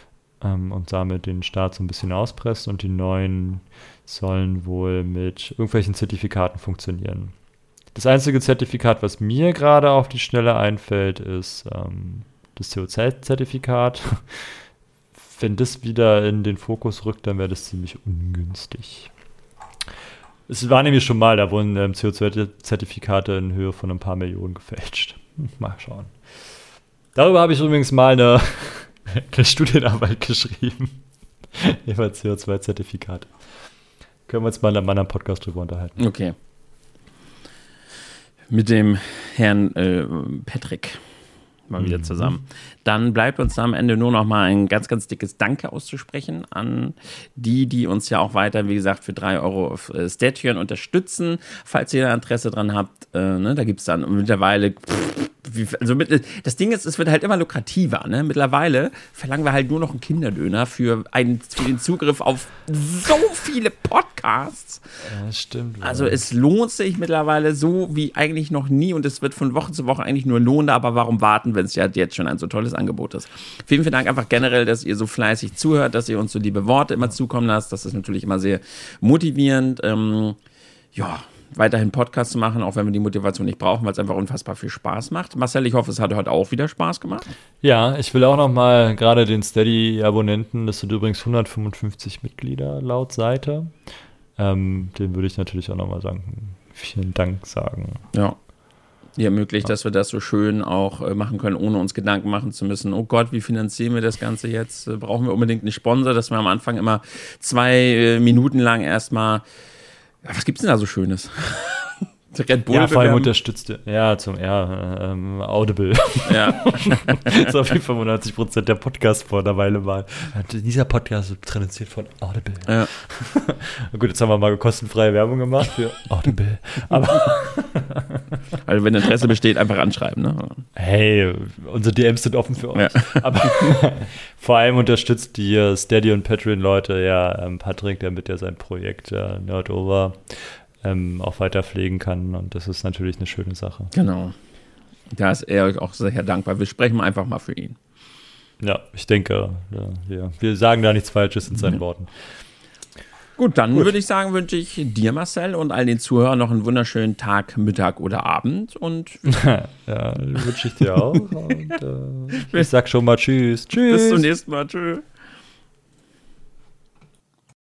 ähm, und damit den Staat so ein bisschen auspresst und die neuen sollen wohl mit irgendwelchen Zertifikaten funktionieren. Das einzige Zertifikat, was mir gerade auf die Schnelle einfällt, ist ähm, das CO2-Zertifikat. Wenn das wieder in den Fokus rückt, dann wäre das ziemlich ungünstig. Es war nämlich schon mal, da wurden ähm, CO2-Zertifikate in Höhe von ein paar Millionen gefälscht. Mal schauen. Darüber habe ich übrigens mal eine, eine Studienarbeit geschrieben. Über CO2-Zertifikate. Können wir uns mal in einem anderen Podcast drüber unterhalten. Okay. Mit dem Herrn äh, Patrick mal wieder mhm. zusammen. Dann bleibt uns da am Ende nur noch mal ein ganz, ganz dickes Danke auszusprechen an die, die uns ja auch weiter, wie gesagt, für drei Euro auf äh, Statuen unterstützen. Falls ihr Interesse dran habt, äh, ne, da gibt es dann mittlerweile pff, also mit, das Ding ist, es wird halt immer lukrativer. Ne? Mittlerweile verlangen wir halt nur noch einen Kinderdöner für, einen, für den Zugriff auf so viele Podcasts. Ja, stimmt. Also es lohnt sich mittlerweile so wie eigentlich noch nie und es wird von Woche zu Woche eigentlich nur lohnen. Aber warum warten, wenn es ja jetzt schon ein so tolles Angebot ist? Vielen, vielen Dank einfach generell, dass ihr so fleißig zuhört, dass ihr uns so liebe Worte immer zukommen lasst. Das ist natürlich immer sehr motivierend. Ähm, ja, weiterhin Podcast zu machen, auch wenn wir die Motivation nicht brauchen, weil es einfach unfassbar viel Spaß macht. Marcel, ich hoffe, es hat heute auch wieder Spaß gemacht. Ja, ich will auch noch mal gerade den Steady-Abonnenten, das sind übrigens 155 Mitglieder laut Seite, ähm, den würde ich natürlich auch noch mal sagen, vielen Dank sagen. Ja, die ermöglicht, dass wir das so schön auch äh, machen können, ohne uns Gedanken machen zu müssen. Oh Gott, wie finanzieren wir das Ganze jetzt? Äh, brauchen wir unbedingt einen Sponsor, dass wir am Anfang immer zwei äh, Minuten lang erstmal was gibt's denn da so Schönes? Red Bull ja, vor allem unterstützt, ja, zum, ja, ähm, Audible. Ja. so wie 95 Prozent der Podcast vor einer Weile mal. Dieser Podcast wird traduziert von Audible. Ja. Gut, jetzt haben wir mal kostenfreie Werbung gemacht für Audible. Aber also wenn Interesse besteht, einfach anschreiben, ne? Hey, unsere DMs sind offen für euch. Ja. Aber vor allem unterstützt die Steady und Patreon-Leute ja ähm, Patrick, der mit ja sein Projekt äh, Nerdover ähm, auch weiter pflegen kann. Und das ist natürlich eine schöne Sache. Genau. Da ist er euch auch sehr dankbar. Wir sprechen einfach mal für ihn. Ja, ich denke, ja, wir, sagen da nichts Falsches in seinen ja. Worten. Gut, dann Gut. würde ich sagen, wünsche ich dir, Marcel, und all den Zuhörern noch einen wunderschönen Tag, Mittag oder Abend. Und ja, wünsche ich dir auch. und, äh, ich sag schon mal Tschüss. Tschüss. Bis zum nächsten Mal. Tschüss.